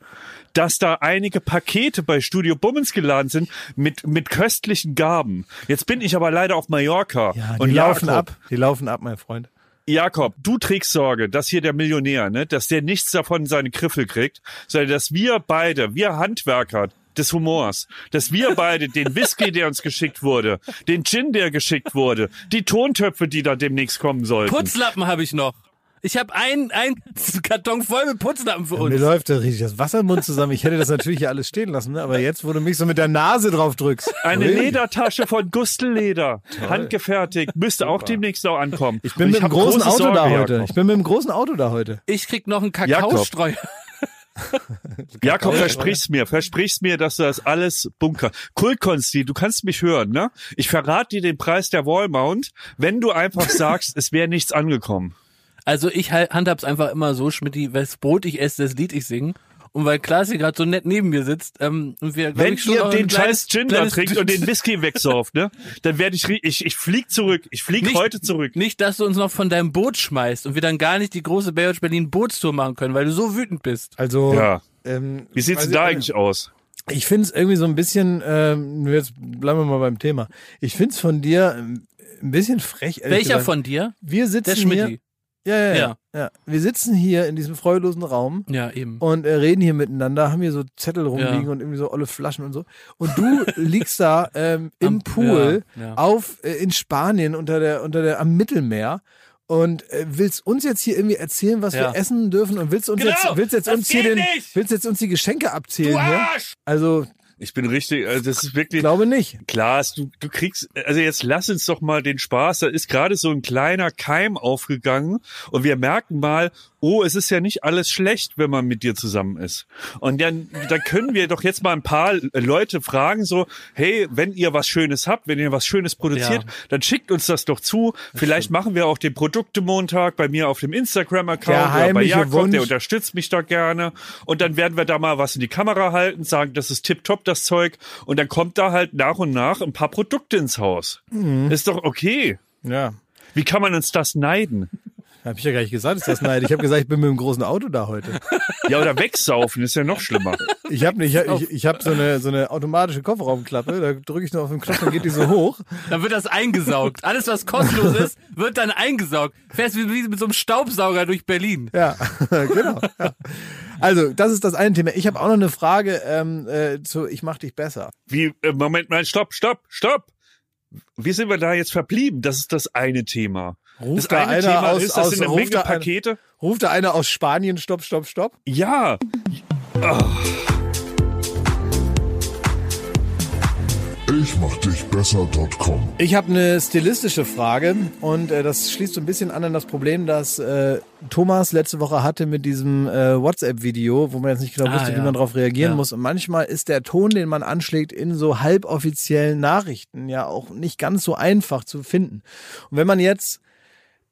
dass da einige Pakete bei Studio Bummens geladen sind mit, mit köstlichen Gaben. Jetzt bin ich aber leider auf Mallorca. Ja, die und laufen Jakob, ab. Die laufen ab, mein Freund. Jakob, du trägst Sorge, dass hier der Millionär, ne, dass der nichts davon in seine Griffel kriegt, sondern dass wir beide, wir Handwerker des Humors, dass wir beide den Whisky, der uns geschickt wurde, den Gin, der geschickt wurde, die Tontöpfe, die da demnächst kommen sollten. Putzlappen habe ich noch. Ich habe ein, ein Karton voll mit Putzlappen für Mir uns. läuft da richtig das Wasser im Mund zusammen. Ich hätte das natürlich hier alles stehen lassen, ne? aber jetzt, wo du mich so mit der Nase drauf drückst. Eine Ui. Ledertasche von Gustelleder, handgefertigt, müsste auch demnächst auch ankommen. Ich bin mit dem hab großen große Auto Sorge, da heute. Jakob. Ich bin mit dem großen Auto da heute. Ich krieg noch einen. Kakaostreuer. Jakob, versprich's mir, versprich's mir, dass du das alles bunker. Kultkonsti, du kannst mich hören, ne? Ich verrate dir den Preis der Wallmount, wenn du einfach sagst, es wäre nichts angekommen. Also ich halt- handhab's einfach immer so, Schmidti, wes Brot ich esse, das Lied ich sing. Und weil Klaas hier gerade so nett neben mir sitzt, ähm, und wir, glaub Wenn ich, schon ihr den scheiß Gin da kleines- trinkt und den Whisky wegsauft, ne? Dann werde ich, ich, ich flieg zurück. Ich flieg Nicht- heute zurück. Nicht, dass du uns noch von deinem Boot schmeißt und wir dann gar nicht die große Baywatch Berlin Bootstour machen können, weil du so wütend bist. Also, Ja. ähm, Wie sieht's weiß denn da ich- eigentlich aus? Ich finde es irgendwie so ein bisschen, ähm, jetzt bleiben wir mal beim Thema. Ich finde es von dir ähm, ein bisschen frech. Welcher gesagt. von dir? Wir Der sitzen hier. Ja, ja, ja, Ja. Wir sitzen hier in diesem freudlosen Raum Ja, eben. und äh, reden hier miteinander, haben hier so Zettel rumliegen Ja. und irgendwie so olle Flaschen und so. Und du liegst da ähm, im Am- Pool ja, auf äh, in Spanien unter der unter der am Mittelmeer und äh, willst uns jetzt hier irgendwie erzählen, was Ja. wir essen dürfen und willst uns Genau, jetzt willst jetzt uns hier den nicht. willst jetzt uns die Geschenke abzählen hier? Also Ich bin richtig, also das ist ich wirklich, glaube nicht. Klaas, du, du kriegst, also jetzt lass uns doch mal den Spaß. Da ist gerade so ein kleiner Keim aufgegangen und wir merken mal, oh, es ist ja nicht alles schlecht, wenn man mit dir zusammen ist. Und dann, dann können wir doch jetzt mal ein paar Leute fragen, so, hey, wenn ihr was Schönes habt, wenn ihr was Schönes produziert, Ja. dann schickt uns das doch zu. Vielleicht machen wir auch den Produktemontag bei mir auf dem Instagram-Account Der oder bei Jakob, Wunsch. der unterstützt mich da gerne. Und dann werden wir da mal was in die Kamera halten, sagen, das ist tipptopp, das Zeug. Und dann kommt da halt nach und nach ein paar Produkte ins Haus. Mhm. Ist doch okay. Ja. Wie kann man uns das neiden? Habe ich ja gar nicht gesagt, ist das Neid. Ich habe gesagt, ich bin mit dem großen Auto da heute. Ja, oder wegsaufen ist ja noch schlimmer. Ich habe ich, ich, ich hab so eine so eine automatische Kofferraumklappe, da drücke ich nur auf den Knopf, dann geht die so hoch. Dann wird das eingesaugt. Alles, was kostenlos ist, wird dann eingesaugt. Fährst wie, wie mit so einem Staubsauger durch Berlin. Ja, genau. Ja. Also, das ist das eine Thema. Ich habe auch noch eine Frage ähm, äh, zu Ich mach dich besser. Wie, äh, Moment mal, stopp, stopp, stopp. Wie sind wir da jetzt verblieben? Das ist das eine Thema. Ruft das da eine einer Thema aus- ist, das aus- sind eine Menge Pakete. Ruft da einer aus Spanien, stopp, stopp, stopp? Ja, Ich mach dich besser.com. Ich habe eine stilistische Frage und äh, das schließt so ein bisschen an an das Problem, das äh, Thomas letzte Woche hatte mit diesem äh, WhatsApp-Video, wo man jetzt nicht genau Ah, wusste, wie ja. man darauf reagieren Ja. muss. Und manchmal ist der Ton, den man anschlägt, in so halboffiziellen Nachrichten ja auch nicht ganz so einfach zu finden. Und wenn man jetzt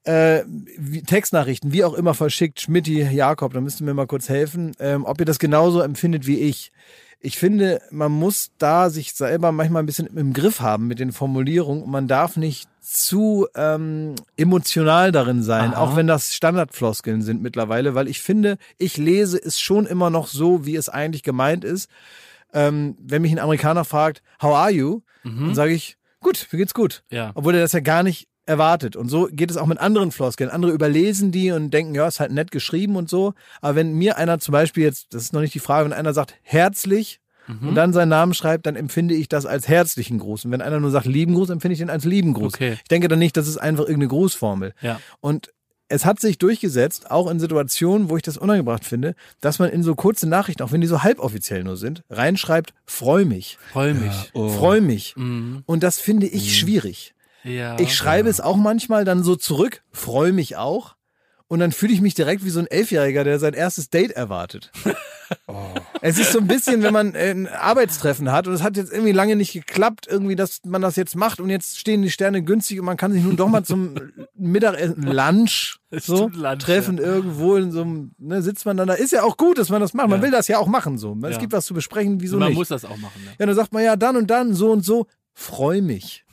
äh, wie, Textnachrichten, wie auch immer verschickt, Schmidti, Jakob, da müsst ihr mir mal kurz helfen, ähm, ob ihr das genauso empfindet wie ich. Ich finde, man muss da sich selber manchmal ein bisschen im Griff haben mit den Formulierungen und man darf nicht zu ähm, emotional darin sein, Aha. auch wenn das Standardfloskeln sind mittlerweile, weil ich finde, ich lese es schon immer noch so, wie es eigentlich gemeint ist. Ähm, wenn mich ein Amerikaner fragt, how are you? Dann sage ich, gut, mir geht's gut. Ja. Obwohl er das ja gar nicht erwartet. Und so geht es auch mit anderen Floskeln. Andere überlesen die und denken, ja, ist halt nett geschrieben und so. Aber wenn mir einer zum Beispiel jetzt, das ist noch nicht die Frage, wenn einer sagt herzlich und dann seinen Namen schreibt, dann empfinde ich das als herzlichen Gruß. Und wenn einer nur sagt lieben Gruß, empfinde ich den als lieben Gruß. Okay. Ich denke dann nicht, das ist einfach irgendeine Grußformel. Ja. Und es hat sich durchgesetzt, auch in Situationen, wo ich das unangebracht finde, dass man in so kurze Nachrichten, auch wenn die so halboffiziell nur sind, reinschreibt, freu mich, Freu mich. freu mich. Mhm. Und das finde ich schwierig. Ja. Ich schreibe es auch manchmal dann so zurück, freue mich auch. Und dann fühle ich mich direkt wie so ein Elfjähriger, der sein erstes Date erwartet. Es ist so ein bisschen, wenn man äh, ein Arbeitstreffen hat und es hat jetzt irgendwie lange nicht geklappt, irgendwie, dass man das jetzt macht und jetzt stehen die Sterne günstig und man kann sich nun doch mal zum Mittagessen, Lunch, so, Lunch, treffen irgendwo in so einem, ne, sitzt man dann da. Ist ja auch gut, dass man das macht. Man Ja. will das ja auch machen, so. Es Ja. gibt was zu besprechen, wieso Man nicht? muss das auch machen. Ne? Ja, dann sagt man ja dann und dann, so und so, freu mich.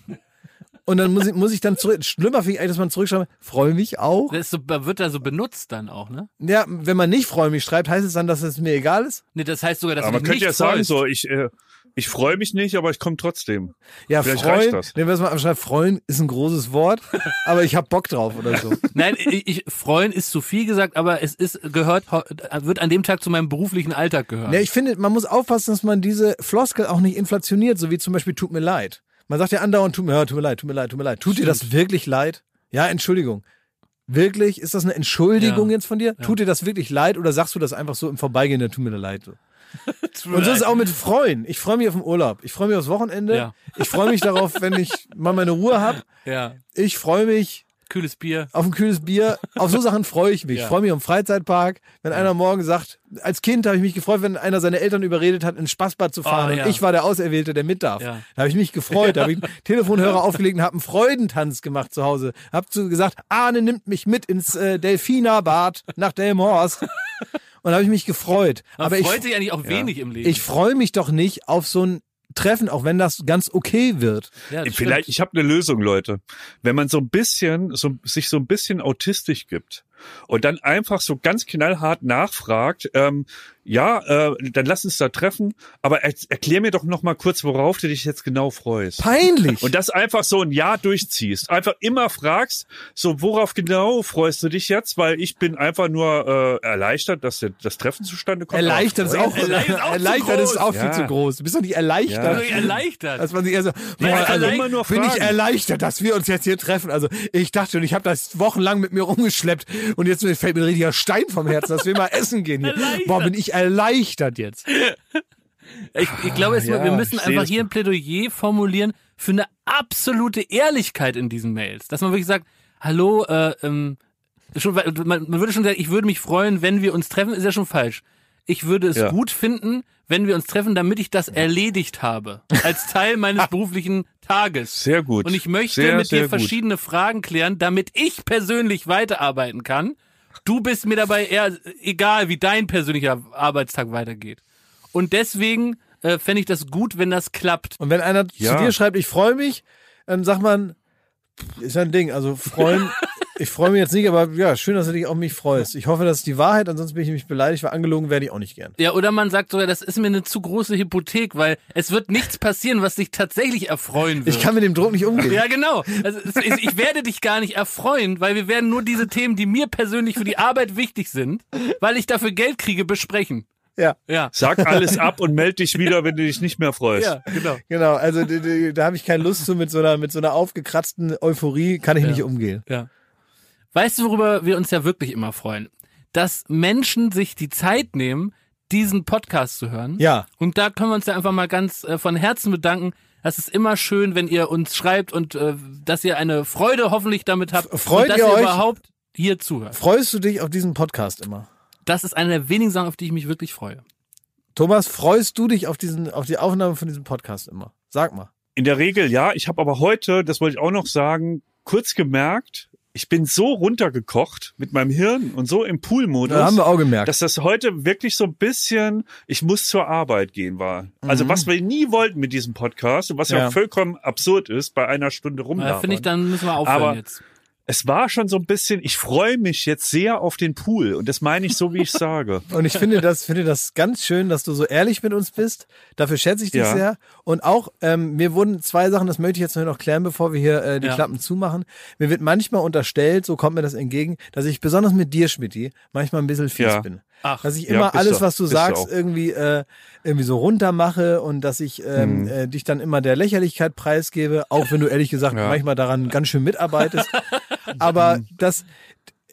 Und dann muss ich, muss ich dann zurück, schlimmer finde ich eigentlich, dass man zurückschreibt, freu mich auch. Das so, wird da so benutzt dann auch, ne? Ja, wenn man nicht freu mich schreibt, heißt es dann, dass es mir egal ist? Nee, das heißt sogar, dass aber man könnte ja sagen, so, ich, äh, ich freue mich nicht, aber ich komme trotzdem. Ja, Vielleicht reicht freuen, das. wenn wir es mal schreiben, freuen ist ein großes Wort, aber ich hab Bock drauf oder so. Nein, ich, ich, freuen ist zu viel gesagt, aber es ist gehört, wird an dem Tag zu meinem beruflichen Alltag gehören. Ja, ich finde, man muss aufpassen, dass man diese Floskel auch nicht inflationiert, so wie zum Beispiel tut mir leid. Man sagt ja andauernd, tut mir, ja, tut mir leid, tut mir leid, tut mir leid. Tut dir das wirklich leid? Ja, Entschuldigung. Wirklich? Ist das eine Entschuldigung Ja. jetzt von dir? Tut dir das wirklich leid oder sagst du das einfach so im Vorbeigehen, ja, tut mir leid? Und so ist es auch mit Freuen. Ich freue mich auf den Urlaub. Ich freue mich aufs Wochenende. Ja. Ich freue mich darauf, wenn ich mal meine Ruhe habe. Ja, Ich freue mich kühles Bier. auf ein kühles Bier. Auf so Sachen freue ich mich. Ja. Ich freue mich am Freizeitpark. Wenn einer morgen sagt, als Kind habe ich mich gefreut, wenn einer seine Eltern überredet hat, ins Spaßbad zu fahren. Oh, ja. Und ich war der Auserwählte, der mit darf. Ja. Da habe ich mich gefreut. Da habe ich einen Telefonhörer aufgelegt und habe einen Freudentanz gemacht zu Hause. Hab zu gesagt, Arne nimmt mich mit ins äh, Delfinerbad nach Delmhorst. Und da habe ich mich gefreut. Man Aber ich, freut sich eigentlich auch wenig im Leben. ich freue mich doch nicht auf so ein Treffen, auch wenn das ganz okay wird. ja, Vielleicht, stimmt. ich habe eine Lösung, Leute. Wenn man so ein bisschen, so, sich so ein bisschen autistisch gibt und dann einfach so ganz knallhart nachfragt, ähm, ja, äh, dann lass uns da treffen, aber er, erklär mir doch noch mal kurz, worauf du dich jetzt genau freust. Peinlich. Und das einfach so ein Jahr durchziehst. Einfach immer fragst, so worauf genau freust du dich jetzt? Weil ich bin einfach nur äh, erleichtert, dass der, das Treffen zustande kommt. Erleichtert ist auch, Erleichtert ist auch zu erleichtert ist auch viel Ja. zu groß. Du bist doch nicht erleichtert. Also erleichtert. Dass man sich eher so, boah, kann also, immer nur bin ich erleichtert, dass wir uns jetzt hier treffen. Also ich dachte schon, ich habe das wochenlang mit mir rumgeschleppt und jetzt fällt mir ein richtiger Stein vom Herzen, dass wir mal essen gehen hier. Erleichtert. Boah, bin ich erleichtert jetzt. Ich, ich glaube, es, Ja, wir müssen einfach hier ein Plädoyer formulieren für eine absolute Ehrlichkeit in diesen Mails. Dass man wirklich sagt, hallo, äh, ähm, schon, man, man würde schon sagen, ich würde mich freuen, wenn wir uns treffen, ist ja schon falsch. Ich würde es Ja. gut finden, wenn wir uns treffen, damit ich das erledigt habe. Als Teil meines beruflichen Tages. Sehr gut. Und ich möchte Sehr, mit sehr dir gut. verschiedene Fragen klären, damit ich persönlich weiterarbeiten kann. Du bist mir dabei eher egal, wie dein persönlicher Arbeitstag weitergeht. Und deswegen äh, fände ich das gut, wenn das klappt. Und wenn einer Ja. zu dir schreibt, ich freue mich, dann sagt man, ist ein Ding. Also freuen, ich freue mich jetzt nicht, aber ja, schön, dass du dich auf mich freust. Ich hoffe, das ist die Wahrheit, ansonsten bin ich nämlich beleidigt, weil angelogen werde ich auch nicht gern. Ja, oder man sagt sogar, das ist mir eine zu große Hypothek, weil es wird nichts passieren, was dich tatsächlich erfreuen wird. Ich kann mit dem Druck nicht umgehen. ja, genau. Also, ich werde dich gar nicht erfreuen, weil wir werden nur diese Themen, die mir persönlich für die Arbeit wichtig sind, weil ich dafür Geld kriege, besprechen. Ja. Ja. Sag alles ab und meld dich wieder, wenn du dich nicht mehr freust. Ja, genau. Genau, also d- d- da habe ich keine Lust zu mit so einer mit so einer aufgekratzten Euphorie kann ich nicht umgehen. Ja. Weißt du, worüber wir uns ja wirklich immer freuen? Dass Menschen sich die Zeit nehmen, diesen Podcast zu hören. Ja. Und da können wir uns ja einfach mal ganz äh, von Herzen bedanken. Es ist immer schön, wenn ihr uns schreibt und äh, dass ihr eine Freude hoffentlich damit habt. Freut und dass ihr ihr euch? überhaupt hier zuhört. Freust du dich auf diesen Podcast immer? Das ist eine der wenigen Sachen, auf die ich mich wirklich freue. Thomas, freust du dich auf diesen auf die Aufnahme von diesem Podcast immer? Sag mal. In der Regel ja. Ich habe aber heute, das wollte ich auch noch sagen, kurz gemerkt, ich bin so runtergekocht mit meinem Hirn und so im Pool-Modus. Da haben wir auch gemerkt. dass das heute wirklich so ein bisschen, ich muss zur Arbeit gehen war. Mhm. Also was wir nie wollten mit diesem Podcast und was ja, Ja. vollkommen absurd ist, bei einer Stunde Äh, rumlabern. Finde ich, dann müssen wir aufhören Aber- jetzt. Es war schon so ein bisschen, ich freue mich jetzt sehr auf den Pool und das meine ich so, wie ich sage. Und ich finde das, finde das ganz schön, dass du so ehrlich mit uns bist. Dafür schätze ich dich Ja. sehr. Und auch, ähm, mir wurden zwei Sachen, das möchte ich jetzt noch klären, bevor wir hier äh, die Ja. Klappen zumachen. Mir wird manchmal unterstellt, so kommt mir das entgegen, dass ich besonders mit dir, Schmidti, manchmal ein bisschen fies Ja. bin. Ach, Dass ich Ja, immer bist alles, du. was du du sagst, auch. irgendwie, äh, irgendwie so runter mache und dass ich ähm, Mhm. äh, dich dann immer der Lächerlichkeit preisgebe, auch wenn du ehrlich gesagt Ja. manchmal daran ganz schön mitarbeitest. Aber dass,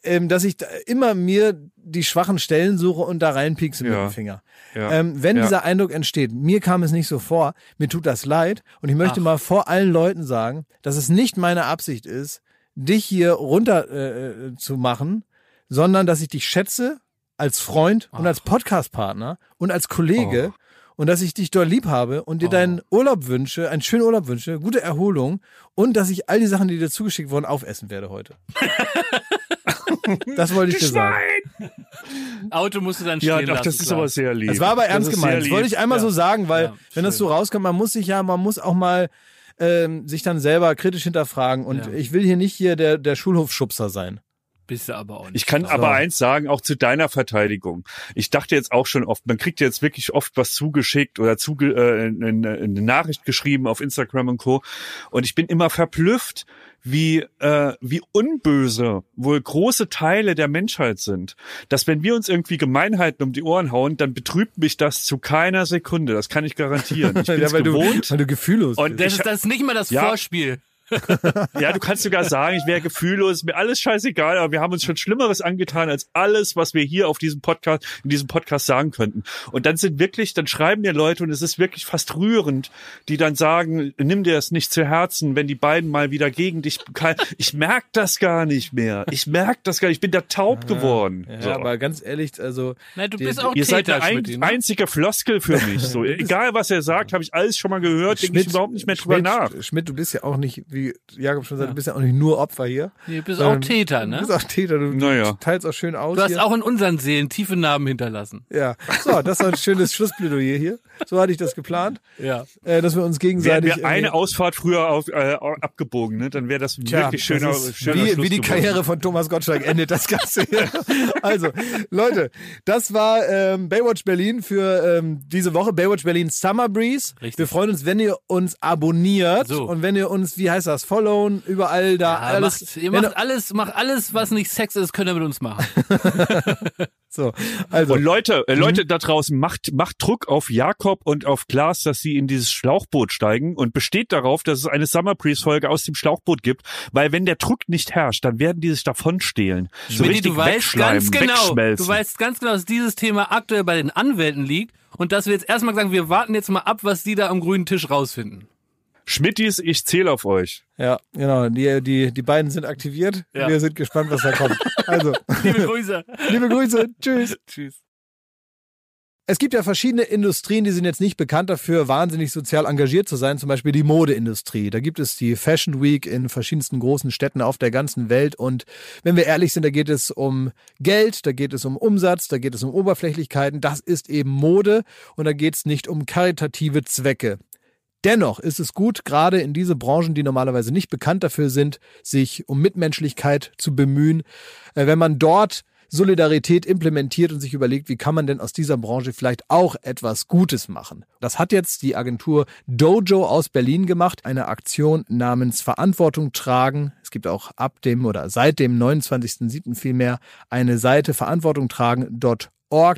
ähm, dass ich da immer mir die schwachen Stellen suche und da reinpiekse mit Ja. dem Finger. Ja. Ähm, wenn Ja. dieser Eindruck entsteht, mir kam es nicht so vor, mir tut das leid und ich möchte Ach. mal vor allen Leuten sagen, dass es nicht meine Absicht ist, dich hier runter äh, zu machen, sondern dass ich dich schätze als Freund und als Podcastpartner und als Kollege und dass ich dich dort lieb habe und dir deinen Urlaub wünsche, einen schönen Urlaub wünsche, gute Erholung und dass ich all die Sachen, die dir zugeschickt wurden, aufessen werde heute. das wollte ich dir sagen. Auto musst du dann Ja, stehen doch, lassen. das ist klar. aber sehr lieb. Das war aber Das ernst ist gemeint. Das wollte ich einmal Ja. so sagen, weil Ja, wenn das so rauskommt, man muss sich ja, man muss auch mal ähm, sich dann selber kritisch hinterfragen. Und Ja. ich will hier nicht hier der, der Schulhofschubser sein. Bist du aber auch nicht. Ich kann aber eins sagen, auch zu deiner Verteidigung. Ich dachte jetzt auch schon oft, man kriegt jetzt wirklich oft was zugeschickt oder zuge äh, eine, eine Nachricht geschrieben auf Instagram und Co. Und ich bin immer verblüfft, wie äh, wie unböse wohl große Teile der Menschheit sind. Dass wenn wir uns irgendwie Gemeinheiten um die Ohren hauen, dann betrübt mich das zu keiner Sekunde. Das kann ich garantieren. Ich bin ja, weil, du, gewohnt. weil du gefühllos Und bist. Das ich- ist, das nicht mal das Ja. Vorspiel. Ja, du kannst sogar sagen, ich wäre gefühllos, mir alles scheißegal, aber wir haben uns schon Schlimmeres angetan als alles, was wir hier auf diesem Podcast, in diesem Podcast sagen könnten. Und dann sind wirklich, dann schreiben mir Leute und es ist wirklich fast rührend, die dann sagen, nimm dir das nicht zu Herzen, wenn die beiden mal wieder gegen dich, ich merk das gar nicht mehr. Ich merk das gar nicht. Ich bin da taub geworden. ja, so. aber ganz ehrlich, also Nein, du Die- bist auch Ihr seid der ein, ne? einzige Floskel für mich. So, egal was er sagt, habe ich alles schon mal gehört, denke ich überhaupt nicht mehr drüber Schmidt, nach. Schmidt, du bist ja auch nicht wie wie Jakob schon sagt, du bist ja auch nicht nur Opfer hier. Nee, du bist auch Täter, Du ne? bist auch Täter, du, Naja. du teilst auch schön aus Du hast hier. auch in unseren Seelen tiefe Narben hinterlassen. ja, so, das war ein schönes Schlussplädoyer hier. So hatte ich das geplant, Ja. äh, dass wir uns gegenseitig wir eine Ausfahrt früher auf, äh, abgebogen, ne? dann wäre das Tja, wirklich schöner, das schöner wie, Schluss wie die geworden. Karriere von Thomas Gottschalk endet das Ganze hier. Also, Leute, das war ähm, Baywatch Berlin für ähm, diese Woche. Baywatch Berlin Summer Breeze. Richtig. Wir freuen uns, wenn ihr uns abonniert So. und wenn ihr uns, wie heißt das, followen, überall da Ja, alles. macht, ihr wenn macht alles, macht alles, was nicht Sex ist, könnt ihr mit uns machen. so, also, Und Leute, Mhm. äh, Leute da draußen, macht, macht Druck auf Jakob und auf Klaas, dass sie in dieses Schlauchboot steigen und besteht darauf, dass es eine Summer Breeze Folge aus dem Schlauchboot gibt, weil wenn der Druck nicht herrscht, dann werden die sich davon stehlen. So richtig du weißt ganz genau, du weißt ganz genau, dass dieses Thema aktuell bei den Anwälten liegt und dass wir jetzt erstmal sagen, wir warten jetzt mal ab, was die da am grünen Tisch rausfinden. Schmittis, ich zähle auf euch. ja, genau, die, die, die beiden sind aktiviert. Ja. Wir sind gespannt, was da kommt. Also, Liebe Grüße. liebe Grüße, tschüss. Tschüss. Es gibt ja verschiedene Industrien, die sind jetzt nicht bekannt dafür, wahnsinnig sozial engagiert zu sein, zum Beispiel die Modeindustrie. Da gibt es die Fashion Week in verschiedensten großen Städten auf der ganzen Welt. Und wenn wir ehrlich sind, da geht es um Geld, da geht es um Umsatz, da geht es um Oberflächlichkeiten. Das ist eben Mode und da geht es nicht um karitative Zwecke. Dennoch ist es gut, gerade in diese Branchen, die normalerweise nicht bekannt dafür sind, sich um Mitmenschlichkeit zu bemühen, äh, wenn man dort Solidarität implementiert und sich überlegt, wie kann man denn aus dieser Branche vielleicht auch etwas Gutes machen. Das hat jetzt die Agentur Dojo aus Berlin gemacht, eine Aktion namens Verantwortung tragen. Es gibt auch ab dem oder seit dem 29.07. vielmehr eine Seite verantwortungtragen.org,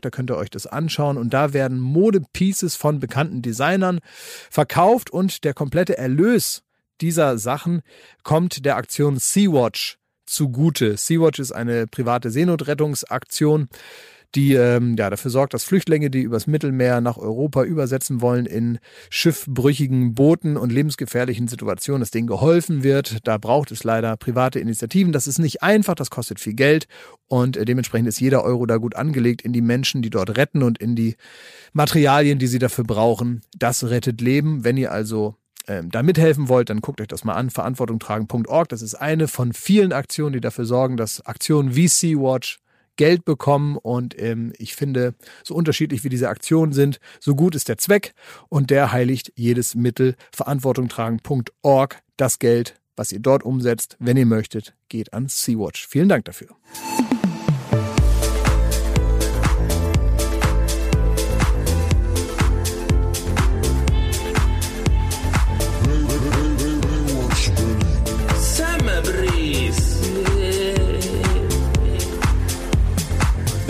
da könnt ihr euch das anschauen. Und da werden Modepieces von bekannten Designern verkauft. Und der komplette Erlös dieser Sachen kommt der Aktion Sea-Watch zugute. Sea-Watch ist eine private Seenotrettungsaktion, die ähm, ja, dafür sorgt, dass Flüchtlinge, die übers Mittelmeer nach Europa übersetzen wollen, in schiffbrüchigen Booten und lebensgefährlichen Situationen, dass denen geholfen wird. Da braucht es leider private Initiativen. Das ist nicht einfach, das kostet viel Geld und äh, dementsprechend ist jeder Euro da gut angelegt in die Menschen, die dort retten und in die Materialien, die sie dafür brauchen. Das rettet Leben. Wenn ihr also ähm, da mithelfen wollt, dann guckt euch das mal an, verantwortungtragen.org. Das ist eine von vielen Aktionen, die dafür sorgen, dass Aktionen wie Sea-Watch Geld bekommen und ähm, ich finde, so unterschiedlich wie diese Aktionen sind, so gut ist der Zweck und der heiligt jedes Mittel. Verantwortungtragen.org, das Geld, was ihr dort umsetzt, wenn ihr möchtet, geht an Sea-Watch. Vielen Dank dafür.